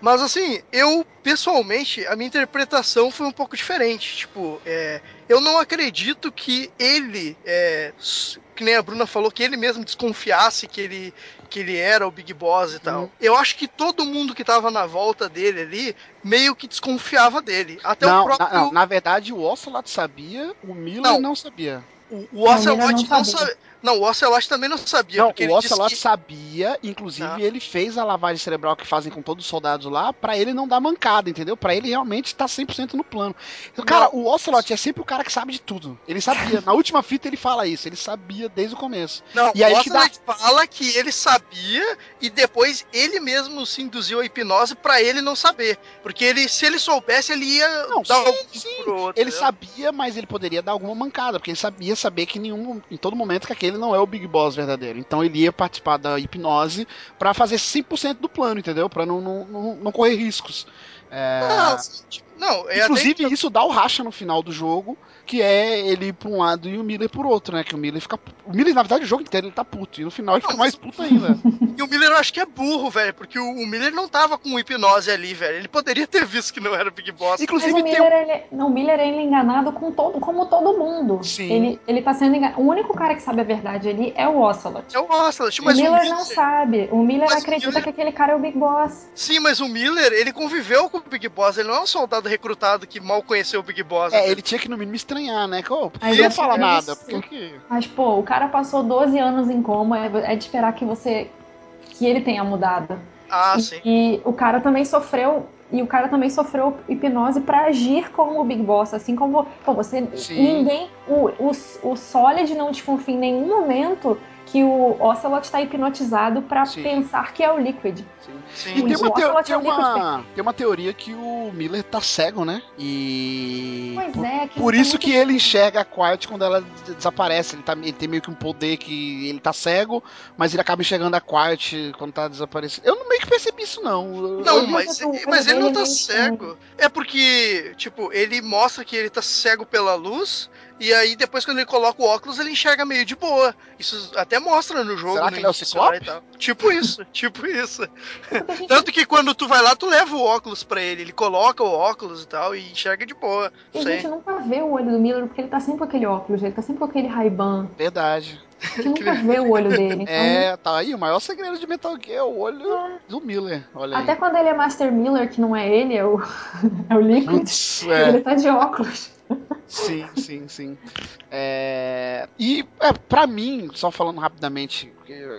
Speaker 2: Mas assim, eu pessoalmente, a minha interpretação foi um pouco diferente. Tipo, é, eu não acredito que ele, é, que nem a Bruna falou, que ele mesmo desconfiasse que ele, que ele era o Big Boss e tal.
Speaker 1: Uhum.
Speaker 2: Eu acho que todo mundo que tava na volta dele ali meio que desconfiava dele. Até
Speaker 1: não,
Speaker 2: o próprio.
Speaker 1: na, não, na verdade, o Ocelot sabia, o Miller
Speaker 2: Não.
Speaker 1: não sabia.
Speaker 2: O, o
Speaker 3: Não,
Speaker 2: Ocelot não,
Speaker 3: não
Speaker 2: sabia.
Speaker 3: sabia.
Speaker 2: Não, o Ocelot também não sabia.
Speaker 1: Não,
Speaker 2: porque
Speaker 1: o Ocelot
Speaker 2: que-
Speaker 1: sabia, inclusive
Speaker 2: Tá.
Speaker 1: ele fez a lavagem cerebral que fazem com todos os soldados lá, pra ele não dar mancada, entendeu? Pra ele realmente estar 100% no plano. Então, Cara, o Ocelot é sempre o cara que sabe de tudo. Ele sabia. Na última fita ele fala isso, ele sabia desde o começo.
Speaker 2: Não,
Speaker 1: E aí
Speaker 2: o
Speaker 1: que dá-
Speaker 2: Ocelot fala que ele sabia e depois ele mesmo se induziu a hipnose pra ele não saber. Porque ele, se ele soubesse, ele ia
Speaker 1: Não,
Speaker 2: dar
Speaker 1: sim,
Speaker 2: um
Speaker 1: sim.
Speaker 2: outro.
Speaker 1: Ele
Speaker 2: entendeu?
Speaker 1: sabia, mas ele poderia dar alguma mancada, porque ele sabia saber que em, nenhum, em todo momento que aquele não é o Big Boss verdadeiro. Então ele ia participar da hipnose pra fazer 100% do plano, entendeu? Pra não, não, não, não correr riscos. É,
Speaker 2: Não, assim, tipo, não, é
Speaker 1: Inclusive,
Speaker 2: até...
Speaker 1: isso dá o racha no final do jogo, que é ele ir pra um lado e o Miller por outro, né? Que o Miller fica. O Miller, na verdade, o jogo inteiro ele tá puto. E no final ele fica mais puto ainda.
Speaker 2: E o Miller eu acho que é burro, velho, porque o, o Miller não tava com hipnose ali, velho. Ele poderia ter visto que não era o Big Boss.
Speaker 3: Mas
Speaker 1: Inclusive,
Speaker 3: o
Speaker 1: tem
Speaker 3: Miller, ele, não, o Miller ele é enganado com todo, como todo mundo.
Speaker 1: Sim.
Speaker 3: Ele, ele tá sendo enganado. O único cara que sabe a verdade ali é o Ocelot.
Speaker 2: É o Ocelot,
Speaker 3: O
Speaker 2: mas o
Speaker 3: Miller
Speaker 2: Miller...
Speaker 3: não sabe. O Miller
Speaker 2: Mas o
Speaker 3: acredita
Speaker 2: Miller-
Speaker 3: que aquele cara é o Big Boss.
Speaker 2: Sim, mas o Miller, ele conviveu com o Big Boss, ele não é um soldado recrutado que mal conheceu o Big Boss.
Speaker 1: É,
Speaker 2: entendeu?
Speaker 1: ele tinha que no mínimo estranhar, né? Que, ô, por que não fala
Speaker 3: é
Speaker 1: nada?
Speaker 3: isso.
Speaker 1: Por que que...
Speaker 3: Mas, pô, o cara passou 12 anos em coma, é é de esperar que você. que ele tenha mudado.
Speaker 2: Ah,
Speaker 3: e,
Speaker 2: sim.
Speaker 3: e o cara também sofreu. E o cara também sofreu hipnose pra agir como o Big Boss, assim como pô, você.
Speaker 1: Sim.
Speaker 3: Ninguém. O, o, o Solid não desconfia em nenhum momento que o Ocelot tá hipnotizado pra
Speaker 1: Sim.
Speaker 3: pensar que é o Liquid.
Speaker 2: sim.
Speaker 1: E tem
Speaker 3: O
Speaker 1: uma, teo- tem,
Speaker 3: é
Speaker 1: uma, tem uma teoria que o Miller tá cego, né? E.
Speaker 3: Pois
Speaker 1: por,
Speaker 3: é, que
Speaker 1: por
Speaker 3: isso é
Speaker 1: isso que ele enxerga a Quiet quando ela des- desaparece. Ele, tá, ele tem meio que um poder que ele tá cego, mas ele acaba enxergando a Quiet quando tá desaparecendo. Eu não meio que percebi isso, não.
Speaker 2: Não,
Speaker 1: eu-
Speaker 2: mas,
Speaker 3: eu-
Speaker 2: mas ele não tá
Speaker 3: meio
Speaker 2: cego. É porque, tipo, ele mostra que ele tá cego pela luz, e aí depois quando ele coloca o óculos, ele enxerga meio de boa. Isso até mostra no jogo.
Speaker 1: Será
Speaker 2: no
Speaker 1: que ele é o
Speaker 2: e
Speaker 1: Ciclope?
Speaker 2: tal. Tipo isso, tipo isso.
Speaker 3: A
Speaker 2: Tanto que quando tu vai lá, tu leva o óculos pra ele. Ele coloca o óculos e tal, e enxerga de boa.
Speaker 3: a
Speaker 2: Sei.
Speaker 3: gente nunca vê o olho do Miller porque ele tá sempre com aquele óculos, ele tá sempre com aquele Ray-Ban.
Speaker 1: Verdade.
Speaker 3: A gente nunca vê o olho dele. Então,
Speaker 1: É, tá aí. O maior segredo de Metal Gear é o olho do Miller. Olha aí.
Speaker 3: Até quando ele é Master Miller, que não é ele, é o, é o Liquid,
Speaker 1: Putz, é.
Speaker 3: ele tá de óculos.
Speaker 1: Sim, sim, sim. É, E, é, pra mim, só falando rapidamente,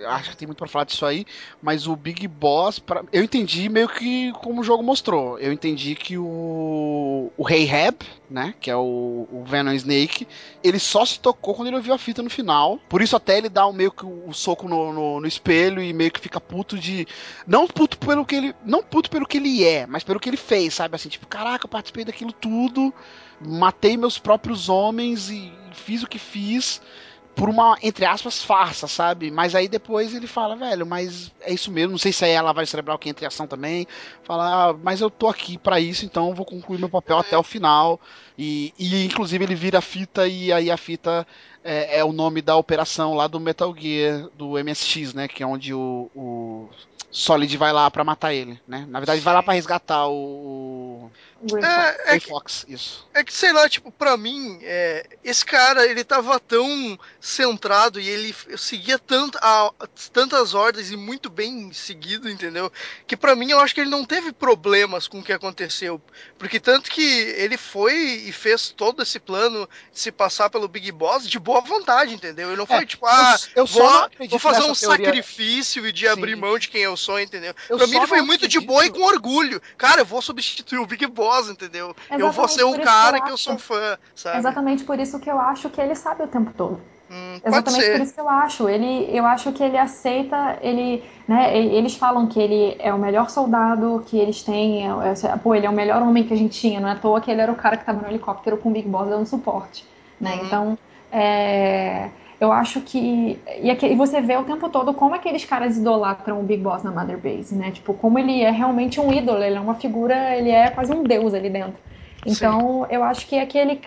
Speaker 1: acho que tem muito pra falar disso aí, mas o Big Boss, pra- eu entendi meio que como o jogo mostrou. Eu entendi que o, o Rei Rab, né, que é o, o Venom Snake, ele só se tocou quando ele ouviu a fita no final. Por isso até ele dá um, meio que o soco no, no, no espelho e meio que fica puto de. Não puto pelo que ele. Não puto pelo que ele é, mas pelo que ele fez, sabe? Assim, tipo, caraca, eu participei daquilo tudo matei meus próprios homens e fiz o que fiz por uma, entre aspas, farsa, sabe? Mas aí depois ele fala, velho, mas é isso mesmo, não sei se é a lavagem cerebral que entra em ação também. Fala, ah, mas eu tô aqui pra isso, então eu vou concluir meu papel até o final. E, e inclusive ele vira a fita e aí a fita é, é o nome da operação lá do Metal Gear, do MSX, né? Que é onde o, o Solid vai lá pra matar ele, né? Na verdade, vai lá pra resgatar o.
Speaker 3: Fox.
Speaker 2: É, é, que,
Speaker 1: Fox, isso.
Speaker 2: é que, sei lá, tipo, pra mim, é, esse cara, ele tava tão centrado e ele seguia tant, a- tantas ordens e muito bem seguido, entendeu? Que pra mim eu acho que ele não teve problemas com o que aconteceu. Porque tanto que ele foi e fez todo esse plano de se passar pelo Big Boss de boa vontade, entendeu? Ele não foi
Speaker 1: É,
Speaker 2: tipo, ah,
Speaker 1: eu, eu só
Speaker 2: vou, vou fazer um
Speaker 1: teoria.
Speaker 2: sacrifício e de
Speaker 1: Sim.
Speaker 2: abrir mão de quem eu sou, entendeu?
Speaker 1: Eu
Speaker 2: pra mim ele foi muito de
Speaker 1: acredito-
Speaker 2: boa e com orgulho. Cara, eu vou substituir o Big Boss, entendeu? eu vou
Speaker 3: Exatamente
Speaker 2: ser um cara
Speaker 3: que eu
Speaker 2: que eu sou fã, sabe?
Speaker 3: Exatamente por isso que eu acho que ele sabe o tempo todo.
Speaker 2: Hum,
Speaker 3: Exatamente por isso que eu acho. Ele, eu acho que ele aceita, ele, né, eles falam que ele é o melhor soldado que eles têm, é, é, pô, ele é o melhor homem que a gente tinha, não é à toa que ele era o cara que estava no helicóptero com o Big Boss dando suporte, né?
Speaker 2: Uhum.
Speaker 3: Então, é, eu acho que e, aqui- e você vê o tempo todo como aqueles caras idolatram o Big Boss na Mother Base, né? Tipo, como ele é realmente um ídolo, ele é uma figura, ele é quase um deus ali dentro. Então, eu acho que aquele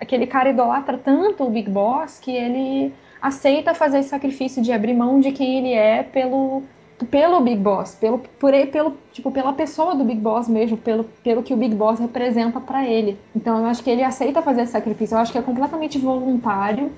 Speaker 3: aquele cara idolatra tanto o Big Boss que ele aceita fazer esse sacrifício de abrir mão de quem ele é pelo pelo Big Boss, pelo por pelo tipo pela pessoa do Big Boss mesmo, pelo pelo que o Big Boss representa pra ele. Então eu acho que ele aceita fazer esse sacrifício. Eu acho que é completamente voluntário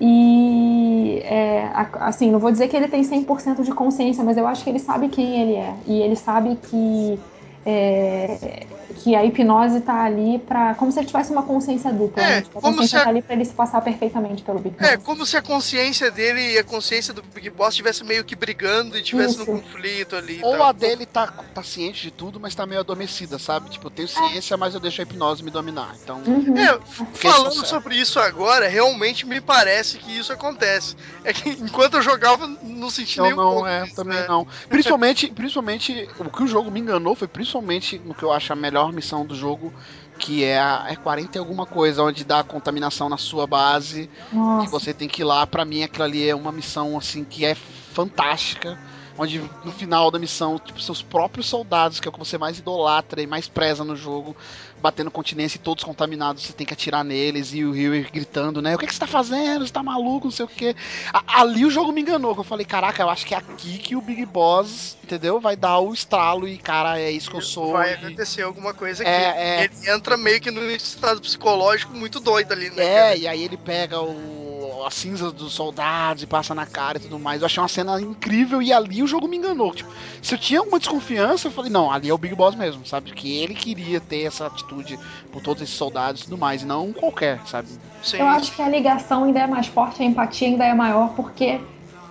Speaker 3: e é, assim, não vou dizer que ele tem 100% de consciência, mas eu acho que ele sabe quem ele é. E ele sabe que é, que a hipnose tá ali pra. como se ele tivesse uma consciência dupla.
Speaker 2: É,
Speaker 3: né? Tipo, a
Speaker 2: como
Speaker 3: consciência
Speaker 2: se a-
Speaker 3: tá ali pra ele se passar perfeitamente pelo Big Boss.
Speaker 2: É, como se a consciência dele e a consciência do Big Boss estivesse meio que brigando e tivesse num
Speaker 3: Isso.
Speaker 2: conflito ali.
Speaker 1: Ou a dele tá, tá ciente de tudo, mas tá meio adormecida, sabe? Tipo, eu tenho ciência, mas eu deixo a hipnose me dominar. Então,
Speaker 3: Uhum.
Speaker 2: É, falando
Speaker 1: isso é-
Speaker 2: sobre isso agora, realmente me parece que isso acontece. É que enquanto eu jogava, não senti
Speaker 1: eu
Speaker 2: nem um
Speaker 1: não, é,
Speaker 2: disso,
Speaker 1: também
Speaker 2: né?
Speaker 1: não. Principalmente, principalmente, o que o jogo me enganou foi principalmente no que eu acho a melhor missão do jogo, que é a é 40 e alguma coisa, onde dá contaminação na sua base e
Speaker 3: Nossa.
Speaker 1: você tem que ir lá. Pra mim, aquilo ali é uma missão, assim, que é fantástica. Onde no final da missão, tipo, seus próprios soldados, que é o que você mais idolatra e mais preza no jogo, batendo continência e todos contaminados, você tem que atirar neles e o Rio gritando, né? O que, que você tá fazendo? Você tá maluco? Não sei o quê. A- ali o jogo me enganou, que eu falei, caraca, eu acho que é aqui que o Big Boss, entendeu? Vai dar o estralo e, cara, é isso que eu sou.
Speaker 2: Vai
Speaker 1: e-
Speaker 2: acontecer alguma coisa aqui.
Speaker 1: É, é.
Speaker 2: Ele entra meio que num estado psicológico muito doido ali, né?
Speaker 1: É,
Speaker 2: cara?
Speaker 1: e aí ele pega o, as cinzas dos soldados e passa na cara e tudo mais. Eu achei uma cena incrível e ali o jogo me enganou. Tipo, se eu tinha alguma desconfiança, eu falei, não, ali é o Big Boss mesmo, sabe? Que ele queria ter essa atitude por todos esses soldados e tudo mais, e não um qualquer, sabe?
Speaker 2: Sim.
Speaker 3: Eu acho que a ligação ainda é mais forte, a empatia ainda é maior, porque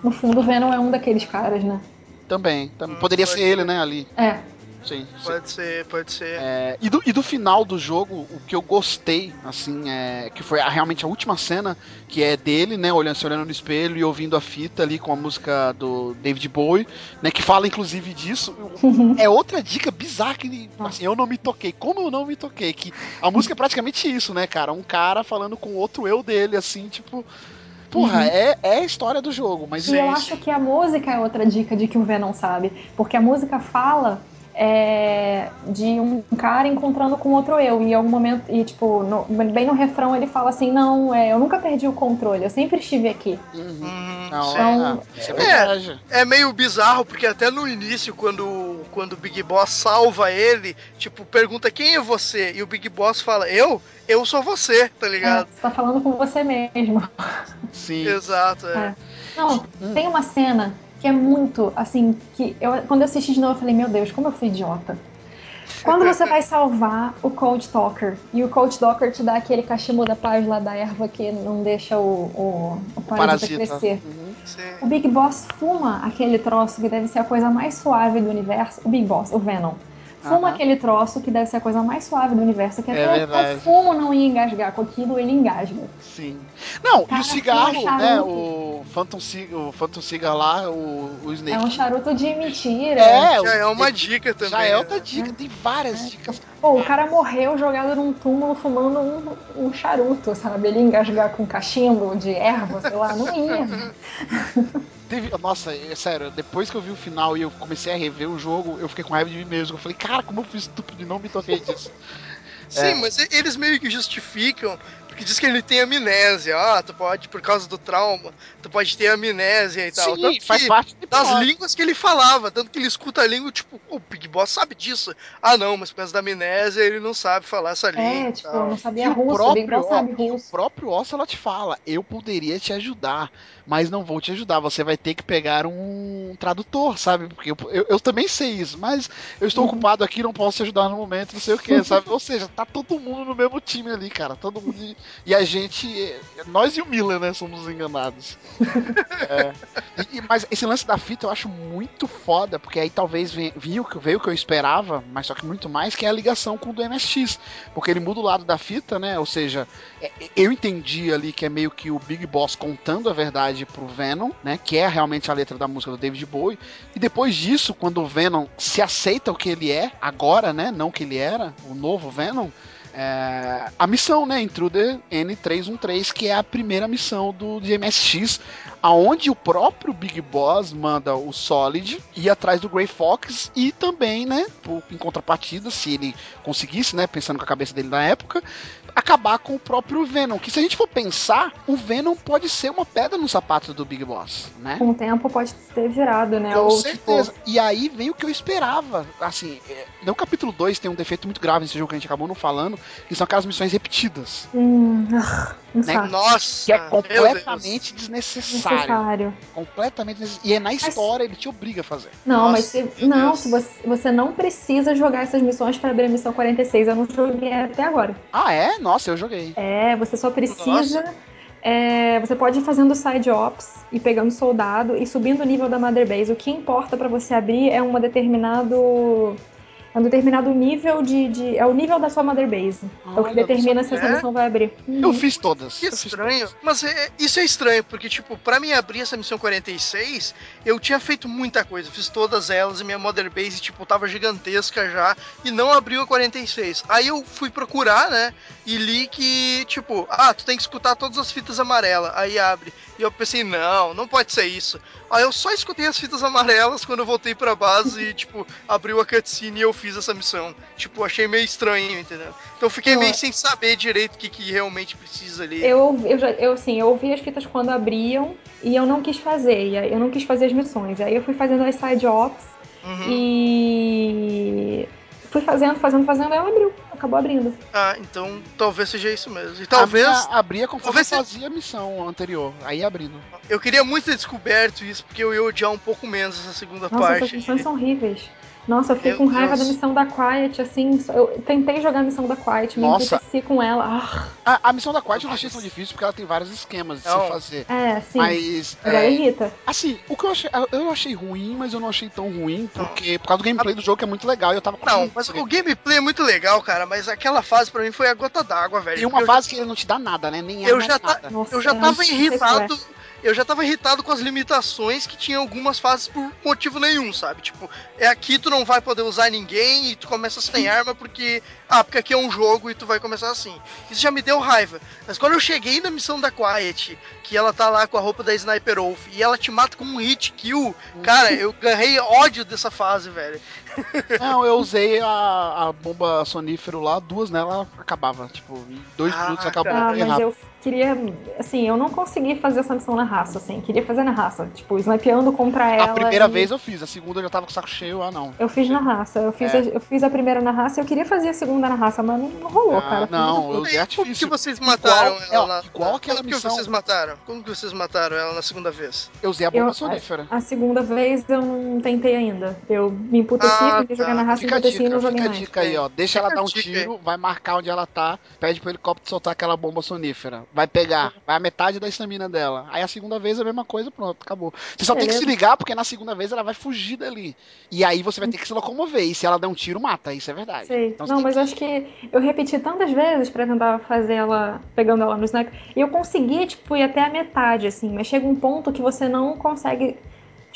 Speaker 3: no fundo o Venom é um daqueles caras, né?
Speaker 1: Também. também. Poderia
Speaker 2: pode
Speaker 1: ser
Speaker 2: ser.
Speaker 1: ele, né, ali.
Speaker 3: É.
Speaker 1: Sim. sim.
Speaker 2: Pode ser, pode ser.
Speaker 1: É, e, do, e do final do jogo, o que eu gostei, assim, é que foi a- realmente a última cena, que é dele, né, olhando, se olhando no espelho e ouvindo a fita ali com a música do David Bowie, né, que fala inclusive disso. É outra dica bizarra que, assim, eu não me toquei. Como eu não me toquei? Que a música é praticamente isso, né, cara? Um cara falando com outro eu dele, assim, tipo. Porra, é, é a história do jogo, mas
Speaker 3: E eu
Speaker 2: Sim,
Speaker 3: acho
Speaker 2: sim.
Speaker 3: que a música é outra dica de que o Venom sabe. Porque a música fala é, de um cara encontrando com outro eu. E em algum momento, e tipo, no- bem no refrão ele fala assim: Não, é, eu nunca perdi o controle, eu sempre estive aqui.
Speaker 1: Uhum.
Speaker 2: Hum,
Speaker 1: Não.
Speaker 3: Então,
Speaker 1: é, isso é verdade.
Speaker 2: É meio bizarro, porque até no início, quando, quando o Big Boss salva ele, tipo, pergunta quem é você? E o Big Boss fala, eu? Eu sou você, tá
Speaker 3: é,
Speaker 2: ligado?
Speaker 3: você tá falando com você mesmo.
Speaker 1: Sim.
Speaker 2: Exato, é.
Speaker 3: É. Não, tem uma cena que é muito, assim, que eu, quando eu assisti de novo, eu falei, meu Deus, como eu fui idiota. Quando você vai salvar o Cold Talker e o Cold Talker te dá aquele cachimbo da paz lá da erva que não deixa o, o, o parasita,
Speaker 1: Parasita.
Speaker 3: crescer.
Speaker 1: Uhum.
Speaker 3: O Big Boss fuma aquele troço que deve ser a coisa mais suave do universo. O Big Boss, o Venom. Fuma
Speaker 1: Aham.
Speaker 3: aquele troço que deve ser a coisa mais suave do universo. Que
Speaker 1: É
Speaker 3: até
Speaker 1: verdade.
Speaker 3: o fumo não ia engasgar com aquilo, ele engasga.
Speaker 1: Sim. Não, e
Speaker 3: Cara,
Speaker 1: o cigarro,
Speaker 3: fuma
Speaker 1: né?
Speaker 3: charuto.
Speaker 1: O Phantom Cigar, o Phantom Cigar lá, o, o Snake.
Speaker 3: É um charuto de mentira.
Speaker 1: É,
Speaker 2: Já é uma dica também.
Speaker 1: Já é
Speaker 2: né?
Speaker 1: outra dica, tem várias dicas.
Speaker 3: Pô, o cara morreu jogado num túmulo fumando um, um charuto, sabe? Ele ia engasgar com cachimbo de erva, sei lá, não ia.
Speaker 1: Teve, nossa, é sério, depois que eu vi o final e eu comecei a rever o jogo, eu fiquei com raiva de mim mesmo. Eu falei, cara, como eu fui estúpido e não me toquei disso.
Speaker 2: Sim,
Speaker 1: É.
Speaker 2: mas eles meio que justificam, porque diz que ele tem amnésia. Ah, tu pode, por causa do trauma, tu pode ter amnésia e tal.
Speaker 1: Sim,
Speaker 2: Tanto
Speaker 1: faz parte
Speaker 2: das línguas que ele falava, tanto que ele escuta a língua, tipo, o Big Boss sabe disso. Ah, não, mas por causa da amnésia ele não sabe falar essa língua.
Speaker 3: É, tipo,
Speaker 2: tal.
Speaker 3: não sabia
Speaker 1: o
Speaker 3: russo, o Big
Speaker 1: próprio,
Speaker 3: Boss
Speaker 1: ó,
Speaker 3: sabe
Speaker 1: e o
Speaker 3: russo.
Speaker 1: próprio Ocelot fala, eu poderia te ajudar, mas não vou te ajudar, você vai ter que pegar um tradutor, sabe? Porque eu, eu, eu também sei isso, mas eu estou
Speaker 3: Uhum.
Speaker 1: ocupado aqui, não posso te ajudar no momento, não sei o que, sabe? Ou seja, tá todo mundo no mesmo time ali, cara, todo mundo... E, e a gente, nós e o Miller, né, somos enganados. É. E- mas esse lance da fita eu acho muito foda, porque aí talvez veio, o que- veio o que eu esperava, mas só que muito mais, que é a ligação com o do MSX. Porque ele muda o lado da fita, né? Ou seja, eu entendi ali que é meio que o Big Boss contando a verdade pro Venom, né? Que é realmente a letra da música do David Bowie. E depois disso, quando o Venom se aceita o que ele é, agora, né? Não que ele era, o novo Venom. é, a missão, né, Intruder N313, que é a primeira missão do MSX, aonde o próprio Big Boss manda o Solid ir atrás do Grey Fox e também, né, por- em contrapartida, se ele conseguisse, né, pensando com a cabeça dele na época, acabar com o próprio Venom. Que se a gente for pensar, o Venom pode ser uma pedra no sapato do Big Boss, né?
Speaker 3: Com o tempo pode ter virado, né?
Speaker 1: Com
Speaker 3: Ou,
Speaker 1: certeza.
Speaker 3: Tipo,
Speaker 1: E aí vem o que eu esperava. Assim, é, no capítulo 2 tem um defeito muito grave nesse jogo que a gente acabou não falando, que são aquelas missões repetidas.
Speaker 3: hum, ah,
Speaker 1: Né?
Speaker 2: Nossa,
Speaker 1: Que é completamente desnecessário.
Speaker 3: Necessário.
Speaker 1: Completamente desnecessário. E é na história, ele te obriga a fazer.
Speaker 3: Não,
Speaker 2: Nossa,
Speaker 3: mas se, não,
Speaker 2: Deus.
Speaker 3: se você, você não precisa jogar essas missões para abrir a missão 46. Eu não joguei até agora.
Speaker 1: Ah, é? Nossa, eu joguei.
Speaker 3: É, você só precisa. é, você pode ir fazendo side ops e pegando soldado e subindo o nível da Mother Base. O que importa para você abrir é uma determinado. É um determinado nível de, de- É o nível da sua Mother Base. é o
Speaker 1: Olha,
Speaker 3: que determina se essa
Speaker 2: sabia.
Speaker 3: missão vai abrir.
Speaker 1: Eu fiz todas.
Speaker 2: Que estranho.
Speaker 1: todas.
Speaker 2: Mas é- isso é estranho, porque, tipo, pra mim abrir essa missão 46, eu tinha feito muita coisa. Fiz todas elas e minha Mother Base, tipo, tava gigantesca já. E não abriu a 46. Aí eu fui procurar, né? E li que, tipo, ah, tu tem que escutar todas as fitas amarelas. Aí abre. E eu pensei, não, não pode ser isso. Aí eu só escutei as fitas amarelas quando eu voltei pra base e, tipo, abriu a cutscene e eu fiz essa missão. Tipo, achei meio estranho, entendeu? Então eu fiquei meio sem saber direito o que, que realmente precisa ali.
Speaker 3: Eu, eu, já, eu, assim, eu ouvi as fitas quando abriam e eu não quis fazer. Eu não quis fazer as missões. Aí eu fui fazendo as side ops
Speaker 2: Uhum.
Speaker 3: e fui fazendo, fazendo, fazendo, ela abriu. Acabou abrindo.
Speaker 2: Ah, então talvez seja isso mesmo. E
Speaker 1: Talvez abria conforme
Speaker 2: talvez
Speaker 1: fazia a missão anterior. Aí abrindo.
Speaker 2: Eu queria muito ter descoberto isso, porque eu ia odiar um pouco menos essa segunda
Speaker 3: Nossa, essas
Speaker 2: parte.
Speaker 3: missões são horríveis. Nossa, eu fiquei
Speaker 2: Meu
Speaker 3: com raiva
Speaker 2: Deus.
Speaker 3: da missão da Quiet, assim. Eu tentei jogar a missão da Quiet, me emputeci com ela. Ah,
Speaker 1: A, a missão da Quiet eu não achei tão difícil porque ela tem vários esquemas de
Speaker 2: Não.
Speaker 1: se fazer.
Speaker 3: é, sim.
Speaker 1: Mas,
Speaker 3: ela
Speaker 1: é,
Speaker 3: irrita.
Speaker 1: assim, o que eu achei, eu achei ruim, mas eu não achei tão ruim, porque por causa do gameplay do jogo que é muito legal e eu tava
Speaker 2: Não, mas o gameplay é muito legal, cara, mas aquela fase pra mim foi a gota d'água, velho.
Speaker 1: Tem uma
Speaker 2: Eu
Speaker 1: fase que ele não te dá nada, né? Nem
Speaker 2: Eu já tá-
Speaker 1: nada.
Speaker 3: Nossa,
Speaker 2: Eu já
Speaker 3: é
Speaker 2: tava irritado.
Speaker 3: sequestro.
Speaker 2: Eu já tava irritado com as limitações que tinha algumas fases por motivo nenhum, sabe? Tipo, é aqui tu não vai poder usar ninguém e tu começa sem arma porque. Ah, porque aqui é um jogo e tu vai começar assim. Isso já me deu raiva. Mas quando eu cheguei na missão da Quiet, que ela tá lá com a roupa da Sniper Wolf e ela te mata com um hit kill, cara, eu ganhei ódio dessa fase, velho.
Speaker 1: Não, eu usei a, a bomba sonífero lá, duas nela acabava. Tipo, em dois
Speaker 2: Ah,
Speaker 1: minutos acabou.
Speaker 3: Ah, mas
Speaker 1: rápido.
Speaker 3: eu queria. Assim, eu não consegui fazer essa missão na raça, assim. Queria fazer na raça. Tipo, snipeando contra ela.
Speaker 1: A primeira
Speaker 3: e-
Speaker 1: vez eu fiz, a segunda eu já tava com o saco cheio, ah não.
Speaker 3: Eu fiz na raça. Eu fiz,
Speaker 1: É.
Speaker 3: a, eu fiz a primeira na raça e eu queria fazer a segunda na raça, mas não, rolou,
Speaker 1: Ah,
Speaker 3: cara.
Speaker 1: Não, eu usei
Speaker 2: Como
Speaker 1: artifício.
Speaker 2: que vocês mataram
Speaker 1: Igual-
Speaker 2: ela
Speaker 1: é,
Speaker 2: lá?
Speaker 1: igual aquela
Speaker 2: Como
Speaker 1: missão-
Speaker 2: que vocês mataram? Como que vocês mataram ela na segunda vez?
Speaker 1: Eu usei a bomba
Speaker 3: Eu-
Speaker 1: sonífera.
Speaker 3: A segunda vez eu não tentei ainda. Eu me emputeci,
Speaker 2: Ah,
Speaker 3: tentei
Speaker 2: tá.
Speaker 3: jogar na raça,
Speaker 1: Fica
Speaker 3: e
Speaker 1: dica,
Speaker 3: não joguei
Speaker 1: fica a
Speaker 3: mais.
Speaker 1: dica aí, ó. Deixa
Speaker 2: Fica
Speaker 1: ela dar um
Speaker 2: dica
Speaker 1: tiro, vai marcar onde ela tá, pede pro helicóptero soltar aquela bomba sonífera. Vai pegar, vai a metade da estamina dela. Aí a segunda vez é a mesma coisa, pronto, acabou. Você só tem que se ligar, porque na segunda vez ela vai fugir dali. E aí você vai ter que se locomover. E se ela der um tiro, mata. Isso é verdade.
Speaker 3: Sei.
Speaker 1: Então
Speaker 3: não, mas
Speaker 1: que-
Speaker 3: acho que eu repeti tantas vezes pra tentar fazer ela, pegando ela no sniper, e eu consegui, tipo, ir até a metade, assim, mas chega um ponto que você não consegue.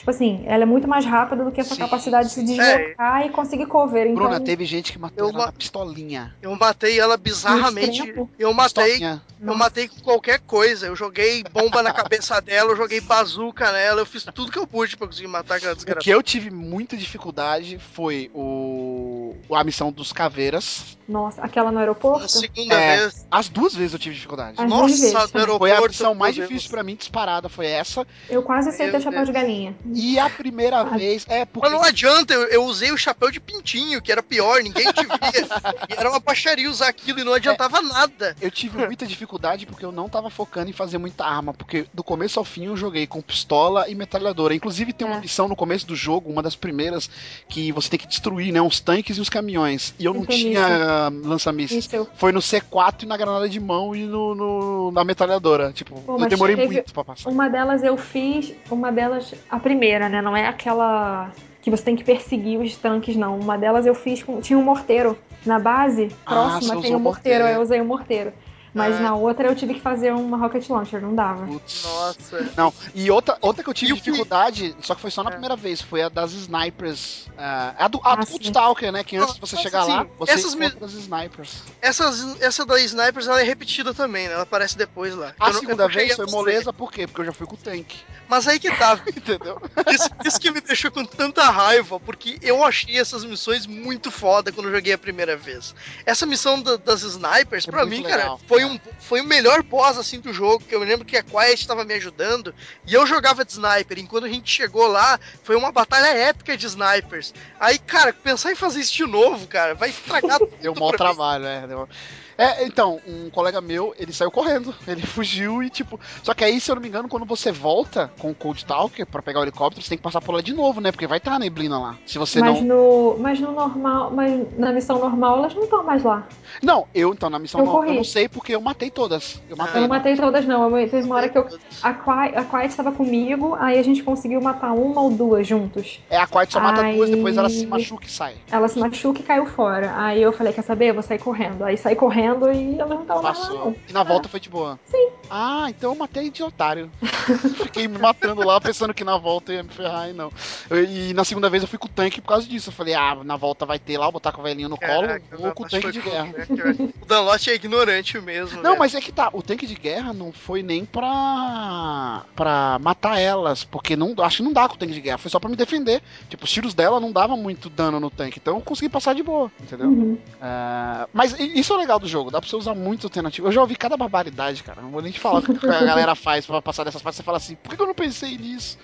Speaker 3: Tipo assim, ela é muito mais rápida do que essa
Speaker 1: Sim,
Speaker 3: capacidade de se
Speaker 1: sim.
Speaker 3: deslocar e conseguir cover. Então,
Speaker 1: Bruna, teve gente que matou
Speaker 2: Eu
Speaker 1: ela
Speaker 2: ma-
Speaker 1: na pistolinha.
Speaker 2: Eu matei ela bizarramente. Eu matei
Speaker 1: Pistolinha.
Speaker 2: Eu
Speaker 3: Nossa.
Speaker 2: matei com qualquer coisa. Eu joguei bomba na cabeça dela, eu joguei bazuca nela, eu fiz tudo que eu pude pra conseguir matar aquela
Speaker 1: O
Speaker 2: desgraça.
Speaker 1: que eu tive muita dificuldade foi o a missão dos caveiras.
Speaker 3: Nossa, aquela no aeroporto?
Speaker 2: segunda
Speaker 1: É.
Speaker 2: vez.
Speaker 1: As duas vezes eu tive dificuldade.
Speaker 3: As duas vezes
Speaker 2: Nossa,
Speaker 3: também.
Speaker 2: aeroporto.
Speaker 1: Foi a missão mais difícil pra mim, disparada, foi essa.
Speaker 3: Eu quase aceitei o chapéu de galinha.
Speaker 1: E a primeira
Speaker 3: Ah.
Speaker 1: vez, é porque
Speaker 2: Mas não adianta, eu, eu usei o chapéu de pintinho, que era pior, ninguém te via. e era uma baixaria usar aquilo e não adiantava nada.
Speaker 1: eu tive muita dificuldade porque eu não tava focando em fazer muita arma, porque do começo ao fim eu joguei com pistola e metralhadora. Inclusive tem uma
Speaker 3: É.
Speaker 1: missão no começo do jogo, uma das primeiras, que você tem que destruir, né, os tanques e os caminhões. E eu não
Speaker 3: Então,
Speaker 1: tinha ah, lança-mísseis. Foi no C4 e na granada de mão e no, no- na metralhadora. Tipo,
Speaker 3: Pô,
Speaker 1: eu demorei
Speaker 3: teve-
Speaker 1: muito pra passar.
Speaker 3: Uma delas eu fiz, uma delas, a primeira, né? Não é aquela que você tem que perseguir os tanques, não. Uma delas eu fiz com. Tinha um morteiro. Na base,
Speaker 1: Ah,
Speaker 3: próxima,
Speaker 1: você
Speaker 3: tem um morteiro,
Speaker 1: morteiro.
Speaker 3: eu usei o morteiro. Mas
Speaker 2: Ah.
Speaker 3: na outra eu tive que fazer uma rocket launcher, não dava.
Speaker 1: Putz.
Speaker 2: Nossa.
Speaker 1: Não, e outra, outra que eu tive
Speaker 2: E
Speaker 1: dificuldade, só que foi só na
Speaker 2: É.
Speaker 1: primeira vez, foi a das snipers. ah, a do, a
Speaker 3: Ah,
Speaker 1: do Stalker, né? Que antes de você chegar lá,
Speaker 2: sim.
Speaker 1: você
Speaker 2: Essas me-
Speaker 1: encontra as snipers.
Speaker 2: Essas, essa da Snipers ela é repetida também, né? Ela aparece depois lá.
Speaker 1: A
Speaker 2: Eu
Speaker 1: segunda
Speaker 2: não
Speaker 1: vez foi moleza, por quê? Porque eu já fui com o tanque.
Speaker 2: Mas aí que tá.
Speaker 1: Entendeu?
Speaker 2: Isso, isso que me deixou com tanta raiva, porque eu achei essas missões muito foda quando eu joguei a primeira vez. Essa missão da- das snipers,
Speaker 1: É
Speaker 2: pra mim,
Speaker 1: legal,
Speaker 2: cara, foi,
Speaker 1: é.
Speaker 2: um, foi o melhor boss assim do jogo, que eu me lembro que a Quiet tava me ajudando, e eu jogava de sniper, e quando a gente chegou lá, foi uma batalha épica de snipers. Aí, cara, pensar em fazer isso de novo, cara, vai estragar tudo
Speaker 1: Deu um mau
Speaker 2: pra mim.
Speaker 1: trabalho, é. deu- É, então, um colega meu, ele saiu correndo. Ele fugiu e, tipo. Só que aí, se eu não me engano, quando você volta com o Cold Stalker pra pegar o helicóptero, você tem que passar por lá de novo, né? Porque vai estar a neblina lá. Se você
Speaker 3: mas,
Speaker 1: não.
Speaker 3: no, mas no normal, mas na missão normal elas não estão mais lá.
Speaker 1: Não, eu então, na missão
Speaker 3: Eu corri.
Speaker 1: eu não sei porque eu matei todas. Eu matei.
Speaker 3: Eu não matei todas, não. Eu, teve uma hora que eu. A Quiet, a Quiet estava comigo, aí a gente conseguiu matar uma ou duas juntos.
Speaker 1: É, a Quiet só mata
Speaker 3: Aí-
Speaker 1: duas, depois ela se machuca e sai.
Speaker 3: Ela se machuca e caiu fora. Aí eu falei, quer saber? Eu vou sair correndo. Aí saí correndo e ela não tava
Speaker 1: Passou.
Speaker 3: não.
Speaker 1: E na volta foi de boa.
Speaker 3: Sim.
Speaker 1: Ah, então eu matei de otário. Fiquei me matando lá, pensando que na volta ia me ferrar e não. Eu- e na segunda vez eu fui com o tanque por causa disso. Eu falei, ah, na volta vai ter lá, eu botar com o velhinho no colo,
Speaker 2: Caraca,
Speaker 1: vou com o tanque de guerra.
Speaker 2: O Danlot é ignorante mesmo.
Speaker 1: Não,
Speaker 2: velho.
Speaker 1: mas é que tá, o tanque de guerra não foi nem pra. pra matar elas, porque não, acho que não dá com o tanque de guerra, foi só pra me defender. Tipo, os tiros dela não davam muito dano no tanque, então eu consegui passar de boa, entendeu?
Speaker 3: Uhum.
Speaker 1: É, mas isso é o legal do jogo, dá pra você usar muito alternativo. Eu já ouvi cada barbaridade, cara. Não vou nem te falar o que a galera faz pra passar dessas partes. Você fala assim, por que que eu não pensei nisso?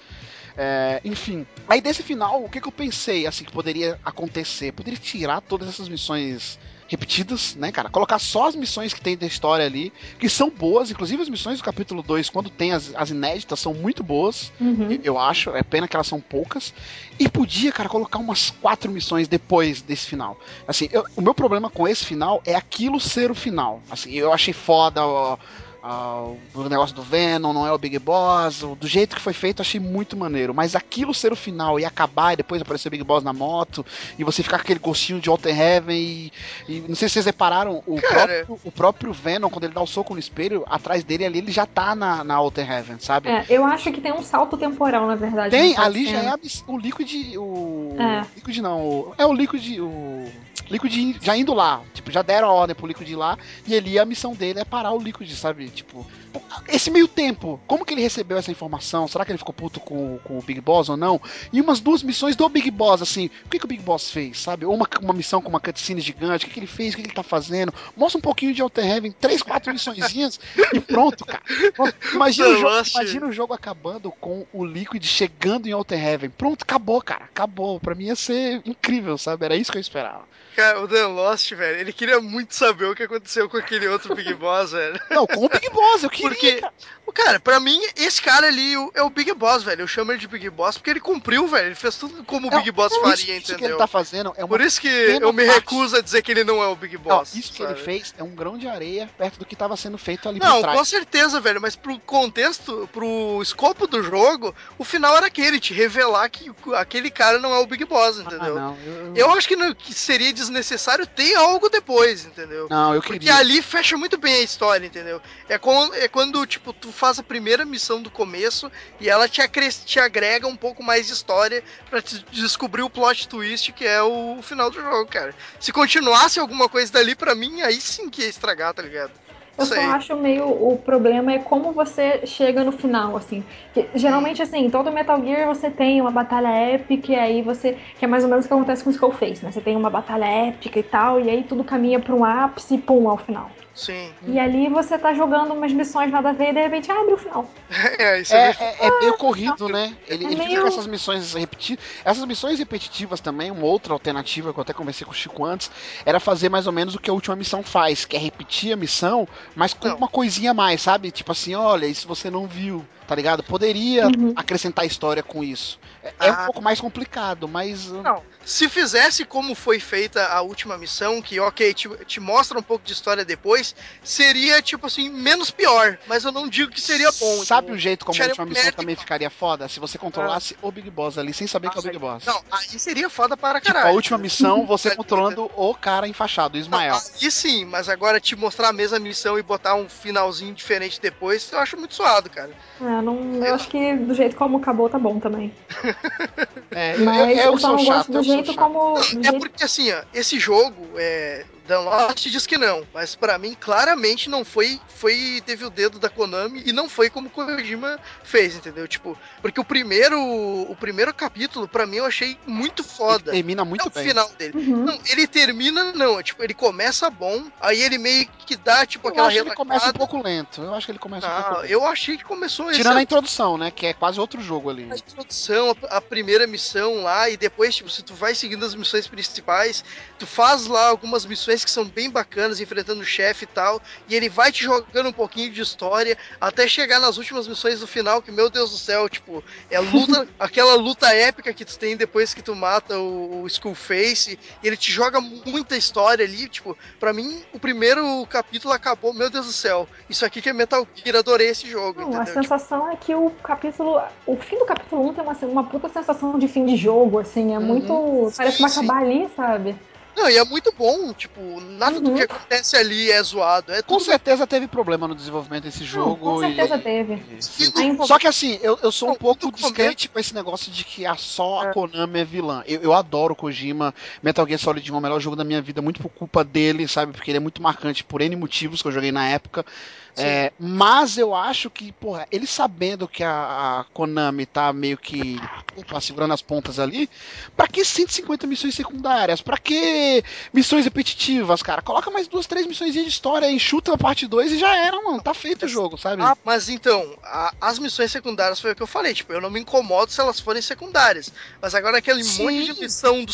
Speaker 1: É, enfim. Aí desse final, o que, que eu pensei, assim, que poderia acontecer? Poderia tirar todas essas missões repetidas, né, cara? Colocar só as missões que tem da história ali, que são boas, inclusive as missões do capítulo 2, quando tem as, as inéditas, são muito boas,
Speaker 3: Uhum.
Speaker 1: eu- acho, é pena que elas são poucas. E podia, cara, colocar umas quatro missões depois desse final. Assim, eu- o meu problema com esse final é aquilo ser o final. Assim, eu achei foda ó, ó, o negócio do Venom, não é o Big Boss, do jeito que foi feito, eu achei muito maneiro. Mas aquilo ser o final e acabar e depois aparecer o Big Boss na moto e você ficar com aquele gostinho de Walter Heaven e, e não sei se vocês repararam, o, próprio, o próprio Venom, quando ele dá o soco no espelho, atrás dele ali, ele já tá na, na Outer Heaven, sabe?
Speaker 3: É, eu acho que tem um salto temporal, na verdade.
Speaker 1: Tem, ali já é o Liquid. O.
Speaker 3: É.
Speaker 1: Liquid não. o- é o Liquid. O. Liquid já indo lá. Tipo, já deram a ordem pro Liquid ir lá. E ali a missão dele é parar o Liquid, sabe? Tipo. Esse meio tempo, como que ele recebeu essa informação? Será que ele ficou puto com, com o Big Boss ou não? E umas duas missões do Big Boss, assim. O que, que o Big Boss fez, sabe? Ou uma, uma missão com uma cutscene gigante. O que, que ele fez? O que, que ele tá fazendo? Mostra um pouquinho de Outer Heaven. Três, quatro missõezinhas e pronto, cara. Imagina o, jogo, imagina o jogo acabando com o Liquid chegando em Outer Heaven. Pronto, acabou, cara. Acabou. Pra mim ia ser incrível, sabe? Era isso que eu esperava.
Speaker 2: Cara, o Dan Lost, velho, ele queria muito saber o que aconteceu com aquele outro Big Boss, velho.
Speaker 1: Não, com o Big Boss, eu queria.
Speaker 2: Porque,
Speaker 1: cara.
Speaker 2: pra mim, esse cara ali é o Big Boss, velho. Eu chamo ele de Big Boss porque ele cumpriu, velho. Ele fez tudo como o
Speaker 1: Não,
Speaker 2: Big Boss
Speaker 1: isso-
Speaker 2: faria,
Speaker 1: isso que ele
Speaker 2: entendeu?
Speaker 1: tá fazendo é uma
Speaker 2: Por isso que eu me recuso a dizer que ele não é o Big
Speaker 1: Não,
Speaker 2: Boss.
Speaker 1: isso que
Speaker 2: sabe?
Speaker 1: ele fez é um grão de areia perto do que tava sendo feito ali
Speaker 2: Não, com certeza, velho, mas pro contexto, pro escopo do jogo, o final era aquele, te revelar que aquele cara não é o Big Boss,
Speaker 1: Ah,
Speaker 2: entendeu?
Speaker 1: não. Eu,
Speaker 2: Eu acho que, não- que seria desnecessário ter algo depois, entendeu?
Speaker 1: não, eu
Speaker 2: Porque
Speaker 1: queria.
Speaker 2: ali fecha muito bem a história, entendeu? É, com- é quando, tipo, tu faz a primeira missão do começo e ela te, te agrega um pouco mais de história pra te descobrir o plot twist que é o final do jogo, cara. Se continuasse alguma coisa dali, pra mim, aí sim que ia estragar, tá ligado?
Speaker 3: Eu só acho meio. O problema é como você chega no final, assim. Que, geralmente, assim, todo Metal Gear você tem uma batalha épica, e aí você. Que é mais ou menos o que acontece com o Skullface, né? Você tem uma batalha épica e tal, e aí tudo caminha pra um ápice e pum, ao final.
Speaker 2: Sim.
Speaker 3: E ali você tá jogando umas missões nada a ver e de repente abre o final.
Speaker 2: É, isso é,
Speaker 1: É, é, é meio corrido, né? Ele,
Speaker 3: É
Speaker 1: ele fica
Speaker 3: meio-
Speaker 1: com essas missões repetidas. Essas missões repetitivas também, uma outra alternativa que eu até conversei com o Chico antes, era fazer mais ou menos o que a última missão faz, que é repetir a missão, mas com
Speaker 2: Não.
Speaker 1: uma coisinha a mais, sabe? Tipo assim, olha, isso você não viu, tá ligado? Poderia
Speaker 3: Uhum.
Speaker 1: acrescentar história com isso. É, é um
Speaker 2: Ah.
Speaker 1: pouco mais complicado, mas.
Speaker 2: Não, se fizesse como foi feita a última missão, que ok, te, te mostra um pouco de história depois, seria, tipo assim, menos pior. Mas eu não digo que seria bom.
Speaker 1: Sabe
Speaker 2: entendeu?
Speaker 1: o jeito como a última missão
Speaker 2: merda
Speaker 1: também ficaria foda? Se você controlasse o Big Boss ali sem saber que é o Big Boss.
Speaker 2: Não, aí seria foda para
Speaker 1: Tipo,
Speaker 2: caralho.
Speaker 1: a última missão, você controlando o cara enfaixado, o
Speaker 2: Não,
Speaker 1: Ismael.
Speaker 2: aí sim, mas agora te mostrar a mesma missão e botar um finalzinho diferente depois, eu acho muito suado, cara.
Speaker 3: É, não, eu acho que do jeito como acabou tá bom também.
Speaker 1: É,
Speaker 3: Mas
Speaker 1: eu,
Speaker 3: eu,
Speaker 1: eu
Speaker 3: só
Speaker 1: sou
Speaker 3: não
Speaker 1: chato,
Speaker 3: gosto do
Speaker 1: eu sou
Speaker 3: jeito como.
Speaker 2: É
Speaker 3: jeito...
Speaker 2: porque assim, ó, esse jogo, é, Dan Lost diz que não, mas pra mim claramente não foi, foi teve o dedo da Konami e não foi como o Kojima fez, entendeu? Tipo, porque o primeiro, o primeiro capítulo pra mim eu achei muito
Speaker 1: Ele
Speaker 2: foda.
Speaker 1: termina muito
Speaker 2: é o
Speaker 1: bem.
Speaker 2: final dele.
Speaker 3: Uhum.
Speaker 2: Não, ele termina não, tipo, ele começa bom, aí ele meio que dá tipo
Speaker 1: Eu
Speaker 2: aquela
Speaker 1: acho que ele começa um
Speaker 2: relaxada.
Speaker 1: pouco lento. Eu acho que ele começa um pouco
Speaker 2: Não,
Speaker 1: lento.
Speaker 2: eu achei que começou
Speaker 1: Tirando a introdução, né? Que é quase outro jogo ali.
Speaker 2: a introdução, a, a primeira missão lá, e depois, tipo, se tu vai seguindo as missões principais, tu faz lá algumas missões que são bem bacanas, enfrentando o chefe e tal, e ele vai te jogando um pouquinho de história, até chegar nas últimas missões do final, que, meu Deus do céu, tipo, é luta, aquela luta épica que tu tem depois que tu mata o, o Skullface, e ele te joga muita história ali, tipo, pra mim, o primeiro capítulo acabou, meu Deus do céu, isso aqui que é Metal Gear, adorei esse jogo,
Speaker 3: Não, a?
Speaker 2: Tipo,
Speaker 3: sensação é que o capítulo. O fim do capítulo 1 tem uma, uma puta sensação de fim de jogo, assim. É
Speaker 1: Uhum.
Speaker 3: muito. Parece que vai
Speaker 2: Sim, sim.
Speaker 3: acabar ali, sabe?
Speaker 2: Não, e é muito bom, tipo, nada do
Speaker 3: Uhum.
Speaker 2: que acontece ali é zoado. É
Speaker 1: Com
Speaker 2: tudo
Speaker 1: certeza teve problema no desenvolvimento desse
Speaker 3: Não,
Speaker 1: jogo.
Speaker 3: com certeza
Speaker 1: e...
Speaker 3: teve.
Speaker 1: e- Só que assim, eu, eu sou um
Speaker 2: Não,
Speaker 1: pouco descrente com esse negócio de que a, só a
Speaker 2: É.
Speaker 1: Konami é vilã. Eu, eu adoro o Kojima. Metal Gear Solid 1 é o melhor jogo da minha vida, muito por culpa dele, sabe? Porque ele é muito marcante por N motivos que eu joguei na época. É, mas eu acho que, porra, ele sabendo que a, a Konami tá meio que opa, segurando as pontas ali, pra que 150 missões secundárias? Pra que missões repetitivas, cara? Coloca mais duas, três missões de história, enxuta a parte 2 e já era, mano. Tá feito o jogo, sabe?
Speaker 2: Ah, mas então, a- as missões secundárias foi o que eu falei, tipo, eu não me incomodo se elas forem secundárias. Mas agora aquele
Speaker 1: Sim.
Speaker 2: monte de missão do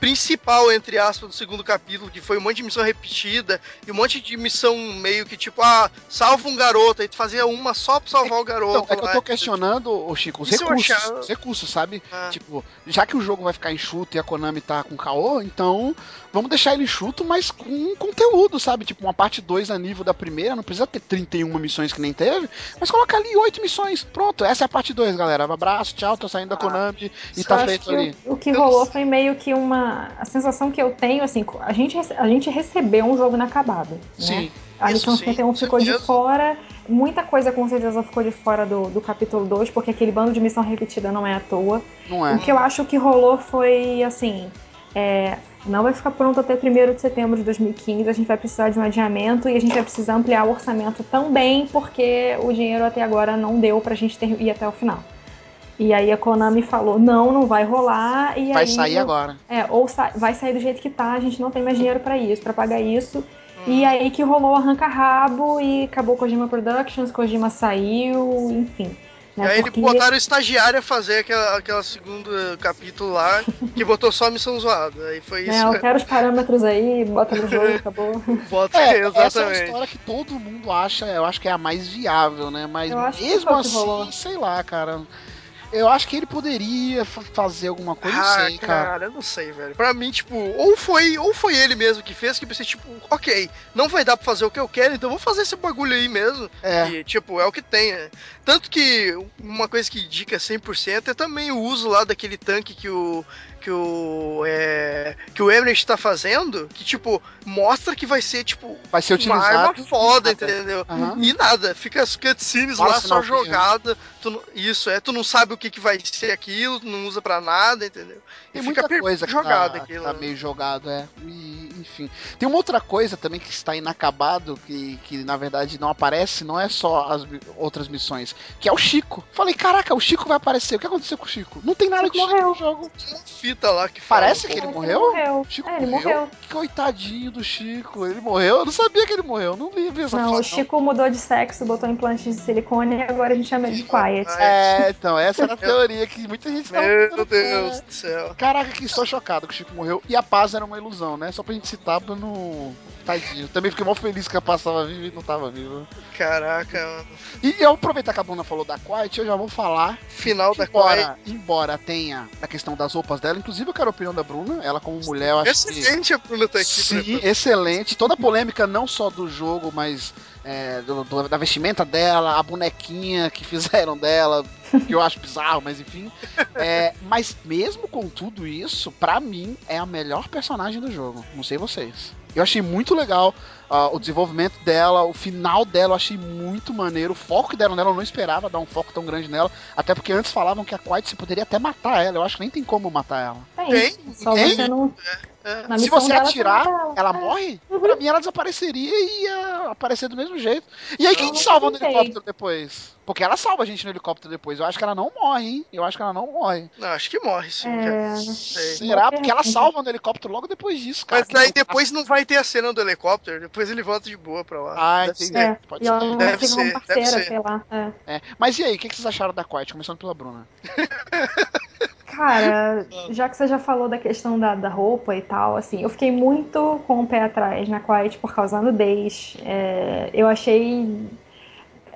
Speaker 2: principal, entre aspas, do segundo capítulo, que foi um monte de missão repetida, e um monte de missão meio que tipo, ah, salva um garoto, aí tu fazia uma só pra salvar o garoto.
Speaker 1: Então, é que eu tô questionando, ô Chico, os recursos. recursos, sabe?
Speaker 2: Ah.
Speaker 1: Tipo, já que o jogo vai ficar enxuto e a Konami tá com caô, então vamos deixar ele enxuto, mas com conteúdo, sabe? Tipo, uma parte 2 a nível da primeira, não precisa ter 31 missões que nem teve, mas coloca ali 8 missões. Pronto, essa é a parte 2, galera. Abraço, tchau, tô saindo da Konami e tá
Speaker 3: acho
Speaker 1: feito
Speaker 3: que
Speaker 1: ali.
Speaker 3: O, o que rolou foi meio que uma. A sensação que eu tenho, assim, a gente, a gente recebeu um jogo inacabado. Né?
Speaker 1: Sim.
Speaker 3: A
Speaker 2: Sim,
Speaker 3: 51
Speaker 2: com
Speaker 3: ficou de
Speaker 2: certeza.
Speaker 3: fora. Muita coisa com certeza ficou de fora do, do capítulo 2, porque aquele bando de missão repetida não é à toa.
Speaker 1: Não é.
Speaker 3: O que eu acho que rolou foi assim. é, não vai ficar pronto até 1 de setembro de 2015. A gente vai precisar de um adiamento e a gente vai precisar ampliar o orçamento também, porque o dinheiro até agora não deu pra gente ter, ir até o final. E aí a Konami falou: não, não vai rolar. E
Speaker 1: Vai
Speaker 3: aí,
Speaker 1: sair agora.
Speaker 3: É, ou sa- vai sair do jeito que tá, a gente não tem mais dinheiro pra isso, pra pagar isso.
Speaker 1: Hum.
Speaker 3: E aí que rolou arranca-rabo e acabou Kojima Productions, Kojima saiu, enfim.
Speaker 2: E
Speaker 3: Né,
Speaker 2: aí
Speaker 3: porque-
Speaker 2: eles botaram o estagiário a fazer aquela, aquela segundo capítulo lá, que botou só a missão zoada. Aí foi
Speaker 3: né,
Speaker 2: isso.
Speaker 3: eu quero os parâmetros aí, bota no jogo, acabou.
Speaker 2: Bota
Speaker 1: É, essa é a
Speaker 2: exatamente.
Speaker 1: história que todo mundo acha, eu acho que é a mais viável, né? Mas mesmo
Speaker 3: rolou.
Speaker 1: assim, sei lá, cara. Eu acho que ele poderia fa- fazer alguma coisa, não
Speaker 2: ah,
Speaker 1: sei, cara.
Speaker 2: eu não sei, velho. Pra mim, tipo, ou foi, ou foi ele mesmo que fez, que eu pensei, tipo, ok, não vai dar pra fazer o que eu quero, então eu vou fazer esse bagulho aí mesmo.
Speaker 1: É.
Speaker 2: E, tipo, é o que tem, né? Tanto que uma coisa que indica 100% é também o uso lá daquele tanque que o que o é, que o Emmerich tá fazendo, que tipo mostra que vai ser tipo
Speaker 1: Vai ser
Speaker 2: uma
Speaker 1: utilizado.
Speaker 2: arma foda,
Speaker 1: nada.
Speaker 2: entendeu?
Speaker 1: Aham.
Speaker 2: E nada, fica as cutscenes
Speaker 1: Fala
Speaker 2: lá só jogada. Tu isso é, tu não sabe o que, que vai ser aquilo, não usa pra nada, entendeu? E
Speaker 1: Tem
Speaker 2: fica
Speaker 1: muita coisa que
Speaker 2: jogado
Speaker 1: tá, que
Speaker 2: aquilo.
Speaker 1: tá
Speaker 2: né?
Speaker 1: meio jogado, é. E, enfim. Tem uma outra coisa também que está inacabado, que, que na verdade não aparece, não é só as outras missões, que é o Chico. Falei, caraca, o Chico vai aparecer. O que aconteceu com o Chico? Não tem nada de Chico
Speaker 3: morreu.
Speaker 1: no jogo.
Speaker 2: Tem uma fita lá que fala.
Speaker 1: Parece
Speaker 2: um
Speaker 1: que ele morreu?
Speaker 3: morreu.
Speaker 1: Chico
Speaker 3: É, ele
Speaker 1: morreu?
Speaker 3: morreu.
Speaker 1: Coitadinho do Chico. Ele morreu? Eu não sabia que ele morreu. Não vi, essa
Speaker 3: Não, o Chico mudou de sexo, botou implante de silicone e agora a gente chama ele de Quiet.
Speaker 1: É, então, essa era a teoria que muita gente tava
Speaker 2: Meu Deus do céu.
Speaker 1: Caraca, que estou chocado que o Chico morreu. E a paz era uma ilusão, né? Só pra gente citar pra não. Tadinho. Também fiquei mal feliz que a paz tava viva e não tava viva.
Speaker 2: Caraca, mano.
Speaker 1: E eu aproveitar que a Bruna falou da Quiet, eu já vou falar.
Speaker 2: Final da Quiet.
Speaker 1: Embora, embora tenha a questão das roupas dela, inclusive eu quero a opinião da Bruna. Ela, como mulher, eu acho que.
Speaker 2: Excelente a Bruna tá aqui.
Speaker 1: Sim,
Speaker 2: pra-
Speaker 1: excelente. Toda a polêmica, não só do jogo, mas é, do- do- da vestimenta dela, a bonequinha que fizeram dela, que eu acho bizarro, mas enfim. É, mas mesmo com tudo isso, pra mim, é a melhor personagem do jogo. Não sei vocês. Eu achei muito legal ah, o desenvolvimento dela, o final dela eu achei muito maneiro. O foco que deram nela, eu não esperava dar um foco tão grande nela. Até porque antes falavam que a Quiet você poderia até matar ela. Eu acho que nem tem como matar ela.
Speaker 3: Tem.
Speaker 2: Tem?
Speaker 3: Só
Speaker 1: Tem?
Speaker 3: você não.
Speaker 2: É.
Speaker 3: Na
Speaker 1: Se você atirar,
Speaker 3: mata
Speaker 1: ela
Speaker 3: É.
Speaker 1: morre?
Speaker 3: Uhum.
Speaker 1: Pra mim ela desapareceria e ia aparecer do mesmo jeito. E aí quem salva no helicóptero depois? Porque ela salva a gente no helicóptero depois. Eu acho que ela não morre, hein? Eu acho que ela não morre.
Speaker 2: Não, acho que morre sim.
Speaker 3: É,
Speaker 2: já.
Speaker 3: não
Speaker 2: sei.
Speaker 1: Será? Porque ela salva no helicóptero logo depois disso, cara.
Speaker 2: Mas daí
Speaker 1: Que-
Speaker 2: depois não vai ter a cena do helicóptero, depois ele volta de boa pra lá.
Speaker 1: Ah,
Speaker 2: Deve
Speaker 1: entendi.
Speaker 2: ser.
Speaker 3: É,
Speaker 1: Pode
Speaker 3: e ela
Speaker 1: ser.
Speaker 3: não
Speaker 2: Deve ser, deve
Speaker 3: parceira,
Speaker 2: ser.
Speaker 3: sei lá. é.
Speaker 1: É. Mas e aí, o que que vocês acharam da Quiet? Começando pela Bruna.
Speaker 3: Cara, já que você já falou da questão da, da roupa e tal, assim, eu fiquei muito com o pé atrás na Quiet por causa da nudez. É, eu achei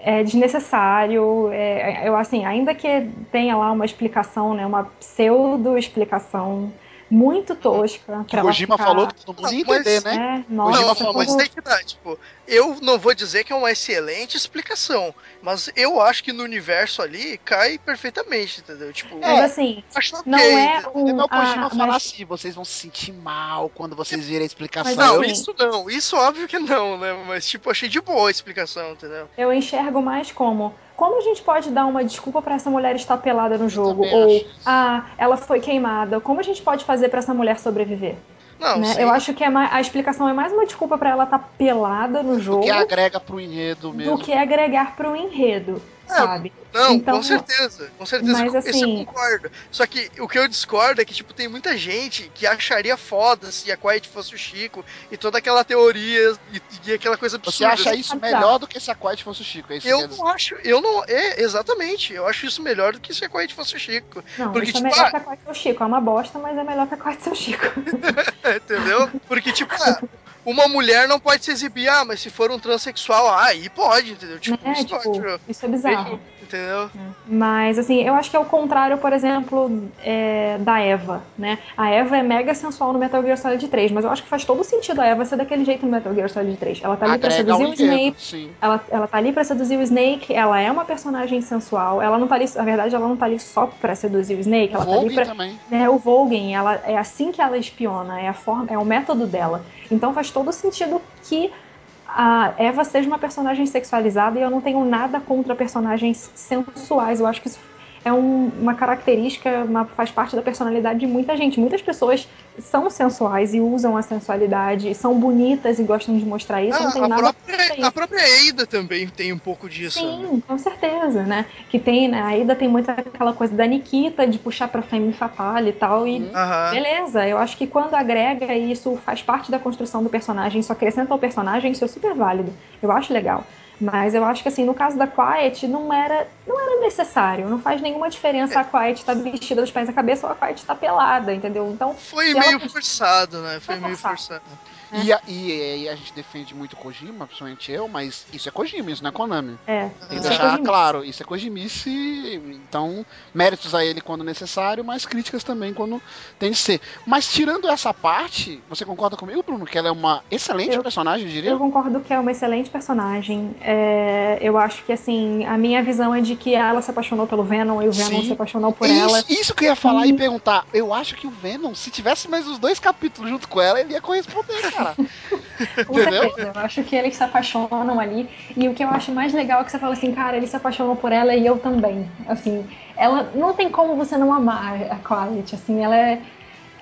Speaker 3: é, desnecessário. é, eu, assim, ainda que tenha lá uma explicação, né, uma pseudo-explicação muito tosca.
Speaker 1: Que
Speaker 3: pra
Speaker 1: o
Speaker 3: ela
Speaker 1: Kojima
Speaker 3: ficar,
Speaker 1: falou que todo mundo ia entender, né? Kojima
Speaker 3: nossa,
Speaker 1: falou,
Speaker 2: Não, mas tem que dar, tipo, eu não vou dizer que é uma excelente explicação, mas eu acho que no universo ali cai perfeitamente, entendeu? Tipo,
Speaker 3: Mas
Speaker 1: É.
Speaker 3: assim,
Speaker 2: acho ok.
Speaker 3: não é
Speaker 2: entendeu?
Speaker 3: um.
Speaker 1: É o Kojima
Speaker 3: ah,
Speaker 1: falar
Speaker 3: mas-
Speaker 1: assim, vocês vão se sentir mal quando vocês virem a explicação.
Speaker 3: Mas
Speaker 2: Não,
Speaker 3: assim-
Speaker 2: isso não, isso óbvio que não, né? Mas, tipo, achei de boa a explicação, entendeu?
Speaker 3: Eu enxergo mais como como a gente pode dar uma desculpa pra essa mulher estar pelada no jogo ou ah, ela foi queimada. Como a gente pode fazer pra essa mulher sobreviver?
Speaker 2: Não,
Speaker 3: né? Eu acho que é mais- a explicação é mais uma desculpa pra ela estar pelada no
Speaker 1: O
Speaker 3: jogo
Speaker 1: que agrega pro enredo mesmo.
Speaker 3: do que agregar pro enredo, sabe?
Speaker 2: Não,
Speaker 3: Então-
Speaker 2: com certeza. Com certeza.
Speaker 3: Mas, assim-
Speaker 2: eu concordo. Só que o que eu discordo é que, tipo, tem muita gente que acharia foda se a Quiet fosse o Chico e toda aquela teoria e, e aquela coisa
Speaker 1: Você
Speaker 2: absurda.
Speaker 1: acha isso melhor do que se a Quiet fosse o Chico? É isso que
Speaker 2: Eu não acho, eu não. É, exatamente. Eu acho isso melhor do que se a Quiet fosse o Chico.
Speaker 3: Não,
Speaker 2: Porque,
Speaker 3: isso é
Speaker 2: tipo,
Speaker 3: melhor
Speaker 2: ah-
Speaker 3: que a Quite seu Chico. É uma bosta, mas é melhor que a Quite seu Chico.
Speaker 2: Entendeu? Porque, tipo, ah, uma mulher não pode se exibir, ah, mas se for um transexual, ah, aí pode, entendeu? Tipo,
Speaker 3: né?
Speaker 2: isso
Speaker 3: Tipo,
Speaker 2: pode.
Speaker 3: isso é bizarro.
Speaker 2: Entendeu?
Speaker 3: Mas, assim, eu acho que é o contrário, por exemplo, é, da Eva, né? A Eva é mega sensual no Metal Gear Solid 3, mas eu acho que faz todo sentido a Eva ser daquele jeito no Metal Gear Solid 3. Ela tá ali pra
Speaker 1: Agrega
Speaker 3: seduzir
Speaker 1: um
Speaker 3: o Snake,
Speaker 1: sim.
Speaker 3: ela, ela tá ali pra seduzir o Snake, ela é uma personagem sensual, ela não tá ali, na verdade, ela não tá ali só pra seduzir o Snake, ela tá ali pra,
Speaker 1: também.
Speaker 3: né, o Volgen, ela é assim que ela espiona, é a forma, é o método dela. Então faz todo sentido que a Eva seja uma personagem sexualizada e eu não tenho nada contra personagens sensuais. Eu acho que isso é um- uma característica, uma- faz parte da personalidade de muita gente. Muitas pessoas são sensuais e usam a sensualidade, são bonitas e gostam de mostrar isso. eu não
Speaker 2: Ah,
Speaker 3: tenho
Speaker 2: a,
Speaker 3: nada
Speaker 2: própria, a própria Ada também tem um pouco disso. né?
Speaker 3: Sim, com certeza, né? Que tem, né? A Ida tem muito aquela coisa da Nikita de puxar pra femme fatale e tal. E
Speaker 1: Uhum.
Speaker 2: Aham.
Speaker 3: Beleza, eu acho que quando agrega e isso faz parte da construção do personagem, isso acrescenta ao personagem, isso é super válido. Eu acho legal. Mas eu acho que assim, no caso da Quiet, não era, não era necessário. Não faz nenhuma diferença a Quiet estar vestida dos pés à cabeça ou a Quiet estar pelada, entendeu? Então,
Speaker 2: Foi meio
Speaker 3: ela-
Speaker 2: forçado, né? Foi
Speaker 3: Foi
Speaker 2: meio
Speaker 3: forçado.
Speaker 2: forçado.
Speaker 3: É.
Speaker 1: E, a, e, e a gente defende muito Kojima, principalmente eu, mas isso é Kojima, isso não é Konami.
Speaker 3: é.
Speaker 1: Tem que
Speaker 3: é
Speaker 1: deixar
Speaker 3: Kojimice.
Speaker 1: claro, isso é Kojimice, então méritos a ele quando necessário, mas críticas também quando tem de ser. Mas tirando essa parte, você concorda comigo, Bruno, que ela é uma excelente
Speaker 3: Eu-
Speaker 1: personagem, eu diria?
Speaker 3: Eu concordo que é uma excelente personagem. É, eu acho que, assim, a minha visão é de que ela se apaixonou pelo Venom e o Venom
Speaker 1: Sim.
Speaker 3: se apaixonou por
Speaker 1: isso,
Speaker 3: ela.
Speaker 1: isso que eu ia falar e
Speaker 3: Hum.
Speaker 1: perguntar. Eu acho que o Venom, se tivesse mais os dois capítulos junto com ela, ele ia corresponder, cara.
Speaker 3: Com
Speaker 1: Entendeu?
Speaker 3: certeza, eu acho que eles se apaixonam ali. E o que eu acho mais legal é que você fala assim, cara, ele se apaixonou por ela e eu também. Assim, ela não tem como você não amar a Quiet, assim, ela é.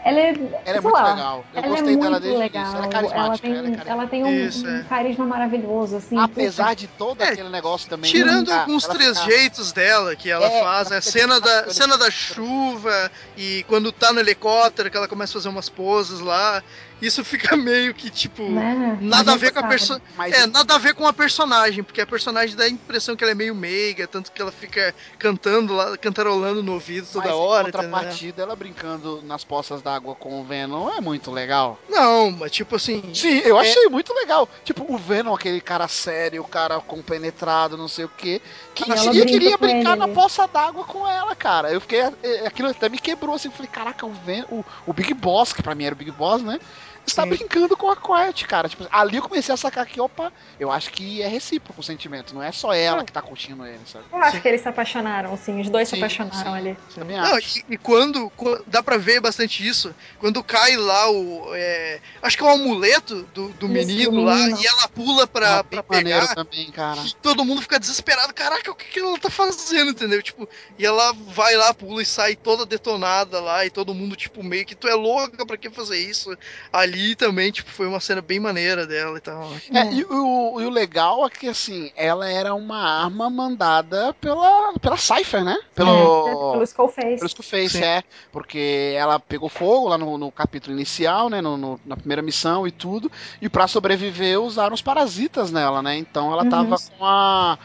Speaker 3: Ela é,
Speaker 1: Ela é muito
Speaker 3: lá,
Speaker 1: legal. Eu
Speaker 3: ela
Speaker 1: gostei
Speaker 3: é
Speaker 1: dela
Speaker 3: muito
Speaker 1: desde
Speaker 3: legal.
Speaker 1: Ela é carismática.
Speaker 3: Ela tem,
Speaker 1: ela é carismática.
Speaker 3: ela tem um,
Speaker 2: Isso,
Speaker 3: um
Speaker 2: é.
Speaker 3: carisma maravilhoso, assim.
Speaker 1: Apesar de todo
Speaker 2: É,
Speaker 1: aquele negócio também.
Speaker 2: Tirando alguns
Speaker 1: ficar-
Speaker 2: trejeitos dela que ela
Speaker 1: É,
Speaker 2: faz, né?
Speaker 1: fica
Speaker 2: Cena da,
Speaker 1: de-
Speaker 2: cena da chuva e quando tá no helicóptero que ela começa a fazer umas poses lá. Isso fica meio que tipo.
Speaker 3: né?
Speaker 2: Nada a ver com a personagem.
Speaker 1: Mas
Speaker 2: É, nada a ver com a personagem, porque a personagem dá a impressão que ela é meio meiga, tanto que ela fica cantando lá, cantarolando no ouvido toda
Speaker 1: mas
Speaker 2: hora.
Speaker 1: outra
Speaker 2: entendeu?
Speaker 1: partida, ela brincando nas poças d'água com o Venom é muito legal.
Speaker 2: Não, mas tipo assim.
Speaker 1: Sim, eu
Speaker 2: É.
Speaker 1: achei muito legal. Tipo, o Venom, aquele cara sério, o cara compenetrado, não sei o quê. Que
Speaker 3: ela brinca
Speaker 1: queria
Speaker 3: com
Speaker 1: brincar
Speaker 3: ele
Speaker 1: na
Speaker 3: ali.
Speaker 1: poça d'água com ela, cara. Eu fiquei. eh, Aquilo até me quebrou assim. Falei, caraca, o, Ven o, o Big Boss, que pra mim era o Big Boss, né? Está
Speaker 2: Sim.
Speaker 1: brincando com a Quiet, cara. Tipo, ali eu comecei a sacar que, opa, eu acho que é recíproco o sentimento. Não é só ela
Speaker 3: Hum.
Speaker 1: que tá curtindo ele, sabe?
Speaker 3: Eu acho
Speaker 2: Sim.
Speaker 3: que eles se apaixonaram, sim. Os dois se
Speaker 1: Sim,
Speaker 3: apaixonaram
Speaker 1: sim.
Speaker 3: ali.
Speaker 1: Também
Speaker 2: Não,
Speaker 1: acho.
Speaker 2: e, e quando, qu- Dá pra ver bastante isso. Quando cai lá o. é, acho que é o amuleto do, do menino lá e ela pula pra,
Speaker 1: Ah,
Speaker 2: pra pegar.
Speaker 1: também, cara.
Speaker 2: E todo mundo fica desesperado. Caraca, o que, que ela tá fazendo, entendeu? Tipo, e ela vai lá, pula e sai toda detonada lá. E todo mundo, tipo, meio que tu é louca pra que fazer isso? Ali também, tipo, foi uma cena bem maneira dela e tal.
Speaker 1: É,
Speaker 3: É.
Speaker 1: e, o, e o legal é que, assim, ela era uma arma mandada pela, pela Cypher, né? Pelo,
Speaker 3: É, pelo Skullface.
Speaker 1: pelo Skullface,
Speaker 2: Sim.
Speaker 1: é. Porque ela pegou fogo lá no, no capítulo inicial, né? No, no- na primeira missão e tudo. E pra sobreviver, usaram os parasitas nela, né? Então ela
Speaker 3: Uhum.
Speaker 1: tava com a.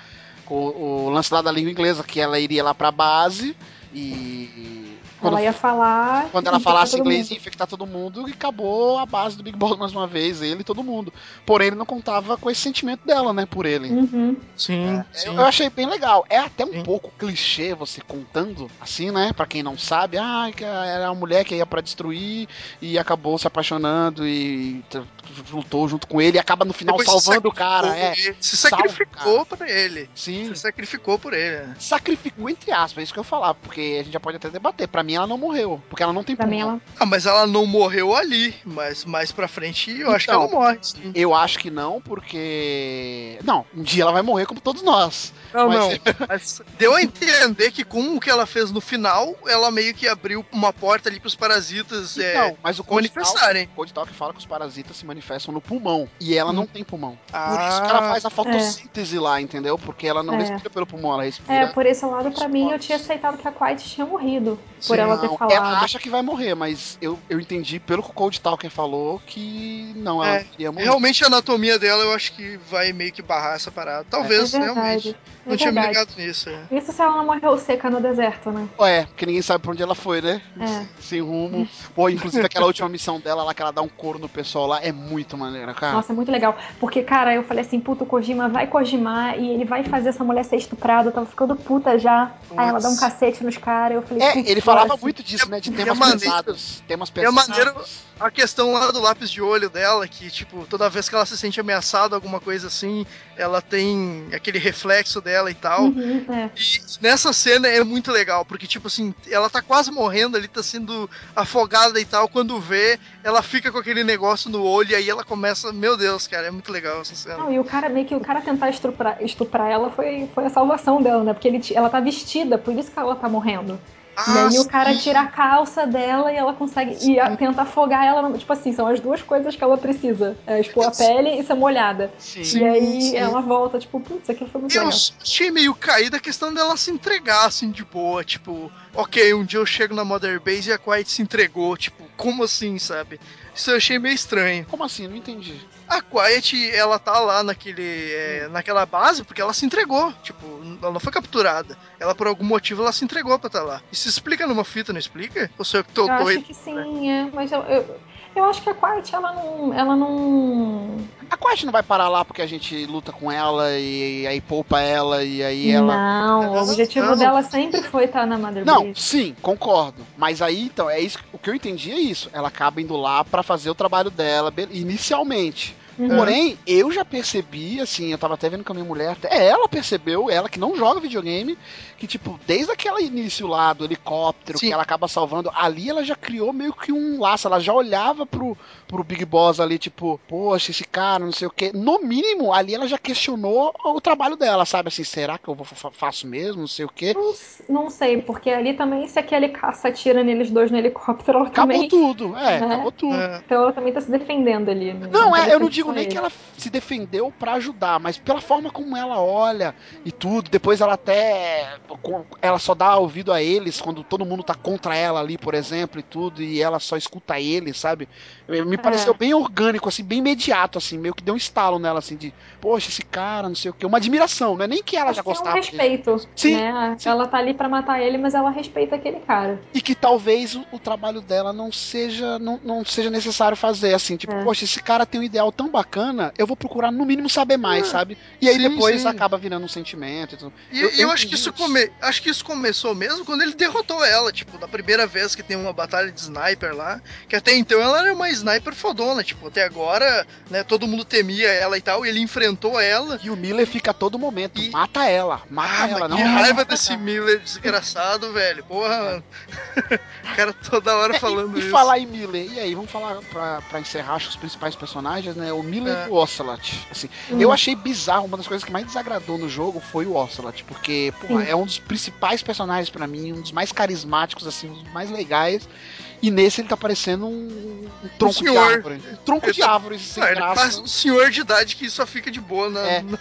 Speaker 1: Com o, o lance lá da língua inglesa, que ela iria lá pra base e. Quando,
Speaker 3: Ela ia falar.
Speaker 1: quando ela falasse inglês ia infectar todo mundo e acabou a base do Big Boss mais uma vez, ele e todo mundo. Porém, ele não contava com esse sentimento dela, né, por ele.
Speaker 3: Uhum.
Speaker 2: Sim,
Speaker 1: Eu, eu achei bem legal. É até um
Speaker 2: Sim.
Speaker 1: pouco clichê você contando, assim, né? Pra quem não sabe, ah, que era uma mulher que ia pra destruir e acabou se apaixonando e lutou junto com ele e acaba no final
Speaker 2: Depois
Speaker 1: salvando o cara. É.
Speaker 2: Se sacrificou pra ele.
Speaker 1: sim.
Speaker 2: Se sacrificou por ele. né?
Speaker 1: Sacrificou entre aspas, é isso que eu falar, porque a gente já pode até debater. Pra mim, mim ela não morreu, porque ela não tem
Speaker 3: Pra
Speaker 1: pulmão.
Speaker 3: ela.
Speaker 2: Ah, mas ela não morreu ali, mas mais pra frente eu acho que
Speaker 1: Então,
Speaker 2: ela morre. sim.
Speaker 1: Eu acho que não, porque. Não, um dia ela vai morrer como todos nós.
Speaker 2: Não,
Speaker 1: mas-
Speaker 2: não. Mas deu a entender que com o que ela fez no final, ela meio que abriu uma porta ali pros parasitas é,
Speaker 1: Então, mas o
Speaker 2: manifestarem.
Speaker 1: o Code Talk fala que os parasitas se manifestam no pulmão. E ela não tem pulmão. Por
Speaker 2: Ah.
Speaker 1: isso que ela faz a fotossíntese lá, entendeu? Porque ela não
Speaker 3: É.
Speaker 1: respira pelo pulmão, ela respira.
Speaker 3: É, por esse lado, pra mim, eu tinha aceitado que a Quiet tinha morrido. Por
Speaker 2: Sim.
Speaker 3: ela ter falado.
Speaker 1: ela acha que vai morrer, mas eu, eu entendi pelo que o Cold Talker falou que não, ela
Speaker 2: É,
Speaker 1: queria morrer.
Speaker 2: Realmente a anatomia dela eu acho que vai meio que barrar essa parada. Talvez,
Speaker 3: é
Speaker 2: realmente.
Speaker 3: verdade.
Speaker 2: Não
Speaker 3: é
Speaker 2: tinha me ligado nisso. é.
Speaker 3: Isso se ela não morreu seca no deserto, né?
Speaker 1: É, porque ninguém sabe pra onde ela foi, né?
Speaker 3: É.
Speaker 1: Sem rumo. Pô, inclusive aquela última missão dela lá, que ela dá um couro no pessoal lá, é muito maneira, cara.
Speaker 3: Nossa, é muito legal. Porque, cara, eu falei assim, puto, o Kojima vai Kojimar e ele vai fazer essa mulher ser estuprada. Eu tava ficando puta já. Aí ela dá um cacete nos caras. Eu falei,
Speaker 1: É,
Speaker 3: putz,
Speaker 1: ele falava muito disso, né? De
Speaker 2: é
Speaker 1: temas
Speaker 2: maneiro-
Speaker 1: pesados. Temas
Speaker 2: é
Speaker 1: pesados.
Speaker 2: maneiro- A questão lá do lápis de olho dela, que, tipo, toda vez que ela se sente ameaçada, alguma coisa assim, ela tem aquele reflexo dela e tal.
Speaker 3: Uhum, é.
Speaker 2: E nessa cena é muito legal, porque, tipo assim, ela tá quase morrendo ali, tá sendo afogada e tal. Quando vê, ela fica com aquele negócio no olho e aí ela começa. Meu Deus, cara, é muito legal essa cena.
Speaker 3: Não, e o cara meio que o cara tentar estuprar, estuprar ela foi, foi a salvação dela, né? Porque ele, ela tá vestida, por isso que ela tá morrendo. E aí o cara
Speaker 2: Ah, sim.
Speaker 3: tira a calça dela e ela consegue. E a- tenta afogar ela. no- Tipo assim, são as duas coisas que ela precisa: é expor a pele e ser molhada.
Speaker 1: Sim.
Speaker 3: e aí
Speaker 2: sim.
Speaker 3: ela volta, tipo, putz, aquilo foi muito
Speaker 2: Eu
Speaker 3: legal.
Speaker 2: achei meio caída a questão dela se entregar, assim, de boa. Tipo, ok, um dia eu chego na Mother Base e a Quiet se entregou. Tipo, como assim, sabe? Isso eu achei meio estranho.
Speaker 1: Como assim? Não entendi.
Speaker 2: A Quiet, ela tá lá naquele, é, naquela base porque ela se entregou. Tipo, ela não foi capturada. Ela, por algum motivo, ela se entregou pra estar lá. Isso explica numa fita, não explica? Ou sou eu que tô
Speaker 3: Eu acho
Speaker 2: doido?
Speaker 3: que sim, é. Mas eu, eu, eu acho que a Quiet, ela não. Ela não.
Speaker 1: A Quest não vai parar lá porque a gente luta com ela e, aí poupa ela e aí ela.
Speaker 3: Não, o
Speaker 2: Não,
Speaker 3: objetivo
Speaker 2: não.
Speaker 3: dela sempre foi estar na Mother
Speaker 1: Não, sim, concordo. Mas aí, então, é isso. O que eu entendi é isso. Ela acaba indo lá pra fazer o trabalho dela, inicialmente.
Speaker 3: Uhum.
Speaker 1: Porém, eu já percebi, assim, eu tava até vendo com a minha mulher, até ela percebeu, ela que não joga videogame, que, tipo, desde aquele início lá do helicóptero,
Speaker 2: Sim.
Speaker 1: que ela acaba salvando, ali ela já criou meio que um laço, ela já olhava pro, pro Big Boss ali, tipo, poxa, esse cara, não sei o quê. No mínimo, ali ela já questionou o trabalho dela, sabe? Assim, será que eu vou, fa- faço mesmo, não sei o quê.
Speaker 3: Não, não sei, porque ali também, se aquele caça atira neles dois no helicóptero, ela
Speaker 1: Acabou
Speaker 3: também.
Speaker 1: tudo, é,
Speaker 3: né?
Speaker 1: acabou tudo.
Speaker 2: É.
Speaker 3: Então ela também tá se defendendo ali. né?
Speaker 1: Não,
Speaker 3: tá
Speaker 1: é, eu não
Speaker 3: defendendo
Speaker 1: digo nem
Speaker 3: ele.
Speaker 1: que ela se defendeu pra ajudar, mas pela forma como ela olha e tudo, depois ela até ela só dá ouvido a eles quando todo mundo tá contra ela ali, por exemplo, e tudo, e ela só escuta eles, sabe? Me pareceu bem orgânico, assim, bem imediato, assim, meio que deu um estalo nela, assim, de, poxa, esse cara, não sei o quê, uma admiração, não é nem que ela
Speaker 3: Acho
Speaker 1: já
Speaker 3: que é um
Speaker 1: gostava dele.
Speaker 3: respeito,
Speaker 1: Sim,
Speaker 3: né?
Speaker 1: sim.
Speaker 3: Ela tá ali pra matar ele, mas ela respeita aquele cara.
Speaker 1: e que talvez o, o trabalho dela não seja não, não seja necessário fazer assim tipo
Speaker 3: É.
Speaker 1: poxa esse cara tem um ideal tão bacana eu vou procurar no mínimo saber mais
Speaker 2: Ah,
Speaker 1: sabe e aí
Speaker 2: sim,
Speaker 1: depois
Speaker 2: sim.
Speaker 1: acaba virando um sentimento e tudo.
Speaker 2: E
Speaker 1: Eu-
Speaker 2: eu,
Speaker 1: eu
Speaker 2: acho que isso
Speaker 1: isso.
Speaker 2: come... acho que isso começou mesmo quando ele derrotou ela, tipo, da primeira vez que tem uma batalha de sniper lá, que até então ela era uma sniper fodona, tipo, até agora, né, todo mundo temia ela e tal, e ele enfrentou ela.
Speaker 1: e o Miller fica a todo momento
Speaker 2: E-
Speaker 1: mata ela mata
Speaker 2: Ah,
Speaker 1: ela não
Speaker 2: que raiva desse. Miller desgraçado, velho. Porra, mano. o cara toda hora
Speaker 1: É,
Speaker 2: falando
Speaker 1: e, e
Speaker 2: isso.
Speaker 1: falar em Miller, e aí, vamos falar pra, pra encerrar acho, os principais personagens, né? O Miller
Speaker 2: É.
Speaker 1: e o Ocelot. Assim,
Speaker 3: Hum.
Speaker 1: Eu achei bizarro, uma das coisas que mais desagradou no jogo foi o Ocelot, porque porra, é um dos principais personagens pra mim, um dos mais carismáticos, assim, um dos mais legais. E nesse ele tá parecendo um, um tronco de
Speaker 2: senhor.
Speaker 1: árvore. Um tronco
Speaker 2: Ele
Speaker 1: de
Speaker 2: tá-
Speaker 1: árvore sem
Speaker 2: Ah, ele
Speaker 1: graça.
Speaker 2: faz um senhor de idade que só fica de boa na,
Speaker 1: É.
Speaker 2: na-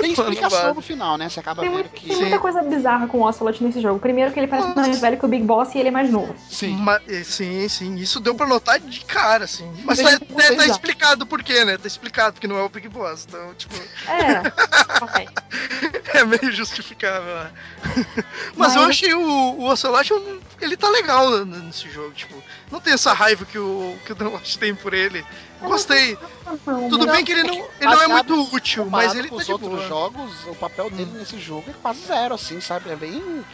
Speaker 1: Tem explicação no final, né? Você acaba
Speaker 3: Tem,
Speaker 1: vendo que.
Speaker 3: tem muita coisa bizarra com o Ocelot nesse jogo. Primeiro que ele parece
Speaker 2: Nossa.
Speaker 3: mais velho que o Big Boss e ele é mais novo.
Speaker 1: Sim.
Speaker 2: Ma- eh, sim, sim, isso deu pra notar de cara, assim. Mas tá, tá- tá explicado por quê, né? Tá explicado porque não é o Big Boss. Então, tipo,
Speaker 3: É. ok.
Speaker 2: é meio justificável, né? Mas, eu
Speaker 3: Mas-
Speaker 2: achei o, o Ocelot, um- ele tá legal nesse jogo, tipo, não tem essa raiva que o, que o Watch tem por ele. Gostei. Tudo bem que ele não, ele não é muito útil, mas ele tá
Speaker 1: os outros
Speaker 2: boa. Hum.
Speaker 1: jogos, o papel dele nesse jogo é quase zero, assim, sabe? É bem.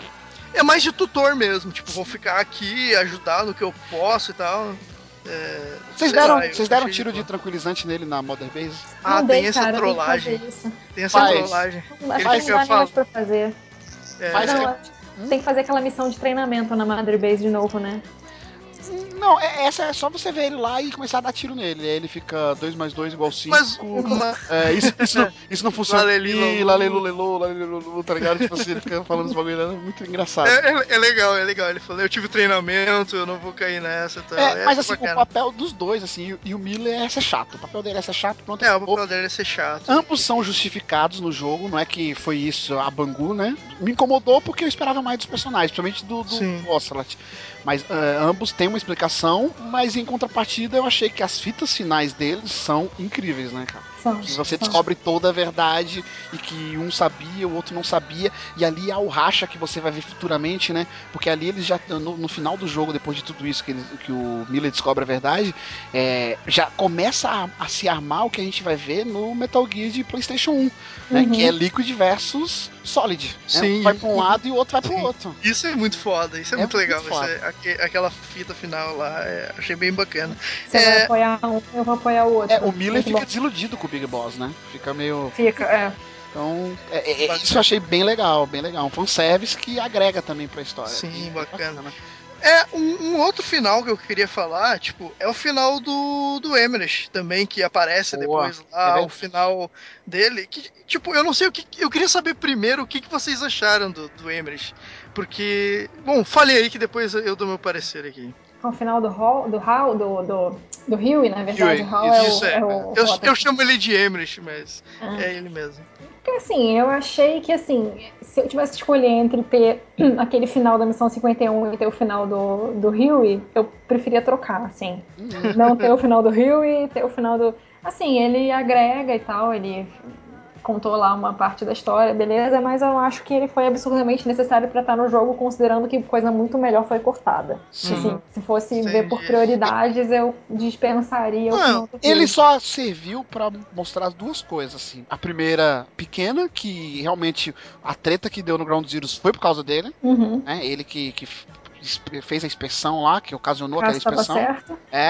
Speaker 2: É mais de tutor mesmo, tipo, vou ficar aqui, ajudar no que eu posso e tal. É,
Speaker 1: Vocês deram,
Speaker 2: lá,
Speaker 1: vocês deram
Speaker 2: achei
Speaker 1: tiro
Speaker 2: de
Speaker 1: de tranquilizante nele na Mother Base?
Speaker 2: Ah,
Speaker 3: não
Speaker 2: tem
Speaker 3: dei,
Speaker 2: essa
Speaker 3: cara,
Speaker 2: trollagem.
Speaker 3: Tem que fazer isso.
Speaker 2: Tem essa
Speaker 1: Faz.
Speaker 2: trollagem.
Speaker 3: Acho
Speaker 2: Ele
Speaker 3: que não dá mais pra fazer.
Speaker 2: É,
Speaker 1: Faz
Speaker 3: Não,
Speaker 1: que-
Speaker 3: Tem que fazer aquela missão de treinamento na Mother Base de novo, né?
Speaker 1: Não, é- essa é só você ver ele lá e começar a dar tiro nele. Aí ele fica 2 mais 2 igual 5.
Speaker 2: Mas
Speaker 1: É, isso, isso, não- isso não funciona.
Speaker 2: Laleli,
Speaker 1: Ih,
Speaker 2: lalu.
Speaker 1: Lalelu, lelu, lalelu, lelu, tá ligado? Tipo assim, ele fica falando esse bagulho, é muito engraçado.
Speaker 2: é, é- é legal, é legal. Ele falou, eu tive treinamento, eu não vou cair nessa e tal.
Speaker 1: É, mas assim,
Speaker 2: bacana.
Speaker 1: o papel dos dois, assim, e o Miller é ser chato. O papel dele é ser chato, pronto.
Speaker 2: É, o papel dele é ser chato.
Speaker 1: Ambos são justificados no jogo, não é que foi isso a Bangu, né? Me incomodou porque eu esperava mais dos personagens, principalmente do, do. Ocelot. Mas é, ambos têm uma explicação, mas em contrapartida eu achei que as fitas finais deles são incríveis, né, cara?
Speaker 3: São,
Speaker 1: Que você
Speaker 3: são.
Speaker 1: descobre toda a verdade e que um sabia, o outro não sabia, e ali há o racha que você vai ver futuramente, né? Porque ali eles já, no, no final do jogo, depois de tudo isso que, eles- que o Miller descobre a verdade, é, já começa a, a se armar o que a gente vai ver no Metal Gear de PlayStation 1, né?
Speaker 3: Uhum.
Speaker 1: Que é Liquid versus Solid. né?
Speaker 2: Sim.
Speaker 1: Um vai pra um lado e o outro vai pro outro.
Speaker 2: Isso é muito foda, isso é,
Speaker 1: É
Speaker 2: muito
Speaker 1: muito
Speaker 2: legal. é- aque- aquela fita final lá, é, achei bem bacana.
Speaker 3: Você
Speaker 2: É.
Speaker 3: vai apoiar um, eu vou apoiar o outro.
Speaker 1: É, o Miller fica
Speaker 3: bom.
Speaker 1: desiludido com o Big Boss, né? Fica meio.
Speaker 3: Fica, é.
Speaker 1: Então, é- é- é- isso eu achei bem legal, bem legal. Um fanservice que agrega também pra história.
Speaker 2: Sim,
Speaker 1: Bem
Speaker 2: bacana. É, um, um outro final que eu queria falar, tipo, é o final do, do Emmerich também, que aparece
Speaker 1: Boa,
Speaker 2: depois
Speaker 1: é
Speaker 2: lá,
Speaker 1: verdade.
Speaker 2: o final dele. Que, tipo, eu não sei o que. Eu queria saber primeiro o que, que vocês acharam do, do Emmerich. Porque. Bom, falei aí que depois eu dou meu parecer aqui.
Speaker 3: Com o final do Hall, do Hall, do, do, do Huey, na verdade.
Speaker 1: Huey,
Speaker 3: Hall é o,
Speaker 2: é.
Speaker 3: é o
Speaker 2: Eu, eu chamo ele de Emmerich, mas
Speaker 3: Ah.
Speaker 2: é ele mesmo.
Speaker 3: Porque assim, eu achei que assim, se eu tivesse que escolher entre ter aquele final da missão 51 e ter o final do, do Huey, eu preferia trocar, assim.
Speaker 1: Uhum.
Speaker 3: Não ter o final do Huey, ter o final do. Assim, ele agrega e tal, ele contou lá uma parte da história, beleza, mas eu acho que ele foi absurdamente necessário pra estar no jogo, considerando que coisa muito melhor foi cortada.
Speaker 1: Sim.
Speaker 3: Assim, se fosse
Speaker 2: Entendi.
Speaker 3: ver por prioridades, eu dispensaria o
Speaker 2: Não,
Speaker 3: do
Speaker 1: Ele só serviu pra mostrar as duas coisas, assim. A primeira, pequena, que realmente a treta que deu no Ground Zeroes foi por causa dele,
Speaker 3: Uhum.
Speaker 1: né? Ele que, que fez a inspeção lá, que ocasionou aquela inspeção.
Speaker 3: certo.
Speaker 1: É,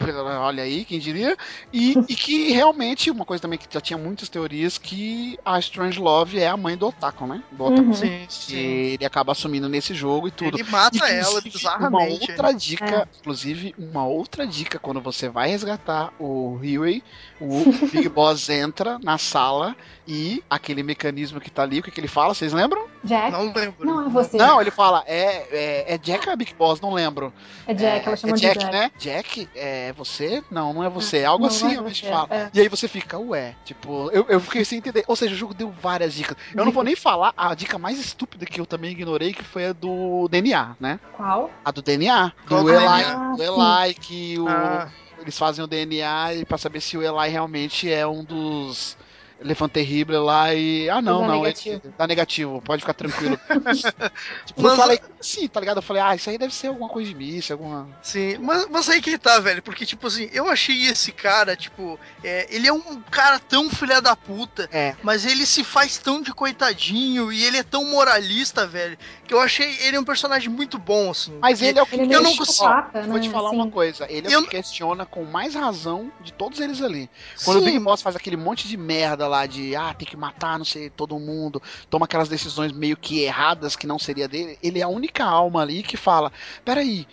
Speaker 1: olha aí, quem diria. E, e que realmente, uma coisa também que já tinha muitas teorias, que a Strange Love é a mãe do Otaku, né? Do Otaku.
Speaker 3: Uhum.
Speaker 2: Sim, sim.
Speaker 1: ele acaba assumindo nesse jogo e tudo.
Speaker 2: Ele mata ela
Speaker 1: Inclusive,
Speaker 2: bizarramente.
Speaker 1: Uma outra dica,
Speaker 3: É.
Speaker 1: inclusive, uma outra dica, quando você vai resgatar o Huey, o Big Boss entra na sala e aquele mecanismo que tá ali, o que, que ele fala, vocês lembram?
Speaker 3: Jack?
Speaker 2: Não lembro.
Speaker 3: Não, é você.
Speaker 1: Não, ele fala, é, é, é Jack ou é Big Boss? Não lembro.
Speaker 3: É Jack, ela chama
Speaker 1: é
Speaker 3: de
Speaker 1: Jack,
Speaker 3: Jack.
Speaker 1: né? Jack, é você? Não, não é você. Algo
Speaker 3: Não,
Speaker 1: assim,
Speaker 3: é
Speaker 1: realmente
Speaker 3: você,
Speaker 1: fala.
Speaker 3: é.
Speaker 1: E aí você fica, ué, tipo, eu, eu fiquei sem entender. Ou seja, o jogo deu várias dicas. Eu não vou nem falar a dica mais estúpida que eu também ignorei, que foi a do DNA, né?
Speaker 3: Qual?
Speaker 1: A do DNA.
Speaker 2: Qual
Speaker 1: Do
Speaker 2: do
Speaker 1: Eli,
Speaker 3: DNA?
Speaker 1: do Eli que o,
Speaker 2: Ah,
Speaker 1: eles fazem o DNA e pra saber se o Eli realmente é um dos Elefante Terrible lá e. Ah, não,
Speaker 3: Dá
Speaker 1: não.
Speaker 3: negativo.
Speaker 1: Dá negativo, pode ficar tranquilo. tipo,
Speaker 2: Mas-
Speaker 1: eu falei, sim, tá ligado? Eu falei, ah, isso aí deve ser alguma coisa de míssil, alguma.
Speaker 2: sim, mas, mas aí que tá, velho, porque, tipo assim, eu achei esse cara, tipo, é, ele é um cara tão filha da puta,
Speaker 1: É.
Speaker 2: mas ele se faz tão de coitadinho e ele é tão moralista, velho, que eu achei ele um personagem muito bom, assim.
Speaker 1: Mas ele é o que
Speaker 3: Ele
Speaker 2: Eu não
Speaker 3: psicopata,
Speaker 1: Vou te
Speaker 3: né,
Speaker 1: falar
Speaker 3: assim.
Speaker 1: uma coisa, ele é o que questiona com mais razão de todos eles ali. Quando o
Speaker 2: Sim,
Speaker 1: Big Boss faz aquele monte de merda lá de ah, tem que matar, não sei, todo mundo, toma aquelas decisões meio que erradas que não seria dele, ele é a única alma ali que fala: peraí,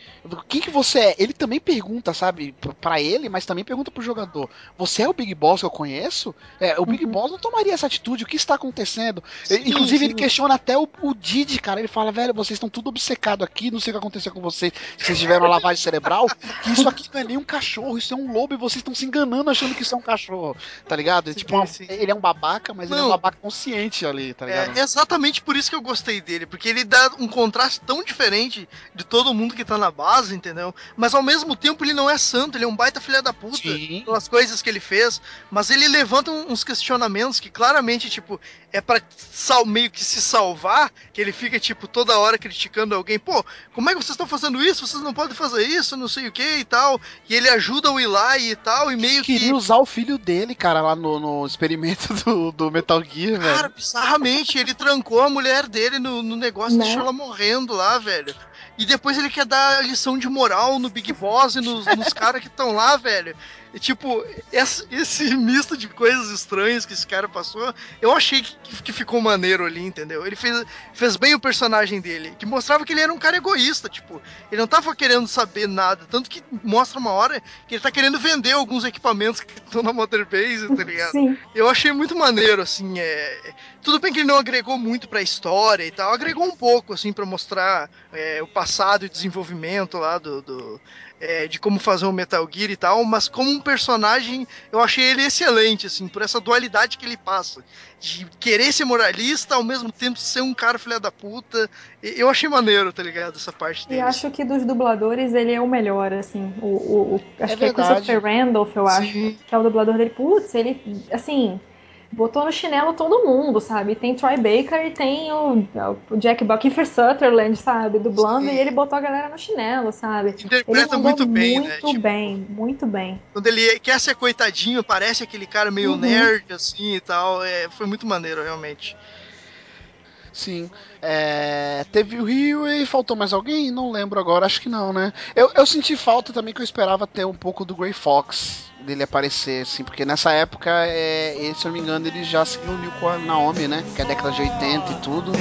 Speaker 1: quem que você é? Ele também pergunta, sabe, p- pra ele, mas também pergunta pro jogador: você é o Big Boss que eu conheço? É, o Big
Speaker 3: Uhum.
Speaker 1: Boss não tomaria essa atitude, o que está acontecendo?
Speaker 2: Sim,
Speaker 1: Inclusive,
Speaker 2: sim.
Speaker 1: ele questiona até o, o Didi, cara. Ele fala, velho, vocês estão tudo obcecado aqui, não sei o que aconteceu com vocês. Se vocês tiveram uma lavagem cerebral, que isso aqui não é nem um cachorro, isso é um lobo e vocês estão se enganando achando que isso é um cachorro, tá ligado?
Speaker 2: Sim,
Speaker 1: tipo, uma- ele é um babaca, mas ele é um
Speaker 2: Não.
Speaker 1: babaca consciente ali, tá ligado?
Speaker 2: É exatamente por isso que eu gostei dele, porque ele dá um contraste tão diferente de todo mundo que tá na base, entendeu? Mas ao mesmo tempo ele não é santo, ele é um baita filha da puta
Speaker 1: Sim.
Speaker 2: pelas coisas que ele fez, mas ele levanta uns questionamentos que claramente, tipo, é pra sal, meio que se salvar, que ele fica, tipo, toda hora criticando alguém, pô, como é que vocês estão fazendo isso? Vocês não podem fazer isso, não sei o que e tal. E ele ajuda o Eli e tal, e meio que.
Speaker 1: Queria usar o filho dele, cara, lá no, no experimento do, do Metal Gear,
Speaker 2: Cara,
Speaker 1: velho.
Speaker 2: bizarramente, ele trancou a mulher dele no, no negócio,
Speaker 3: Né?
Speaker 2: deixou ela morrendo lá, velho. E depois ele quer dar lição de moral no Big Boss e nos, nos caras que estão lá, velho. E, tipo, esse, misto de coisas estranhas que esse cara passou, eu achei que, que ficou maneiro ali, entendeu? Ele fez, fez bem o personagem dele, que mostrava que ele era um cara egoísta, tipo, ele não tava querendo saber nada, tanto que mostra uma hora que ele tá querendo vender alguns equipamentos que estão na Mother Base, tá ligado?
Speaker 3: Sim.
Speaker 2: Eu achei muito maneiro, assim, é... Tudo bem que ele não agregou muito pra história e tal, agregou um pouco, assim, pra mostrar é, o passado e desenvolvimento lá do... do- é, de como fazer um Metal Gear e tal, mas como um personagem, eu achei ele excelente, assim, por essa dualidade que ele passa. De querer ser moralista, ao mesmo tempo ser um cara filha da puta. E- Eu achei maneiro, tá ligado? Essa parte
Speaker 3: E
Speaker 2: dele.
Speaker 3: acho que dos dubladores ele é o melhor, assim. O, o, o- acho
Speaker 1: É
Speaker 3: que é
Speaker 1: verdade.
Speaker 3: Christopher Randolph, eu acho.
Speaker 2: Sim.
Speaker 3: Que é o dublador dele. Putz, ele, assim, botou no chinelo todo mundo, sabe? Tem Troy Baker e tem o, o Jack Buck Sutherland, sabe? Dublando
Speaker 2: Sim.
Speaker 3: e ele botou a galera no chinelo, sabe?
Speaker 2: Interpreta muito bem, né?
Speaker 3: Muito
Speaker 2: Tipo,
Speaker 3: bem, muito bem.
Speaker 2: Quando ele quer ser coitadinho, parece aquele cara meio
Speaker 3: Uhum.
Speaker 2: nerd, assim e tal. É, foi muito maneiro, realmente.
Speaker 1: Sim. É, teve o Rio e faltou mais alguém? Não lembro agora, acho que não, né? Eu, eu senti falta também que eu esperava ter um pouco do Grey Fox dele aparecer, assim, porque nessa época, é, ele, se eu não me engano, ele já se uniu com a Naomi, né? Que é a década de 80 e tudo.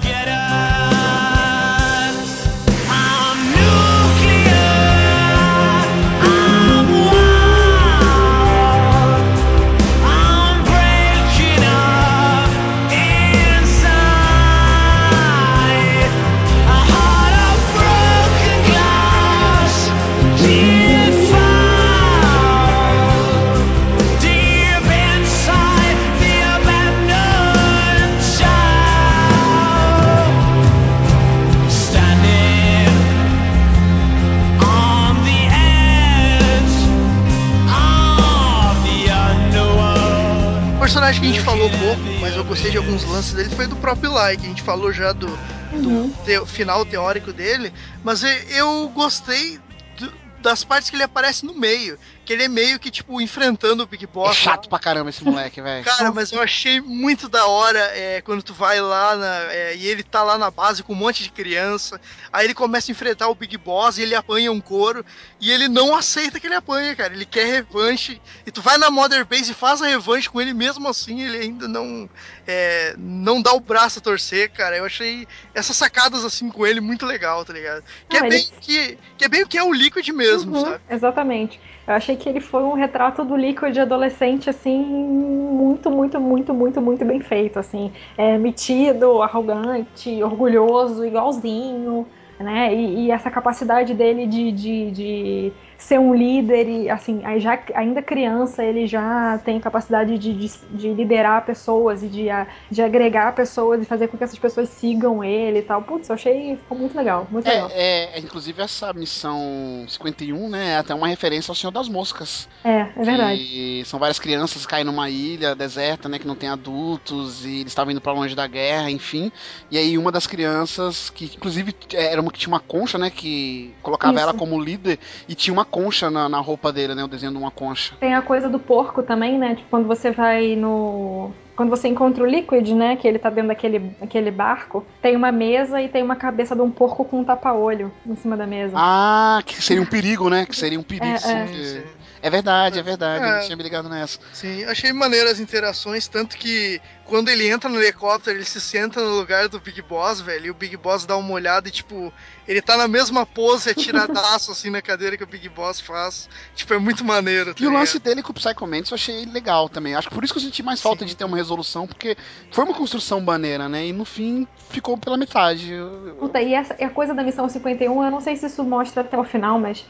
Speaker 4: Deep
Speaker 2: personagem que a gente falou pouco, mas eu gostei de alguns lances dele, foi do próprio Lai, que a gente falou já do, do
Speaker 3: Uhum.
Speaker 2: teo- final teórico dele, mas e- eu gostei do- das partes que ele aparece no meio, que ele é meio que, tipo, enfrentando o Big
Speaker 1: É
Speaker 2: Boss.
Speaker 1: chato pra caramba esse moleque, velho.
Speaker 2: Cara, mas eu achei muito da hora é, quando tu vai lá na- é, e ele tá lá na base com um monte de criança. Aí ele começa a enfrentar o Big Boss e ele apanha um couro. E ele não aceita que ele apanha, cara. Ele quer revanche. E tu vai na Mother Base e faz a revanche com ele, mesmo assim, ele ainda não, é, não dá o braço a torcer, cara. Eu achei essas sacadas assim com ele muito legal, tá ligado? Que,
Speaker 3: Não,
Speaker 2: é,
Speaker 3: ele-
Speaker 2: bem, que, que é bem o que é o Liquid mesmo,
Speaker 3: Uhum,
Speaker 2: sabe?
Speaker 3: Exatamente. Eu achei que ele foi um retrato do Liquid adolescente, assim, muito, muito, muito, muito, muito bem feito, assim. É, metido, arrogante, orgulhoso, igualzinho, né? E, e essa capacidade dele de, de, de ser um líder e, assim, aí já, ainda criança, ele já tem capacidade de, de, de liderar pessoas e de, a- de agregar pessoas e fazer com que essas pessoas sigam ele e tal. Putz, eu achei ficou muito legal, muito legal.
Speaker 1: É, é, é, inclusive essa missão 51, né, é até uma referência ao Senhor das Moscas.
Speaker 3: É, é verdade.
Speaker 1: São várias crianças que caem numa ilha deserta, né, que não tem adultos, e eles estavam indo pra longe da guerra, enfim. E aí uma das crianças, que inclusive era uma que tinha uma concha, né, que colocava
Speaker 3: Isso.
Speaker 1: ela como líder, e tinha uma concha na, na roupa dele, né, o desenho de uma concha.
Speaker 3: Tem a coisa do porco também, né? Tipo, quando você vai no. Quando você encontra o Liquid, né? Que ele tá dentro daquele, daquele barco, tem uma mesa e tem uma cabeça de um porco com um tapa-olho em cima da mesa.
Speaker 1: Ah, que seria um perigo, né, que seria um perigo.
Speaker 3: É, é.
Speaker 1: É verdade, é verdade, eu
Speaker 2: É.
Speaker 1: não tinha me ligado nessa.
Speaker 2: Sim, achei maneiro as interações, tanto que quando ele entra no helicóptero, ele se senta no lugar do Big Boss, velho, e o Big Boss dá uma olhada e, tipo, ele tá na mesma pose, atiradaço, assim, na cadeira que o Big Boss faz. Tipo, é muito maneiro, tá
Speaker 1: E o lance dele com o Psycho Mantis eu achei legal também. Acho que por isso que eu senti mais falta
Speaker 2: Sim.
Speaker 1: de ter uma resolução, porque foi uma construção maneira, né? E no fim ficou pela metade. Eu- eu-
Speaker 3: Puta, e essa, e a coisa da missão 51, eu não sei se isso mostra até o final, mas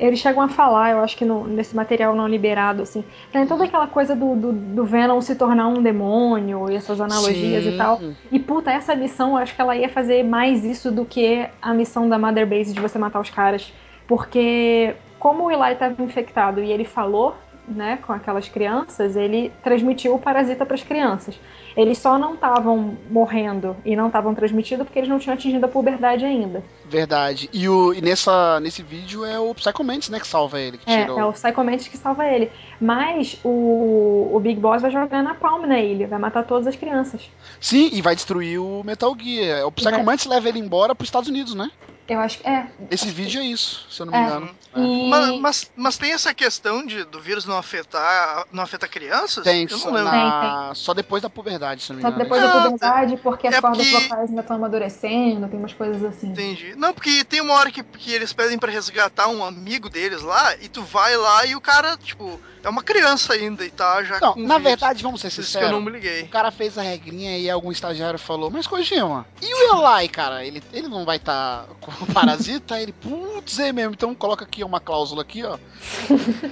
Speaker 3: eles chegam a falar, eu acho que no- nesse material não liberado, assim. Tem toda aquela coisa do, do, do Venom se tornar um demônio e essas analogias
Speaker 1: Sim.
Speaker 3: e tal. E puta, essa missão, eu acho que ela ia fazer mais isso do que a missão da Mother Base de você matar os caras. Porque como o Eli estava infectado e ele falou, né, com aquelas crianças, ele transmitiu o parasita para as crianças. Eles só não estavam morrendo e não estavam transmitindo porque eles não tinham atingido a puberdade ainda.
Speaker 1: Verdade. E, o, e nessa, nesse vídeo é o Psycho Mantis, né, que salva ele, que
Speaker 3: É, é o Psycho Mantis que salva ele. Mas o, o Big Boss vai jogar na palma na ilha, vai matar todas as crianças.
Speaker 1: Sim, e vai destruir o Metal Gear. O Psycho
Speaker 3: Vai.
Speaker 1: Mantis leva ele embora pros Estados Unidos, né?
Speaker 3: Eu acho que é.
Speaker 1: Esse vídeo é isso, se eu não me
Speaker 3: É.
Speaker 1: engano. É.
Speaker 3: E...
Speaker 2: Mas, mas, mas tem essa questão de, do vírus não afetar, não afetar crianças?
Speaker 1: Tem,
Speaker 2: Eu
Speaker 1: só,
Speaker 2: não lembro.
Speaker 1: na- só depois da puberdade, se eu não
Speaker 3: Só
Speaker 1: me
Speaker 3: que
Speaker 1: engano.
Speaker 3: depois da
Speaker 2: Não,
Speaker 3: puberdade, porque as
Speaker 2: é
Speaker 3: cordas
Speaker 2: porque-
Speaker 3: vocais ainda estão amadurecendo, tem umas coisas assim.
Speaker 2: Entendi. Não, porque tem uma hora que, que eles pedem pra resgatar um amigo deles lá, e tu vai lá e o cara, tipo, é uma criança ainda e tá já
Speaker 1: Não,
Speaker 2: com
Speaker 1: na
Speaker 2: vírus.
Speaker 1: verdade, vamos ser
Speaker 2: que eu não
Speaker 1: sinceros.
Speaker 2: me liguei.
Speaker 1: O cara fez a regrinha e algum estagiário falou, mas Kojima, e o Eli, cara? Ele, ele não vai estar com o parasita? Ele, putz, é mesmo. Então coloca aqui uma cláusula aqui, ó.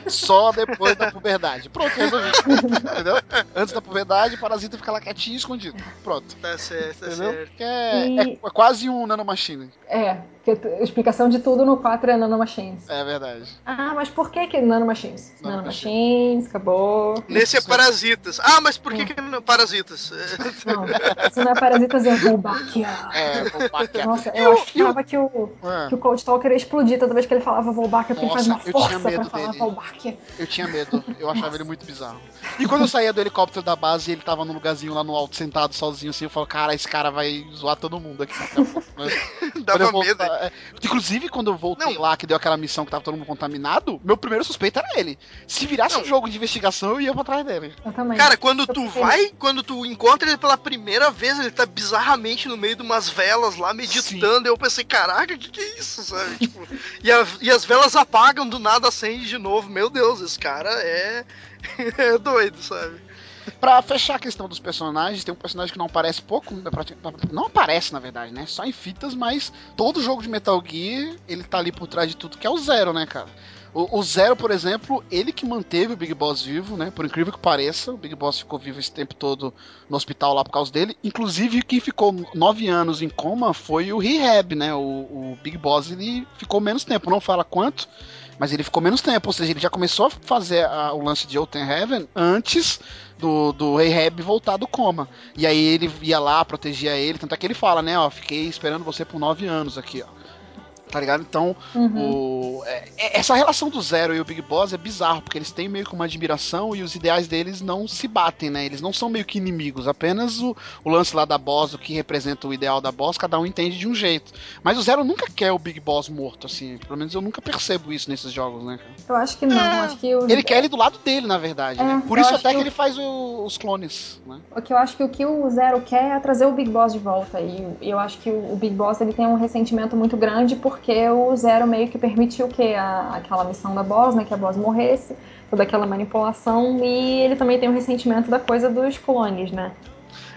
Speaker 1: Só depois da puberdade. Pronto, resolvi. Entendeu? Antes da puberdade, o parasita fica lá quietinho e escondido. Pronto.
Speaker 2: Tá certo, tá
Speaker 1: Entendeu?
Speaker 2: certo.
Speaker 1: É,
Speaker 3: E-
Speaker 1: é- é quase um nanomachine.
Speaker 3: É, explicação de tudo no 4 é nanomachines.
Speaker 1: É verdade.
Speaker 3: Ah, mas por que que nanomachines?
Speaker 1: Nanomachines.
Speaker 3: Acabou.
Speaker 2: Nesse é parasitas. Ah, mas por que, que não parasitas? É,
Speaker 3: Não, isso não é parasitas, é Volbachia.
Speaker 1: É, baquear.
Speaker 3: Nossa, eu
Speaker 1: e o-
Speaker 3: achava que o,
Speaker 1: É,
Speaker 3: que o Cold Stalker ia explodir toda vez que ele falava Volbachia, porque ele faz
Speaker 1: Nossa,
Speaker 3: uma
Speaker 1: eu tinha
Speaker 3: força pra
Speaker 1: medo
Speaker 3: falar
Speaker 1: dele.
Speaker 3: Volbachia.
Speaker 1: eu tinha medo. Eu achava ele muito bizarro. E quando eu saía do helicóptero da base e ele tava num lugarzinho lá no alto, sentado sozinho assim, eu falo, cara, esse cara vai zoar todo mundo aqui.
Speaker 2: Dava
Speaker 1: eu
Speaker 2: medo.
Speaker 1: voltar- é. Inclusive, quando eu voltei
Speaker 2: Não.
Speaker 1: lá, que deu aquela missão que tava todo mundo contaminado, meu primeiro suspeito era ele. Se virasse
Speaker 2: Não.
Speaker 1: um jogo de investigação, eu ia pra trás dele.
Speaker 3: Eu também.
Speaker 2: Cara, quando
Speaker 3: Eu
Speaker 2: tu
Speaker 3: pensei
Speaker 2: vai, quando tu encontra ele pela primeira vez, ele tá bizarramente no meio de umas velas lá, meditando. Eu pensei, caraca, o que, que é isso, sabe? Tipo, e, a- e as velas apagam, do nada acende de novo. Meu Deus, esse cara é, é doido, sabe?
Speaker 1: Pra fechar a questão dos personagens, tem um personagem que não aparece pouco, prati- não aparece na verdade, né? Só em fitas, mas todo jogo de Metal Gear, ele tá ali por trás de tudo, que é o Zero, né, cara? O, o Zero, por exemplo, ele que manteve o Big Boss vivo, né? Por incrível que pareça, o Big Boss ficou vivo esse tempo todo no hospital lá por causa dele. Inclusive, quem ficou nove anos em coma foi o Rehab, né? O, o Big Boss, ele ficou menos tempo, não fala quanto, mas ele ficou menos tempo, ou seja, ele já começou a fazer a- o lance de Open Heaven antes do, do voltar do coma. E aí ele ia lá, protegia ele, tanto é que ele fala, né, ó, fiquei esperando você por nove anos aqui, ó. Tá ligado? Então,
Speaker 3: Uhum.
Speaker 1: o, é- é- essa relação do Zero e o Big Boss é bizarro, porque eles têm meio que uma admiração e os ideais deles não se batem, né? Eles não são meio que inimigos, apenas o, o lance lá da Boss, o que representa o ideal da Boss, cada um entende de um jeito. Mas o Zero nunca quer o Big Boss morto, assim. Pelo menos eu nunca percebo isso nesses jogos, né? cara?
Speaker 3: Eu acho que não,
Speaker 2: É.
Speaker 3: acho que o,
Speaker 1: Ele quer ele do lado dele, na verdade,
Speaker 3: É,
Speaker 1: né? Por isso até que,
Speaker 3: que
Speaker 1: ele faz o- os clones, né?
Speaker 3: o que eu acho que o que o Zero quer é trazer o Big Boss de volta. E eu acho que o, o Big Boss ele tem um ressentimento muito grande porque o Zero meio que permitiu que a, aquela missão da Boss, né, que a Boss morresse, toda aquela manipulação, e ele também tem um ressentimento da coisa dos clones, né?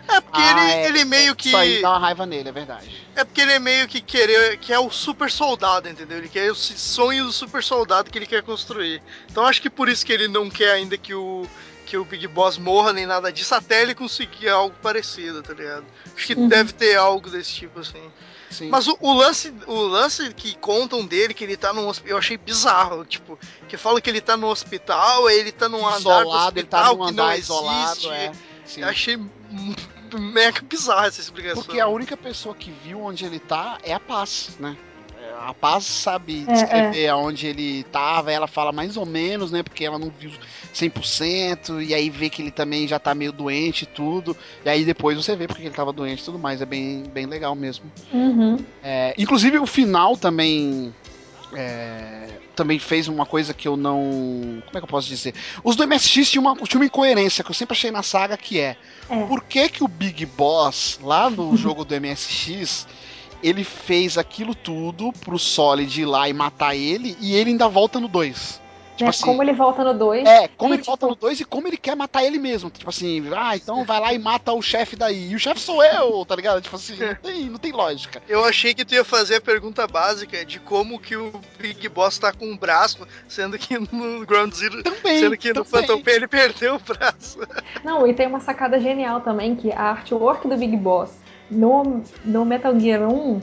Speaker 2: É porque
Speaker 1: Ah,
Speaker 2: ele,
Speaker 1: é-
Speaker 2: ele meio que.
Speaker 1: Isso aí dá uma raiva nele, é verdade.
Speaker 2: É porque ele é meio que querer, que é o super soldado, entendeu? Ele quer o sonho do super soldado que ele quer construir. Então acho que por isso que ele não quer ainda que o que o Big Boss morra nem nada disso, até ele conseguir algo parecido, tá ligado? Acho que
Speaker 3: Uhum.
Speaker 2: deve ter algo desse tipo assim.
Speaker 1: Sim.
Speaker 2: Mas o, o lance, o lance que contam dele que ele tá num hospital, eu achei bizarro, tipo, que falam que ele tá no hospital, ele tá num andar do
Speaker 1: isolado, ele tá num andar
Speaker 2: existe.
Speaker 1: isolado, é. Sim.
Speaker 2: Eu achei mega bizarra essa explicação.
Speaker 1: Porque a única pessoa que viu onde ele tá é a Paz, né? É, A Paz sabe
Speaker 3: É,
Speaker 1: descrever aonde ele tava, ela fala mais ou menos, né? Porque ela não viu 100%, e aí vê que ele também já tá meio doente e tudo. E aí depois você vê porque ele tava doente e tudo mais. É bem, bem legal mesmo.
Speaker 3: Uhum.
Speaker 1: É, inclusive o final também. é, também fez uma coisa que eu não. Como é que eu posso dizer? Os do MSX tinham uma, tinham uma incoerência que eu sempre achei na saga que é.
Speaker 3: É.
Speaker 1: Por que, que o Big Boss, lá no jogo do MSX, ele fez aquilo tudo pro Solid ir lá e matar ele e ele ainda volta no 2? Tipo
Speaker 3: Né,
Speaker 1: assim,
Speaker 3: Como ele volta no 2.
Speaker 1: é, como
Speaker 3: e,
Speaker 1: ele volta
Speaker 3: tipo,
Speaker 1: no 2 e como ele quer matar ele mesmo. Tipo assim, ah, então vai lá e mata o chefe daí. E o chefe sou eu, tá ligado? Tipo assim, não tem, não tem lógica.
Speaker 2: Eu achei que tu ia fazer a pergunta básica de como que o Big Boss tá com um braço, sendo que no Ground Zero,
Speaker 1: Também.
Speaker 2: sendo que no
Speaker 1: também.
Speaker 2: Phantom Pain ele perdeu o braço.
Speaker 3: Não, e tem uma sacada genial também, que a artwork do Big Boss no, no Metal Gear 1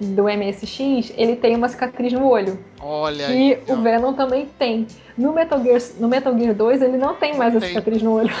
Speaker 3: do MSX, ele tem uma cicatriz no olho.
Speaker 1: Olha
Speaker 3: que
Speaker 1: aí.
Speaker 3: o. Venom também tem. No Metal Gear, no Metal Gear 2, ele não tem mais a
Speaker 1: Tem.
Speaker 3: cicatriz no olho.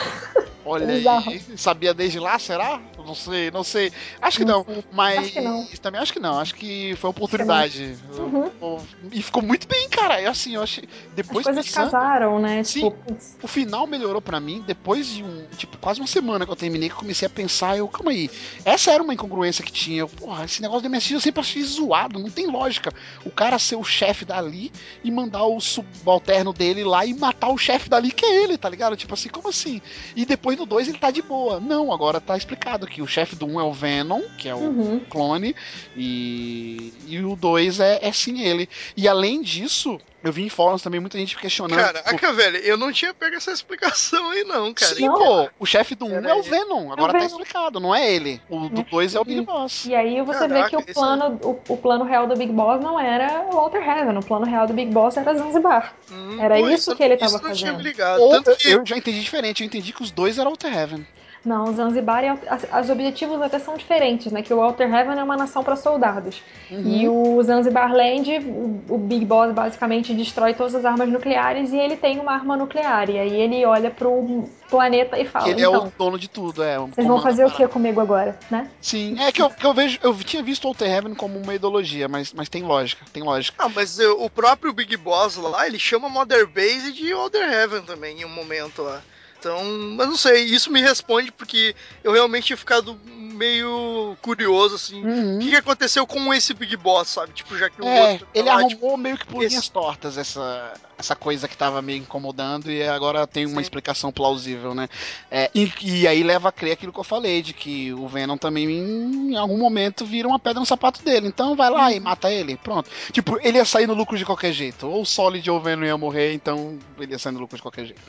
Speaker 1: Olha aí, sabia desde lá, será? Não sei, não sei. Acho que não,
Speaker 3: Não
Speaker 1: mas
Speaker 3: Acho que não.
Speaker 1: também acho que não. Acho que foi oportunidade.
Speaker 3: Uhum.
Speaker 1: Eu- E ficou muito bem, cara. E assim, eu achei.
Speaker 3: As
Speaker 1: Depois
Speaker 3: coisas
Speaker 1: pensando,
Speaker 3: casaram, né?
Speaker 1: Sim.
Speaker 3: Tipo,
Speaker 1: o final melhorou pra mim depois de um, tipo, quase uma semana que eu terminei que eu comecei a pensar, eu, calma aí. Essa era uma incongruência que tinha. Eu, Porra, esse negócio do MSX eu sempre achei zoado, não tem lógica. O cara ser o chefe dali e mandar o subalterno dele lá e matar o chefe dali que é ele, tá ligado? Tipo assim, como assim? E depois no 2 ele tá de boa. Não, agora tá explicado que o chefe do 1 um é o Venom, que é o
Speaker 3: uhum.
Speaker 1: clone, e, e o 2 é, é sim ele. E além disso, eu vi em fóruns também muita gente questionando. tipo,
Speaker 2: Caraca, velho, eu não tinha pego essa explicação aí, não, cara.
Speaker 1: Sim,
Speaker 3: Não.
Speaker 1: pô, o chefe do 1
Speaker 2: Pera
Speaker 1: é o. Venom, agora
Speaker 3: É o
Speaker 1: tá
Speaker 3: Venom.
Speaker 1: explicado, não é ele. O do
Speaker 3: É.
Speaker 1: 2 é o Big Boss.
Speaker 3: E aí você vê
Speaker 2: Caraca,
Speaker 3: que o
Speaker 2: isso
Speaker 3: plano, o, o plano real do Big Boss não era o Walter Heaven, o plano real do Big Boss era Zanzibar.
Speaker 2: Hum,
Speaker 3: Era isso que ele tava
Speaker 2: isso eu não tinha me
Speaker 3: fazendo.
Speaker 2: ligado.
Speaker 1: Ou
Speaker 2: Tanto que
Speaker 1: eu já entendi diferente, eu entendi que os dois eram Outer Heaven.
Speaker 3: Não, Zanzibar e as, as objetivos até são diferentes, né? Que o Walter Heaven é uma nação para soldados. E o Zanzibar Land, o, o Big Boss basicamente destrói todas as armas nucleares e ele tem uma arma nuclear. E aí ele olha pro planeta e fala,
Speaker 1: Que ele
Speaker 3: então,
Speaker 1: é o dono de tudo, é.
Speaker 3: vocês vão fazer o que comigo agora, né?
Speaker 1: Sim, é que eu, que eu vejo, eu tinha visto Outer Heaven como uma ideologia, mas, mas tem lógica, tem lógica.
Speaker 2: Ah, mas eh, o próprio Big Boss lá, ele chama Mother Base de Other Heaven também, em um momento lá. Então, mas não sei, isso me responde porque eu realmente tinha ficado meio curioso, assim. O que, que aconteceu com esse Big Boss, sabe? Tipo, já que o
Speaker 1: É,
Speaker 2: outro.
Speaker 1: ele
Speaker 2: tá lá,
Speaker 1: arrumou meio que por
Speaker 2: esse-
Speaker 1: linhas tortas essa, essa coisa que tava meio incomodando e agora tem uma
Speaker 2: Sim.
Speaker 1: explicação plausível, né? É, e, e aí leva a crer aquilo que eu falei, de que o Venom também em algum momento vira uma pedra no sapato dele. Então vai lá e mata ele, pronto. Tipo, ele ia sair no lucro de qualquer jeito. Ou o Solid ou o Venom ia morrer, então ele ia sair no lucro de qualquer jeito.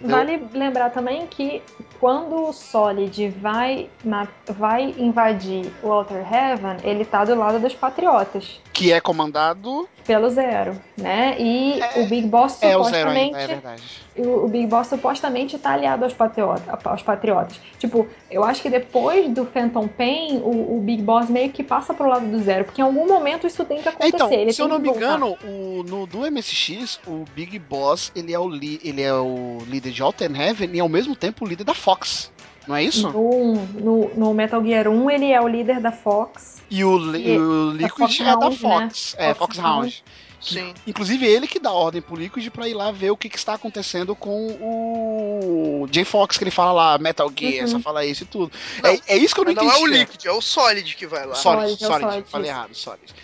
Speaker 1: Entendeu?
Speaker 3: Vale lembrar também que quando o Solid vai, na- vai invadir o Outer Heaven, ele tá do lado dos Patriotas,
Speaker 1: Que é comandado.
Speaker 3: pelo Zero, né? E o Big Boss
Speaker 1: É o Zero
Speaker 3: supostamente.
Speaker 1: ainda, é verdade.
Speaker 3: O, Big Boss supostamente tá aliado aos, patriota, aos patriotas. Tipo, eu acho que depois do Phantom Pain, o, o Big Boss meio que passa pro lado do Zero, porque em algum momento isso tem que acontecer.
Speaker 1: Então,
Speaker 3: ele
Speaker 1: se eu não me engano, o, no, do MSX, o Big Boss, ele é o, li, ele é o líder de Alten Heaven e ao mesmo tempo o líder da Fox. Não é isso?
Speaker 3: No, no, no Metal Gear 1, ele é o líder da Fox.
Speaker 1: E o,
Speaker 3: E-
Speaker 1: o Liquid é da
Speaker 3: Foxhound,
Speaker 1: Fox.
Speaker 3: né?
Speaker 1: É, Foxhound.
Speaker 2: Sim.
Speaker 1: Inclusive ele que dá ordem pro Liquid pra ir lá ver o que, que está acontecendo com o J Fox, que ele fala lá, Metal Gear,
Speaker 3: Uhum.
Speaker 1: só fala isso e tudo.
Speaker 2: Não,
Speaker 1: é, é isso que eu não entendi.
Speaker 2: não é o Liquid, é o Solid que vai lá.
Speaker 1: Solid,
Speaker 3: Solid,
Speaker 1: Solid,
Speaker 3: Solid,
Speaker 1: falei errado, Solid.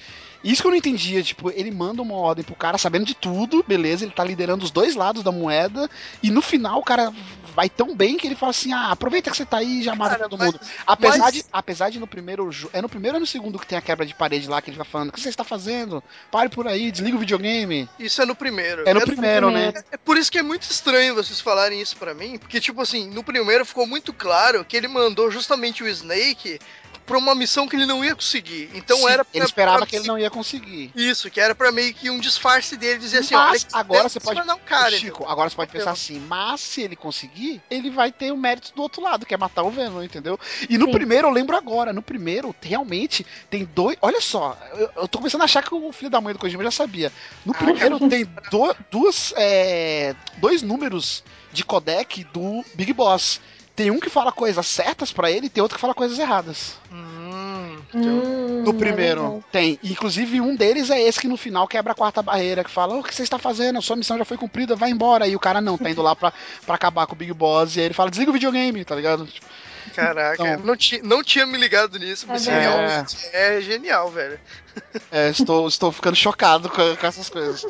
Speaker 1: Isso que eu não entendia, tipo, ele manda uma ordem pro cara sabendo de tudo, beleza, ele tá liderando os dois lados da moeda, e no final o cara vai tão bem que ele fala assim: ah, aproveita que você tá aí e já mata
Speaker 2: Cara,
Speaker 1: todo
Speaker 2: mas-
Speaker 1: mundo. Apesar,
Speaker 2: mas-
Speaker 1: de, apesar de no primeiro É no primeiro ou no segundo que tem a quebra de parede lá que ele fica falando: o que você está fazendo? Pare por aí, desliga o videogame.
Speaker 2: Isso é no primeiro.
Speaker 1: É no primeiro, né?
Speaker 3: primeiro.
Speaker 2: É por isso que é muito estranho vocês falarem isso pra mim, porque, tipo assim, no primeiro ficou muito claro que ele mandou justamente o Snake pra uma missão que ele não ia conseguir. Então
Speaker 1: Sim,
Speaker 2: era pra,
Speaker 1: Ele esperava
Speaker 2: pra-
Speaker 1: que ele não ia conseguir.
Speaker 2: Isso, que era pra meio que um disfarce dele dizer assim, olha,
Speaker 1: Mas agora você pode.
Speaker 2: um cara.
Speaker 1: Chico, agora você pode pensar
Speaker 2: Eu-
Speaker 1: assim, mas se ele conseguir, ele vai ter o mérito do outro lado, que é matar o Venom, entendeu? E no
Speaker 3: Sim.
Speaker 1: primeiro, eu lembro agora, no primeiro, realmente, tem dois. Olha só, eu, eu tô começando a achar que o filho da mãe do Kojima já sabia. No
Speaker 2: Ah,
Speaker 1: primeiro tem do- duas, é, dois números de codec do Big Boss. Tem um que fala coisas certas pra ele e tem outro que fala coisas erradas.
Speaker 2: Hum, então-
Speaker 3: Hum,
Speaker 1: No
Speaker 3: é
Speaker 1: primeiro
Speaker 3: verdade.
Speaker 1: tem. Inclusive, um deles é esse que no final quebra a quarta barreira, que fala: "Ô, O que você está fazendo? A sua missão já foi cumprida, vai embora. E o cara não, tá indo lá pra, pra acabar com o Big Boss. E aí ele fala: Desliga o videogame, tá ligado? Tipo,
Speaker 2: Caraca,
Speaker 1: Então-
Speaker 2: não, ti, não tinha me ligado nisso, mas
Speaker 3: É
Speaker 2: é,
Speaker 1: verdade.
Speaker 2: é genial, velho.
Speaker 1: é, estou, estou ficando chocado com, com essas coisas.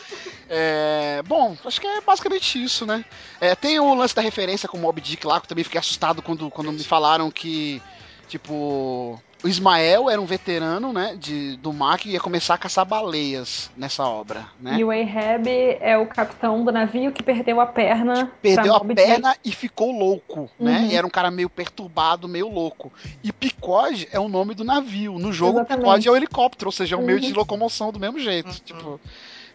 Speaker 1: É, bom, acho que é basicamente isso, né? É, tem o lance da referência com o Mob Dick lá, que eu também fiquei assustado quando, quando me falaram que, tipo. O Ismael era um veterano, né, de, do mar que ia começar a caçar baleias nessa obra, né?
Speaker 3: E o Ahab é o capitão do navio que perdeu a perna.
Speaker 1: perdeu a
Speaker 3: Moby Dick.
Speaker 1: perna e ficou louco, né?
Speaker 3: Uhum.
Speaker 1: E era um cara meio perturbado, meio louco. E Picode é o nome do navio. No jogo,
Speaker 3: Exatamente.
Speaker 1: Picode é o helicóptero, ou seja, é um meio de
Speaker 3: Uhum.
Speaker 1: locomoção do mesmo jeito.
Speaker 2: Uhum.
Speaker 1: Tipo,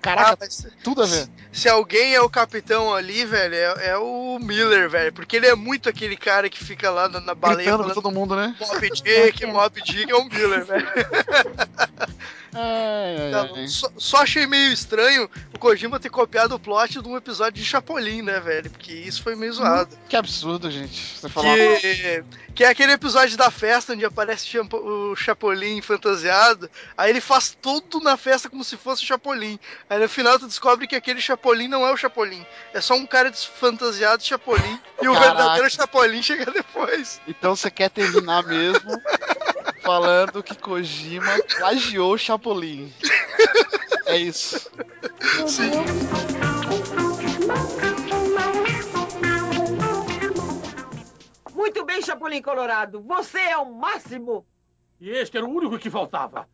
Speaker 1: caraca,
Speaker 2: mas
Speaker 1: tudo a ver.
Speaker 2: se alguém é o capitão ali, velho, é, é o Miller, velho. Porque ele é muito aquele cara que fica lá na, na baleia
Speaker 1: Gritando
Speaker 2: falando
Speaker 1: todo mundo, né?
Speaker 2: Mob Dick, Mob Dick é o Miller, velho.
Speaker 1: Ai, ai,
Speaker 2: Não,
Speaker 1: ai.
Speaker 2: Só, só achei meio estranho Kojima ter copiado o plot de um episódio de Chapolin, né, velho? Porque isso foi meio zoado.
Speaker 1: Que absurdo, gente. Você falou.
Speaker 2: Que, que é aquele episódio da festa onde aparece o Chapolin fantasiado. Aí ele faz tudo na festa como se fosse o Chapolin. Aí no final tu descobre que aquele Chapolin não é o Chapolin. É só um cara fantasiado de Chapolin. E o
Speaker 1: Caraca.
Speaker 2: verdadeiro Chapolin chega depois.
Speaker 1: Então você quer terminar mesmo falando que Kojima plagiou o Chapolin. É isso.
Speaker 5: Muito bem, Chapolin Colorado. Você é o máximo.
Speaker 6: E este era o único que faltava.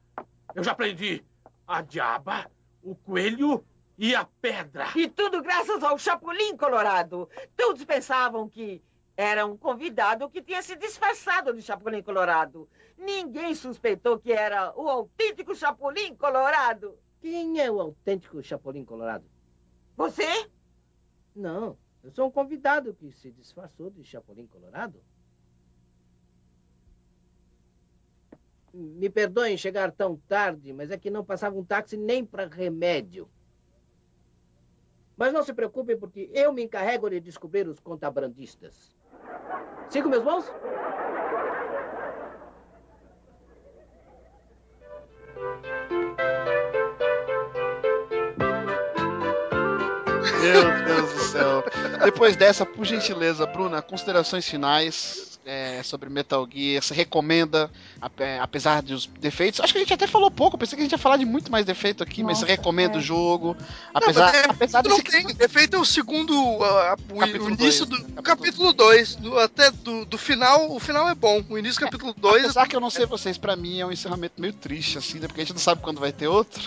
Speaker 6: Eu já aprendi a diaba, o coelho e a pedra.
Speaker 5: E tudo graças ao Chapolin Colorado. Todos pensavam que era um convidado que tinha se disfarçado de Chapolin Colorado. Ninguém suspeitou que era o autêntico Chapolin Colorado.
Speaker 7: Quem é o autêntico Chapolin Colorado?
Speaker 5: Você?
Speaker 7: Não, eu sou um convidado que se disfarçou de Chapolin Colorado. Me perdoem chegar tão tarde, mas é que não passava um táxi nem para remédio. Mas não se preocupem, porque eu me encarrego de descobrir os contrabandistas. Siga meus mãos?
Speaker 1: Meu Deus do céu. Depois dessa, por gentileza, Bruna, considerações finais é, sobre Metal Gear. Você recomenda, ape- apesar dos defeitos? Acho que a gente até falou pouco. Pensei que a gente ia falar de muito mais defeito aqui, mas
Speaker 3: Nossa,
Speaker 1: recomenda
Speaker 3: é.
Speaker 1: o jogo.
Speaker 2: Não,
Speaker 1: Apesar,
Speaker 2: mas é-
Speaker 1: apesar
Speaker 2: não
Speaker 1: desse
Speaker 2: tem. Defeito é o segundo. ah, o,
Speaker 1: Capítulo
Speaker 2: início
Speaker 1: dois,
Speaker 2: do
Speaker 1: né?
Speaker 2: capítulo 2. Até do, do final. O final é bom. O início do capítulo 2
Speaker 1: Apesar que eu não sei vocês, pra mim é um encerramento meio triste, assim, né? Porque a gente não sabe quando vai ter outro.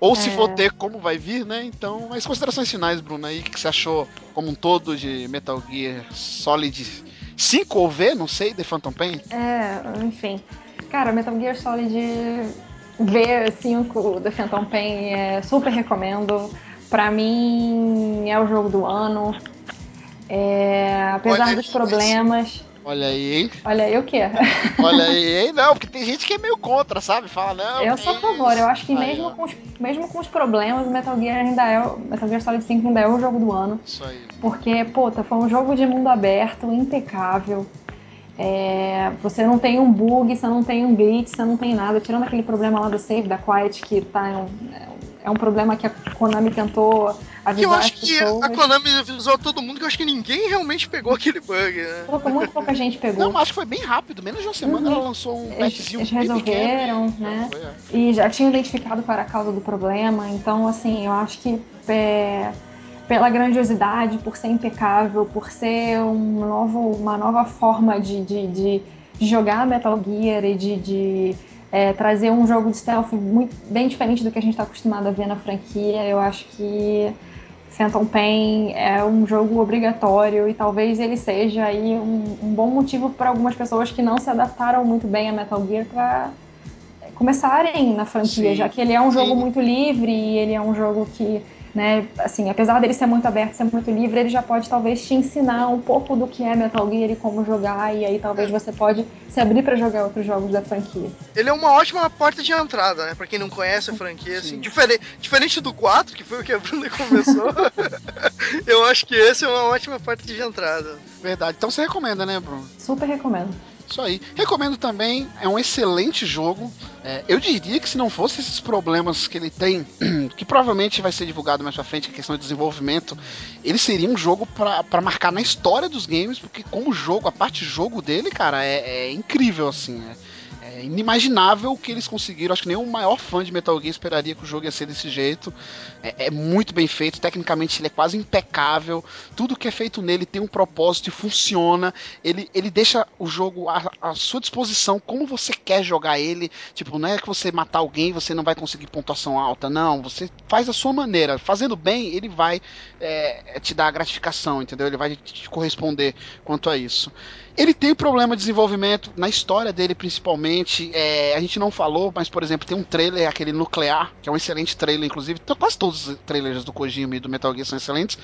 Speaker 1: Ou se
Speaker 3: É.
Speaker 1: for ter, como vai vir, né? Então, mas considerações finais, Bruno, aí, o que que você achou como um todo de Metal Gear Solid 5 ou V, não sei, The Phantom Pain?
Speaker 3: É, enfim. Cara, Metal Gear Solid V5 The Phantom Pain é super recomendo. Pra mim é o jogo do ano. É, apesar
Speaker 2: Olha
Speaker 3: dos problemas.
Speaker 1: Olha aí, hein?
Speaker 3: Olha aí o quê?
Speaker 1: Olha aí, hein? Não, porque tem gente que é meio contra, sabe? Fala, não.
Speaker 3: Eu sou a favor, eu acho que mesmo
Speaker 1: ó.
Speaker 3: com, os, mesmo com os problemas, o Metal Gear ainda é. o Metal Gear Solid 5 ainda é o jogo do ano.
Speaker 1: Isso aí.
Speaker 3: Porque, puta, foi um jogo de mundo aberto, impecável. É, você não tem um bug, você não tem um glitch, você não tem nada. Tirando aquele problema lá do save da Quiet, que tá, um, é um problema que a Konami tentou
Speaker 2: Que
Speaker 3: avisar
Speaker 2: eu acho que
Speaker 3: pessoas.
Speaker 2: a Konami avisou todo mundo que eu acho que ninguém realmente pegou aquele bug, né?
Speaker 3: Pouca- muito pouca gente pegou.
Speaker 1: Não, acho que foi bem rápido. Menos de uma semana
Speaker 3: Uhum.
Speaker 1: ela lançou um
Speaker 3: Eles-
Speaker 1: patchzinho
Speaker 3: eles
Speaker 1: pequeno
Speaker 3: resolveram,
Speaker 1: e-
Speaker 3: né?
Speaker 1: Foi, é.
Speaker 3: e já tinha identificado qual era a causa do problema. Então, assim, eu acho que é, pela grandiosidade, por ser impecável, por ser um novo, uma nova forma de, de, de- de jogar Metal Gear e de, de, é, trazer um jogo de stealth muito, bem diferente do que a gente está acostumado a ver na franquia, eu acho que Phantom Pain é um jogo obrigatório e talvez ele seja aí um, um bom motivo para algumas pessoas que não se adaptaram muito bem a Metal Gear para começarem na franquia,
Speaker 1: Sim,
Speaker 3: já que ele é um jogo
Speaker 1: sim.
Speaker 3: muito livre e ele é um jogo que, né, assim, apesar dele ser muito aberto, ser muito livre, ele já pode talvez te ensinar um pouco do que é Metal Gear e como jogar, e aí talvez você pode se abrir para jogar outros jogos da franquia.
Speaker 2: Ele é uma ótima porta de entrada, né? Pra quem não conhece a franquia, assim.
Speaker 1: Sim.
Speaker 2: Diferente, diferente do 4, que foi o que a Bruna começou, eu acho que esse é uma ótima porta de entrada.
Speaker 1: Verdade. Então você recomenda, né, Bruno?
Speaker 3: Super recomendo.
Speaker 1: Isso aí. Recomendo também, é um excelente jogo. É, eu diria que se não fosse esses problemas que ele tem, que provavelmente vai ser divulgado mais pra frente, é questão de desenvolvimento, ele seria um jogo pra marcar na história dos games, porque como jogo, a parte jogo dele, cara, é, é incrível, assim. É, é inimaginável o que eles conseguiram. Acho que o maior fã de Metal Gear esperaria que o jogo ia ser desse jeito. É, é muito bem feito, tecnicamente ele é quase impecável. Tudo que é feito nele tem um propósito e funciona. Ele, ele deixa o jogo à, à sua disposição, como você quer jogar ele. Tipo, não é que você matar alguém você não vai conseguir pontuação alta. Não, você faz a sua maneira. Fazendo bem, ele vai é, te dar a gratificação, entendeu? Ele vai te corresponder quanto a isso. Ele tem problema de desenvolvimento na história dele, principalmente. É, a gente não falou, mas, por exemplo, tem um trailer, aquele Nuclear, que é um excelente trailer, inclusive. Então, quase todos os trailers do Kojima e do Metal Gear são excelentes.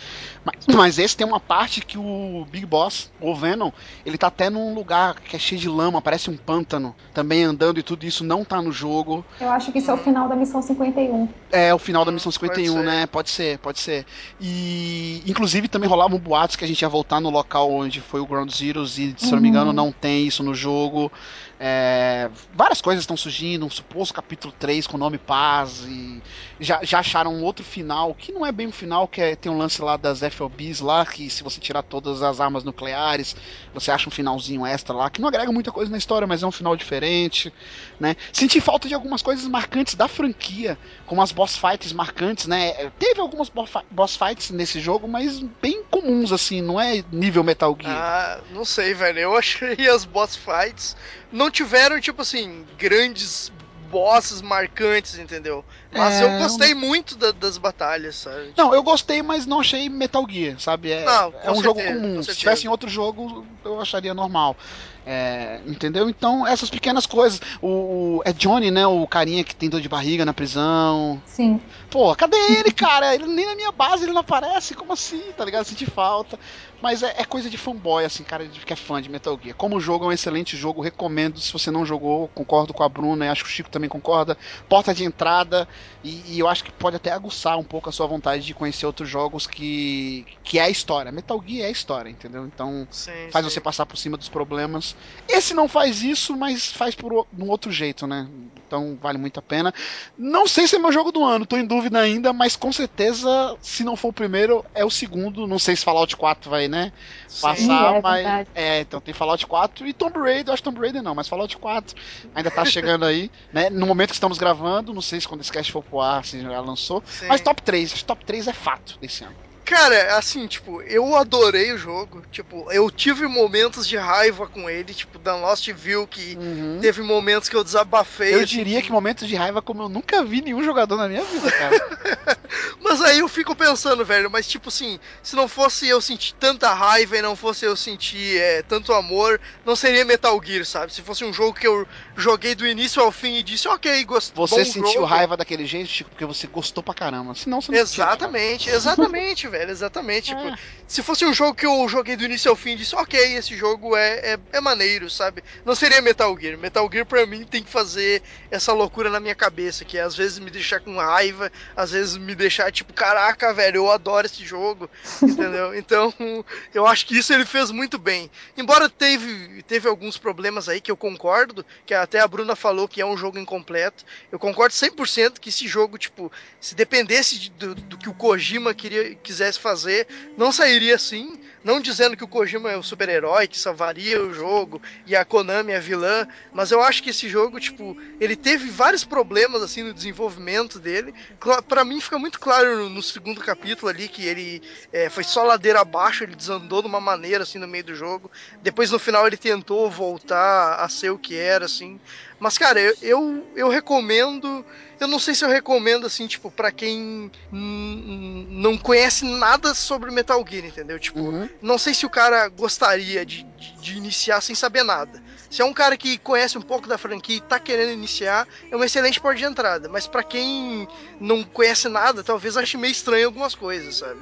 Speaker 1: Mas, mas esse tem uma parte que o Big Boss, o Venom, ele tá até num lugar que é cheio de lama, parece um pântano, também andando e tudo isso não tá no jogo.
Speaker 3: Eu acho que isso é o final da missão 51.
Speaker 1: É o final da missão
Speaker 2: Hum, pode
Speaker 1: 51,
Speaker 2: ser.
Speaker 1: né? Pode ser, pode ser. E inclusive também rolavam boatos que a gente ia voltar no local onde foi o Ground Zeroes e, se eu não me engano, não tem isso no jogo. É, várias coisas estão surgindo, um suposto capítulo 3 com o nome Paz e já, já acharam um outro final, que não é bem um final, que é, tem um lance lá das FOBs lá, que se você tirar todas as armas nucleares, você acha um finalzinho extra lá, que não agrega muita coisa na história, mas é um final diferente, né? Senti falta de algumas coisas marcantes da franquia, como as boss fights marcantes, né? Teve algumas boss fights nesse jogo, mas bem comuns, assim, não é nível Metal Gear.
Speaker 2: Ah, não sei, velho. Eu achei as boss fights não tiveram, tipo assim, grandes bosses marcantes, entendeu? Mas
Speaker 1: É,
Speaker 2: eu gostei muito da- das batalhas, sabe?
Speaker 1: Não, eu gostei, mas não achei Metal Gear, sabe? É,
Speaker 2: Não,
Speaker 1: é um
Speaker 2: com
Speaker 1: jogo
Speaker 2: certeza,
Speaker 1: comum.
Speaker 2: com
Speaker 1: Se
Speaker 2: certeza.
Speaker 1: tivesse em outro jogo, eu acharia normal. É, entendeu? Então, essas pequenas coisas. O, o- é Johnny, né? O carinha que tem dor de barriga na prisão.
Speaker 3: Sim.
Speaker 1: Pô, cadê ele, cara? Ele nem na minha base ele não aparece. Como assim? Tá ligado? Senti falta. Mas é, é coisa de fanboy, assim, cara, de que é fã de Metal Gear. Como o jogo é um excelente jogo, recomendo. Se você não jogou, concordo com a Bruna, e acho que o Chico também concorda. Porta de entrada, e, e eu acho que pode até aguçar um pouco a sua vontade de conhecer outros jogos que, que é a história. Metal Gear é a história, entendeu? Então
Speaker 2: Sim,
Speaker 1: faz
Speaker 2: sim.
Speaker 1: você passar por cima dos problemas. Esse não faz isso, mas faz por um outro jeito, né? Então vale muito a pena. Não sei se é meu jogo do ano, tô em dúvida ainda, mas com certeza, se não for o primeiro, é o segundo. Não sei se Fallout 4 vai, né?
Speaker 2: Sim.
Speaker 1: Passar,
Speaker 3: é
Speaker 1: mas.
Speaker 3: verdade.
Speaker 1: É, então tem Fallout 4 e Tomb Raider, eu acho Tomb Raider não, mas Fallout 4 ainda tá chegando aí, né? No momento que estamos gravando, não sei se quando esse cast for pro ar, se já lançou.
Speaker 2: Sim.
Speaker 1: Mas top 3, acho que top 3 é fato desse ano.
Speaker 2: Cara, assim, tipo, eu adorei o jogo. Tipo, eu tive momentos de raiva com ele, tipo, da Lost View, que teve momentos que eu desabafei.
Speaker 1: Eu diria que momentos de raiva como eu nunca vi nenhum jogador na minha vida, cara.
Speaker 2: Mas aí eu fico pensando, velho, mas tipo assim, se não fosse eu sentir tanta raiva e não fosse eu sentir é, tanto amor, não seria Metal Gear, sabe? Se fosse um jogo que eu joguei do início ao fim e disse, ok, gostei.
Speaker 1: Você sentiu raiva daquele jeito, Chico, porque você gostou pra caramba. Senão você não sentia, cara.
Speaker 2: Exatamente, exatamente, velho, exatamente. Tipo, se fosse um jogo que eu joguei do início ao fim e disse, ok, esse jogo é, é, é maneiro, sabe? Não seria Metal Gear. Metal Gear pra mim tem que fazer essa loucura na minha cabeça, que é, às vezes me deixar com raiva, às vezes me deixar tipo, caraca, velho, eu adoro esse jogo, entendeu? Então, eu acho que isso ele fez muito bem. Embora teve, teve alguns problemas aí que eu concordo, que até a Bruna falou que é um jogo incompleto, eu concordo 100% que esse jogo, tipo, se dependesse de- do, do que o Kojima queria, quisesse fazer, não sairia assim. Não dizendo que o Kojima é o super-herói que salvaria o jogo e a Konami é vilã, mas eu acho que esse jogo, tipo, ele teve vários problemas assim no desenvolvimento dele. Pra mim fica muito claro no, no segundo capítulo ali que ele é, foi só ladeira abaixo, ele desandou de uma maneira assim no meio do jogo. Depois no final ele tentou voltar a ser o que era assim. Mas cara, eu, eu, eu recomendo eu não sei se eu recomendo, assim, tipo, pra quem não conhece nada sobre Metal Gear, entendeu? Tipo,
Speaker 1: Uhum.
Speaker 2: não sei se o cara gostaria de, de, de iniciar sem saber nada. Se é um cara que conhece um pouco da franquia e tá querendo iniciar, é uma excelente porta de entrada. Mas pra quem não conhece nada, talvez ache meio estranho algumas coisas, sabe?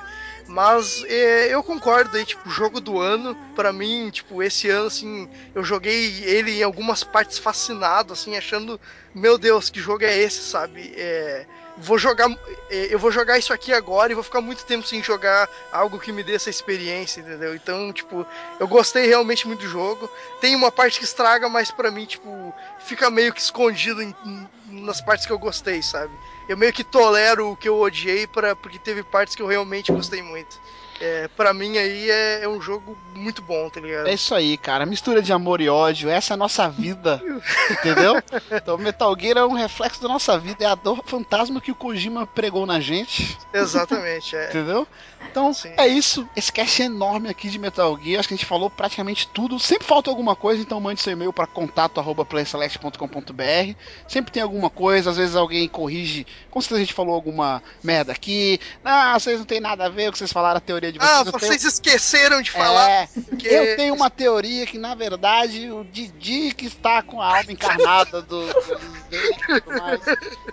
Speaker 2: Mas é, eu concordo aí, tipo, jogo do ano, pra mim, tipo, esse ano, assim, eu joguei ele em algumas partes fascinado, assim, achando, meu Deus, que jogo é esse, sabe? É, vou jogar, é, eu vou jogar isso aqui agora e vou ficar muito tempo sem jogar algo que me dê essa experiência, entendeu? Então, tipo, eu gostei realmente muito do jogo. Tem uma parte que estraga, mas pra mim, tipo, fica meio que escondido em- em- nas partes que eu gostei, sabe? Eu meio que tolero o que eu odiei pra, porque teve partes que eu realmente gostei muito. É, pra mim aí é, é um jogo muito bom, tá ligado?
Speaker 1: É isso aí, cara. Mistura de amor e ódio. Essa é a nossa vida. entendeu? Então, Metal Gear é um reflexo da nossa vida. É a dor fantasma que o Kojima pregou na gente.
Speaker 2: Exatamente, é.
Speaker 1: Entendeu? Então,
Speaker 2: Sim.
Speaker 1: é isso. Esse cast é enorme aqui de Metal Gear. Acho que a gente falou praticamente tudo. Sempre falta alguma coisa, então mande seu e-mail para contato.playselect.com.br. Sempre tem alguma coisa, às vezes alguém corrige. Com certeza a gente falou alguma merda aqui. Ah, vocês não tem nada a ver com o que vocês falaram, a teoria teoria de
Speaker 2: Ah,
Speaker 1: vocês. eu
Speaker 2: vocês esqueceram de falar.
Speaker 1: É,
Speaker 2: porque-
Speaker 1: eu tenho uma teoria que, na verdade, o Didi que está com a alma encarnada do, do.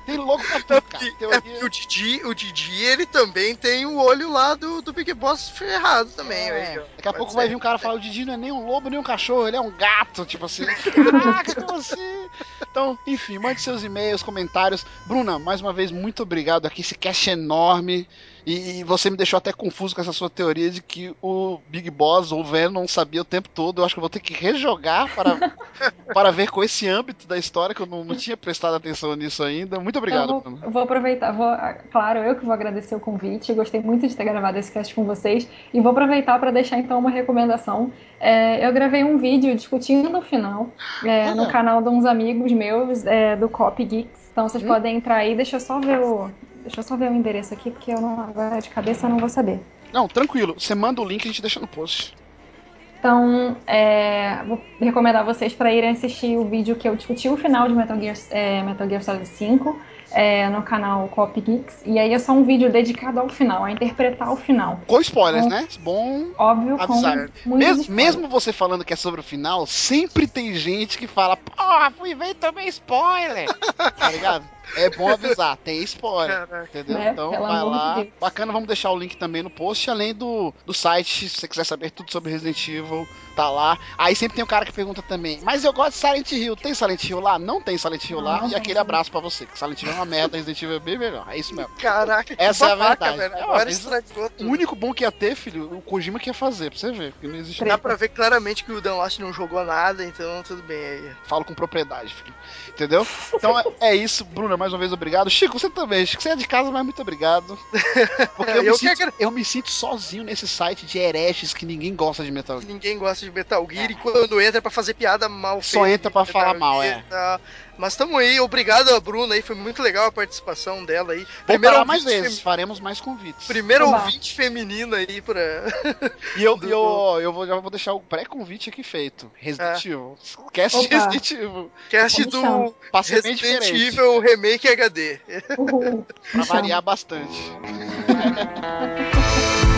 Speaker 1: Tem louco pra tudo, cara.
Speaker 2: É
Speaker 1: Teoria...
Speaker 2: porque o Didi, o Didi, ele também tem o olho lá do, do Big Boss ferrado também.
Speaker 1: É. Daqui a
Speaker 2: Pode
Speaker 1: pouco
Speaker 2: ser.
Speaker 1: vai vir um cara falar: o Didi não é nem um lobo, nem um cachorro, ele é um gato. Tipo assim, caraca, como assim? Então, enfim, mande seus e-mails, comentários. Bruna, mais uma vez, muito obrigado aqui. Esse cast é enorme. E, e você me deixou até confuso com essa sua teoria de que o Big Boss ou o Venom sabia o tempo todo. Eu acho que eu vou ter que rejogar para, para ver com esse âmbito da história, que eu não, não tinha prestado atenção nisso ainda. Muito obrigado,
Speaker 3: Eu vou,
Speaker 1: Bruna.
Speaker 3: vou aproveitar, vou, ah, claro, eu que vou agradecer o convite. Gostei muito de ter gravado esse cast com vocês. E vou aproveitar para deixar então uma recomendação. É, eu gravei um vídeo discutindo o final é, no canal de uns amigos meus é, do Cop Geeks. Então vocês
Speaker 1: Hum.
Speaker 3: podem entrar aí. Deixa eu só ver o. Deixa eu só ver o endereço aqui, porque eu não, agora de cabeça eu não vou saber.
Speaker 1: Não, tranquilo. Você manda o link e a gente deixa no post.
Speaker 3: Então, é, vou recomendar vocês para irem assistir o vídeo que eu discuti o final de Metal Gear, é, Metal Gear Solid 5 é, no canal Cop Geeks. E aí é só um vídeo dedicado ao final, a interpretar o final.
Speaker 1: Com spoilers, né? Bom
Speaker 3: Óbvio,
Speaker 1: avisar.
Speaker 3: com
Speaker 1: Mesmo, mesmo você falando que é sobre o final, sempre tem gente que fala, porra, fui ver tomei spoiler. tá ligado? É bom avisar, tem spoiler.
Speaker 2: Caraca.
Speaker 1: Entendeu?
Speaker 3: Né?
Speaker 1: Então vai
Speaker 3: de
Speaker 1: lá.
Speaker 3: Deus.
Speaker 1: Bacana, vamos deixar o link também no post, além do, do site, se você quiser saber tudo sobre Resident Evil, tá lá. Aí sempre tem um cara que pergunta também, mas eu gosto de Silent Hill, tem Silent Hill lá? Não tem Silent Hill
Speaker 3: Não,
Speaker 1: lá,
Speaker 3: não
Speaker 1: e aquele
Speaker 3: sim.
Speaker 1: abraço pra você, que Silent Hill é uma merda, Resident Evil é bem melhor, é isso mesmo.
Speaker 2: Caraca, que
Speaker 1: Essa é a
Speaker 2: babaca,
Speaker 1: verdade.
Speaker 2: velho.
Speaker 1: É,
Speaker 2: Agora estragou
Speaker 1: O
Speaker 2: tudo.
Speaker 1: único bom que ia ter, filho, o Kojima que ia fazer, pra você ver, porque não existe
Speaker 2: Dá pra ver claramente que o Dan Lost não jogou nada, então tudo bem aí.
Speaker 1: falo com propriedade, filho. Entendeu? Então é, é isso, Bruna, mais uma vez obrigado. Chico, você também. Chico, você é de casa, mas muito obrigado. Porque eu, me,
Speaker 2: Eu
Speaker 1: sinto, eu me sinto sozinho nesse site de hereges que ninguém gosta de Metal Gear.
Speaker 2: Ninguém gosta de Metal Gear e quando entra é pra fazer piada mal
Speaker 1: Só entra
Speaker 2: Metal
Speaker 1: falar mal, é.
Speaker 2: Mas tamo aí, obrigado a Bruna aí, foi muito legal a participação dela aí.
Speaker 1: Vou
Speaker 2: Primeiro
Speaker 1: parar mais
Speaker 2: ouvinte
Speaker 1: vezes,
Speaker 2: fem-
Speaker 1: faremos mais convites.
Speaker 2: Primeiro
Speaker 3: Oba.
Speaker 2: ouvinte feminina aí pra.
Speaker 1: E eu,
Speaker 2: do-
Speaker 1: e eu, eu vou, já vou deixar o pré-convite aqui feito. Resident Evil. Esquece de
Speaker 3: Opa.
Speaker 1: Resident Evil.
Speaker 2: Cast do Resident. Evil Remake HD.
Speaker 3: Uhul.
Speaker 1: Pra variar bastante.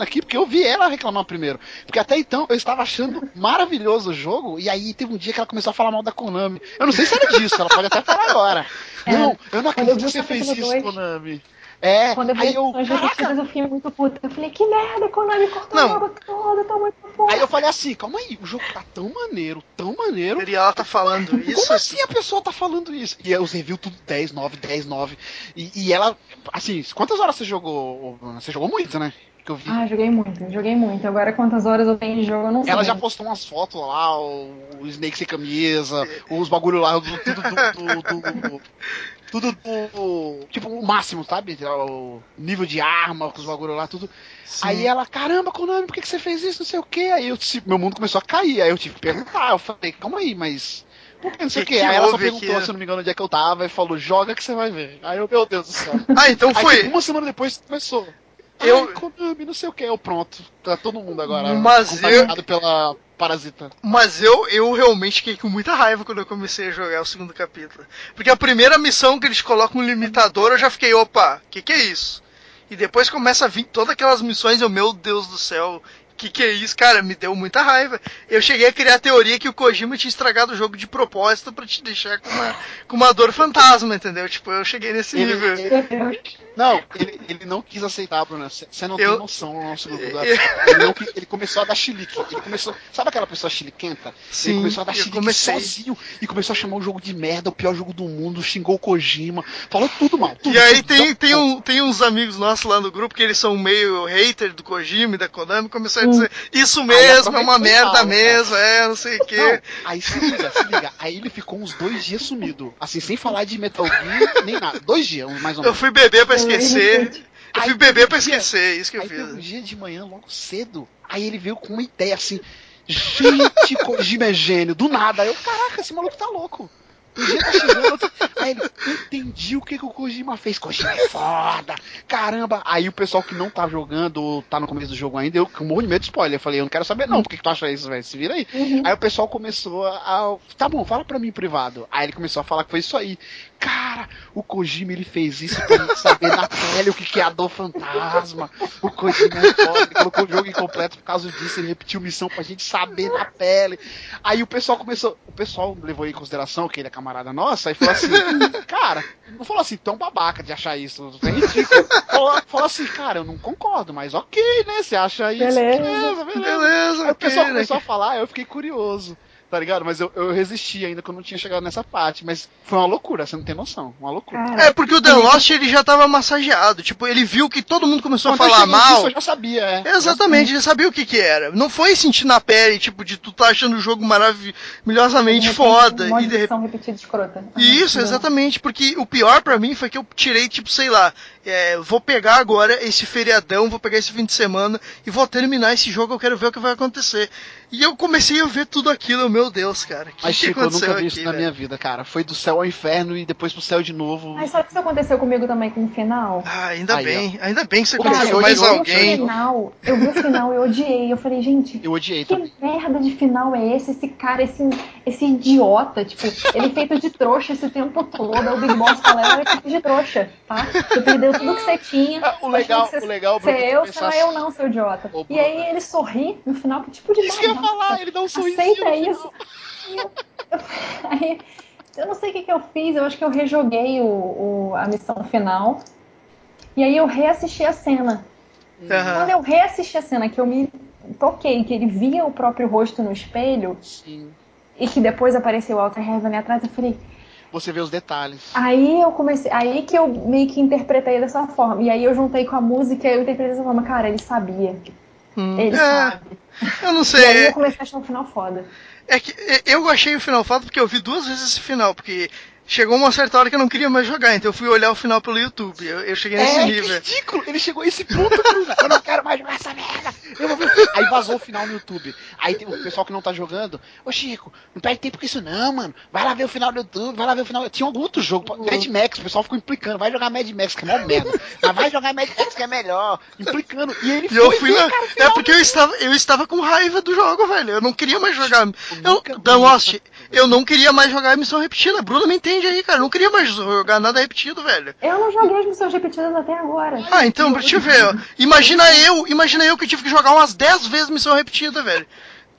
Speaker 1: aqui porque eu vi ela reclamar primeiro. Porque até então eu estava achando maravilhoso o jogo, e aí teve um dia que ela começou a falar mal da Konami. Eu não sei se era disso, ela pode até falar agora.
Speaker 3: É,
Speaker 1: não, eu não
Speaker 3: eu
Speaker 1: acredito que você fez isso,
Speaker 3: dois-
Speaker 1: Konami. É,
Speaker 3: Quando eu vi
Speaker 1: aí
Speaker 3: as
Speaker 1: eu, caraca,
Speaker 3: repetidas, eu fiquei muito puta. Eu falei, que merda, Konami cortou
Speaker 2: Não.
Speaker 3: o jogo todo, tá muito foda.
Speaker 1: Aí eu falei assim, calma aí, o jogo tá tão maneiro, tão maneiro.
Speaker 2: E ela tá falando isso.
Speaker 1: Como assim a pessoa tá falando isso? E os reviews tudo 10, 9, 10, 9. E, e ela, assim, quantas horas você jogou? Você jogou muito, né? Que eu vi.
Speaker 3: Ah, joguei muito, joguei muito. Agora quantas horas eu tenho de jogo, eu não sei.
Speaker 1: Ela já postou umas fotos lá, o, Snake sem camisa, os bagulho lá, do- tudo do. do- do- tudo do. Tipo, o máximo, sabe? O nível de arma, com os bagulho lá, tudo. Aí ela, caramba, Konami, por que, que você fez isso? Não sei o que. Aí eu, tipo, meu mundo começou a cair. Aí eu tive que perguntar. Eu falei, calma aí, mas. Por que não sei o
Speaker 2: Que
Speaker 1: Aí ela só perguntou,
Speaker 2: aqui?
Speaker 1: se eu não me engano, onde é que eu tava e falou, joga que você vai ver. Aí eu, meu Deus do céu.
Speaker 2: Ah, então
Speaker 1: Aí,
Speaker 2: foi.
Speaker 1: tipo, uma semana depois começou.
Speaker 2: Eu-
Speaker 1: Ai, Konami, não sei o que. Eu, pronto. Tá todo mundo agora
Speaker 2: Mas
Speaker 1: contaminado pela parasita.
Speaker 2: Mas eu, eu realmente fiquei com muita raiva quando eu comecei a jogar o segundo capítulo. Porque a primeira missão que eles colocam um limitador, eu já fiquei, opa, que que é isso? E depois começa a vir todas aquelas missões, eu, meu Deus do céu, que que é isso? Cara, me deu muita raiva. Eu cheguei a criar a teoria que o Kojima tinha estragado o jogo de propósito pra te deixar com uma, com uma dor fantasma, entendeu? Tipo, eu cheguei nesse nível.
Speaker 1: Não, ele, ele não quis aceitar, Bruna. Você não
Speaker 2: Eu-
Speaker 1: tem noção no nosso grupo. do
Speaker 2: Eu-.
Speaker 1: Ele, não ele começou a dar chilique. Ele começou. Sabe aquela pessoa chiliquenta?
Speaker 2: Sim,
Speaker 1: ele começou a dar
Speaker 2: eu
Speaker 1: chilique
Speaker 2: comecei.
Speaker 1: sozinho e começou a chamar o jogo de merda, o pior jogo do mundo, xingou o Kojima, falou tudo mal. Tudo,
Speaker 2: E aí
Speaker 1: tudo,
Speaker 2: tem,
Speaker 1: tudo.
Speaker 2: tem, um, tem uns amigos nossos lá no grupo que eles são meio hater do Kojima e da Konami, começaram a dizer, isso mesmo, é uma merda
Speaker 1: fala,
Speaker 2: mesmo, é, não sei o
Speaker 1: Não,
Speaker 2: quê.
Speaker 1: aí se liga, se liga. Aí ele ficou uns dois dias sumido. Assim, sem falar de Metal Gear, nem nada. Dois dias, mais ou
Speaker 2: Eu
Speaker 1: menos.
Speaker 2: fui beber pra esquecer. Eu fui beber pra esquecer, isso que eu
Speaker 1: Aí teve um
Speaker 2: fiz.
Speaker 1: dia de manhã, logo cedo, aí ele veio com uma ideia assim, gente, Kojima é gênio, do nada. Aí eu, caraca, esse maluco tá louco. Um dia tá chegando, outro... aí ele, entendi o que, que o Kojima fez. Kojima é foda, caramba. Aí o pessoal que não tá jogando, ou tá no começo do jogo ainda, eu com morro de medo de spoiler. Eu falei, eu não quero saber não, por que, que tu acha isso, velho? Se vira aí. Aí o pessoal começou a, a- Tá bom, fala pra mim em privado. Aí ele começou a falar que foi isso aí. Cara, o Kojima ele fez isso pra gente saber na pele o que, que é a dor fantasma. O Kojima é foda, ele colocou o jogo incompleto por causa disso, ele repetiu missão pra gente saber na pele. Aí o pessoal começou. O pessoal levou em consideração que ele é camarada nossa e falou assim: Cara, não falou assim, tão babaca de achar isso. É ridículo. Falou, falou assim, cara, eu não concordo, mas ok, né? Você acha isso?
Speaker 3: Beleza.
Speaker 1: beleza. beleza.
Speaker 2: Beleza,
Speaker 1: Aí o pessoal
Speaker 2: né?
Speaker 1: começou a falar, eu fiquei curioso, tá ligado? Mas eu, eu resisti ainda eu não tinha chegado nessa parte. Mas foi uma loucura, você não tem noção. Uma loucura.
Speaker 2: É, porque o The Lost ele já tava massageado. Tipo, ele viu que todo mundo começou
Speaker 1: Quando
Speaker 2: a falar mal.
Speaker 1: nisso, eu já sabia, é.
Speaker 2: Exatamente, ele sabia o que que era. Não foi sentir na pele, tipo, de tu tá achando o jogo maravilhosamente
Speaker 3: repente,
Speaker 2: foda.
Speaker 3: Uma
Speaker 2: E de repente.
Speaker 3: repetida escrota.
Speaker 2: Isso,
Speaker 3: entendeu?
Speaker 2: exatamente, porque o pior pra mim foi que eu tirei, tipo, sei lá, é, vou pegar agora esse feriadão, vou pegar esse fim de semana e vou terminar esse jogo, eu quero ver o que vai acontecer. E eu comecei a ver tudo aquilo, meu Deus, cara. Que
Speaker 1: Mas,
Speaker 2: que
Speaker 1: Chico, eu nunca vi
Speaker 2: aqui,
Speaker 1: isso na
Speaker 2: velho?
Speaker 1: minha vida, cara. Foi do céu ao inferno e depois pro céu de novo.
Speaker 3: Mas sabe o que isso aconteceu comigo também com o final?
Speaker 2: Ah, ainda
Speaker 1: Aí,
Speaker 2: bem, ainda bem que você
Speaker 1: Cara,
Speaker 2: conheceu
Speaker 1: eu
Speaker 2: mais
Speaker 1: o
Speaker 2: alguém.
Speaker 3: O final, eu vi o final e eu odiei. Eu falei, gente,
Speaker 1: Eu odiei
Speaker 3: que
Speaker 1: também.
Speaker 3: merda de final é esse? Esse cara, esse, esse idiota, tipo, ele é feito de trouxa esse tempo todo. Aí o Big Boss fala, "Ela é feito de trouxa, tá? Você perdeu tudo que você tinha.
Speaker 1: Ah, o legal-
Speaker 3: você,
Speaker 1: o legal,
Speaker 3: você
Speaker 1: Bruno,
Speaker 3: é
Speaker 1: tu
Speaker 3: eu, você não é eu
Speaker 1: assim.
Speaker 3: não, seu idiota.
Speaker 1: Ô,
Speaker 3: e aí ele sorri no final, que tipo de
Speaker 1: Isso que eu ia falar, ele dá um sorrisinho
Speaker 3: Aceita
Speaker 1: no
Speaker 3: isso.
Speaker 1: final.
Speaker 3: Eu- eu- aí, eu não sei o que, que eu fiz, eu acho que eu rejoguei o, o- a missão final. E aí eu reassisti a cena.
Speaker 2: Aham.
Speaker 3: Quando eu reassisti a cena, que eu me toquei, que ele via o próprio rosto no espelho,
Speaker 1: Sim.
Speaker 3: E que depois apareceu o Alter Heaven ali atrás, eu falei.
Speaker 1: Você vê os detalhes.
Speaker 3: Aí eu comecei. Aí que eu meio que interpretei dessa forma. E aí eu juntei com a música e eu interpretei dessa forma. Cara, ele sabia.
Speaker 2: Hum.
Speaker 3: Ele
Speaker 2: É,
Speaker 3: sabe.
Speaker 2: eu não
Speaker 3: E aí
Speaker 2: sei.
Speaker 3: eu comecei a achar o final foda.
Speaker 2: É que é, eu achei o final foda porque eu vi duas vezes esse final, porque chegou uma certa hora que eu não queria mais jogar, então eu fui olhar o final pelo YouTube. Eu, eu cheguei nesse
Speaker 1: É,
Speaker 2: nível.
Speaker 1: que ridículo! Ele chegou a esse ponto, Bruno. Eu não quero mais jogar essa merda. Eu vou ver. aí vazou o final no YouTube. Aí tem o pessoal que não tá jogando. Ô Chico, não perde tempo com isso não, mano. Vai lá ver o final do YouTube, vai lá ver o final. Tinha algum outro jogo, Mad Max, o pessoal ficou implicando. Vai jogar Mad Max, que é mó merda. Mas vai jogar Mad Max que é melhor. Implicando. E ele
Speaker 2: E eu
Speaker 1: foi
Speaker 2: fui
Speaker 1: ver,
Speaker 2: na...
Speaker 1: cara,
Speaker 2: É porque eu estava, eu estava com raiva do jogo, velho. Eu não queria mais jogar. Eu,
Speaker 1: vi
Speaker 2: Lost, eu não queria mais jogar missão repetida. A Bruna me entende aí, cara. Eu não queria mais jogar nada repetido, velho.
Speaker 3: Eu não joguei as missões repetidas até agora.
Speaker 2: Ah, então, pra te ver. Imagina eu, imagina eu que tive que jogar umas 10 vezes missão repetida, velho.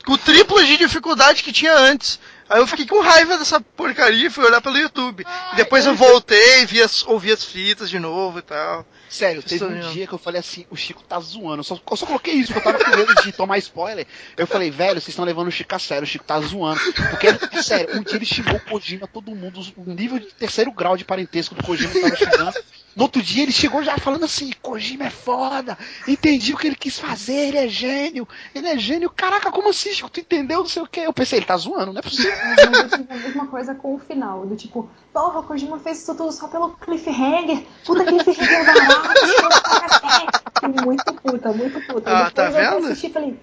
Speaker 2: Com o triplo de dificuldade que tinha antes. Aí eu fiquei com raiva dessa porcaria e fui olhar pelo YouTube. E depois eu voltei, vi as, ouvi as fitas de novo e tal.
Speaker 1: Sério, teve um dia que eu falei assim, o Chico tá zoando. Eu só, eu só coloquei isso, porque eu tava com medo de tomar spoiler. Eu falei, velho, vocês estão levando o Chico a sério, o Chico tá zoando. Porque, sério, um dia ele xingou o Kojima, todo mundo, o nível de terceiro grau de parentesco do Kojima tava xingando. No outro dia ele chegou já falando assim, Kojima é foda, entendi o que ele quis fazer, ele é gênio, ele é gênio. Caraca, como assim, Chico? Tu entendeu, não sei o que. Eu pensei, ele tá zoando, não é possível.
Speaker 3: Mas eu tive a mesma coisa com o final, do tipo, porra, o Kojima fez isso tudo só pelo cliffhanger, puta cliffhanger barato, muito puta, muito puta.
Speaker 2: Ah,
Speaker 3: Depois
Speaker 2: tá
Speaker 3: eu
Speaker 2: vendo?
Speaker 3: assisti e falei,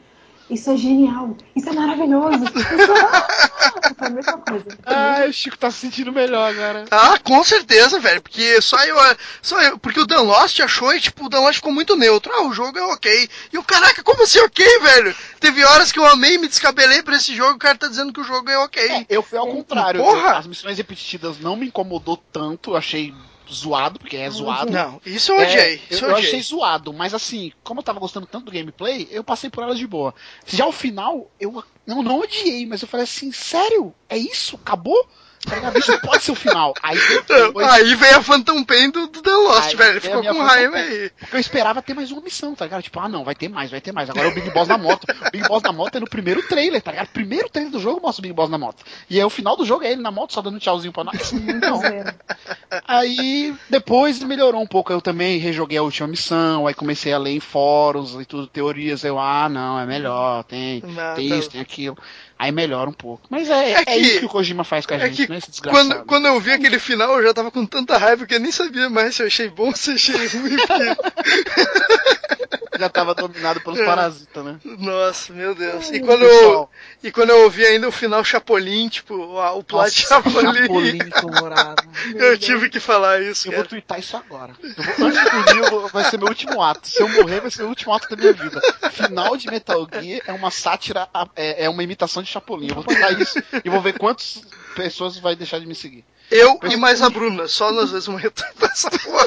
Speaker 3: isso é genial, isso é maravilhoso, isso é... Foi a mesma coisa.
Speaker 1: Ai, o Chico tá se sentindo melhor agora.
Speaker 2: Ah, com certeza, velho. Porque só eu, só eu. Porque o Dan Lost achou e, tipo, o Dan Lost ficou muito neutro. Ah, o jogo é ok. E o caraca, como assim ok, velho? Teve horas que eu amei e me descabelei pra esse jogo, o cara tá dizendo que o jogo é ok.
Speaker 1: É, eu fui ao contrário.
Speaker 2: Porra!
Speaker 1: As missões repetidas não me incomodou tanto, eu achei zoado, porque é zoado.
Speaker 2: Não, isso eu odiei.
Speaker 1: É,
Speaker 2: isso
Speaker 1: eu,
Speaker 2: eu
Speaker 1: achei zoado, mas assim, como eu tava gostando tanto do gameplay, eu passei por elas de boa. Já o final, eu não, não odiei, mas eu falei assim, sério? É isso? Acabou? Tá? Isso não pode ser o final. Aí depois,
Speaker 2: Aí vem a Phantom Pain do, do The Lost,
Speaker 1: Aí
Speaker 2: velho. Ele ficou com raiva aí.
Speaker 1: Porque eu esperava ter mais uma missão, tá ligado? Tipo, ah não, vai ter mais, vai ter mais. Agora é o Big Boss na moto. O Big Boss na moto é no primeiro trailer, tá ligado? Primeiro trailer do jogo mostra o Big Boss na moto. E aí o final do jogo é ele na moto só dando tchauzinho pra nós. Não.
Speaker 3: Zoeira.
Speaker 1: Aí depois melhorou um pouco. Eu também rejoguei a última missão, aí comecei a ler em fóruns e tudo, teorias. Eu, ah, não, é melhor, tem,
Speaker 2: Não,
Speaker 1: tem
Speaker 2: tá-
Speaker 1: isso, tem aquilo. Aí melhora um pouco. Mas é,
Speaker 2: É
Speaker 1: é,
Speaker 2: que-
Speaker 1: isso que o Kojima faz com a
Speaker 2: É
Speaker 1: gente,
Speaker 2: que
Speaker 1: né? Esse
Speaker 2: quando, quando eu vi aquele final, eu já tava com tanta raiva que eu nem sabia mais se eu achei bom ou se eu achei ruim. porque-
Speaker 1: Já tava dominado pelos
Speaker 2: É.
Speaker 1: parasitas, né?
Speaker 2: Nossa, meu Deus. E quando, eu, e quando eu ouvi ainda o final Chapolin, tipo, o, plot Chapolin,
Speaker 1: Chapolin colorado.
Speaker 2: eu tive que falar isso,
Speaker 1: Eu vou
Speaker 2: cara.
Speaker 1: twittar isso agora. Eu vou, antes de dormir, eu vou- vai ser meu último ato. Se eu morrer, vai ser o último ato da minha vida. Final de Metal Gear é uma sátira, é, é uma imitação de Chapolin. Eu vou twittar isso e vou ver quantas pessoas vai deixar de me seguir.
Speaker 2: Eu e mais a Bruna, só nós dois vamos retratar essa porra.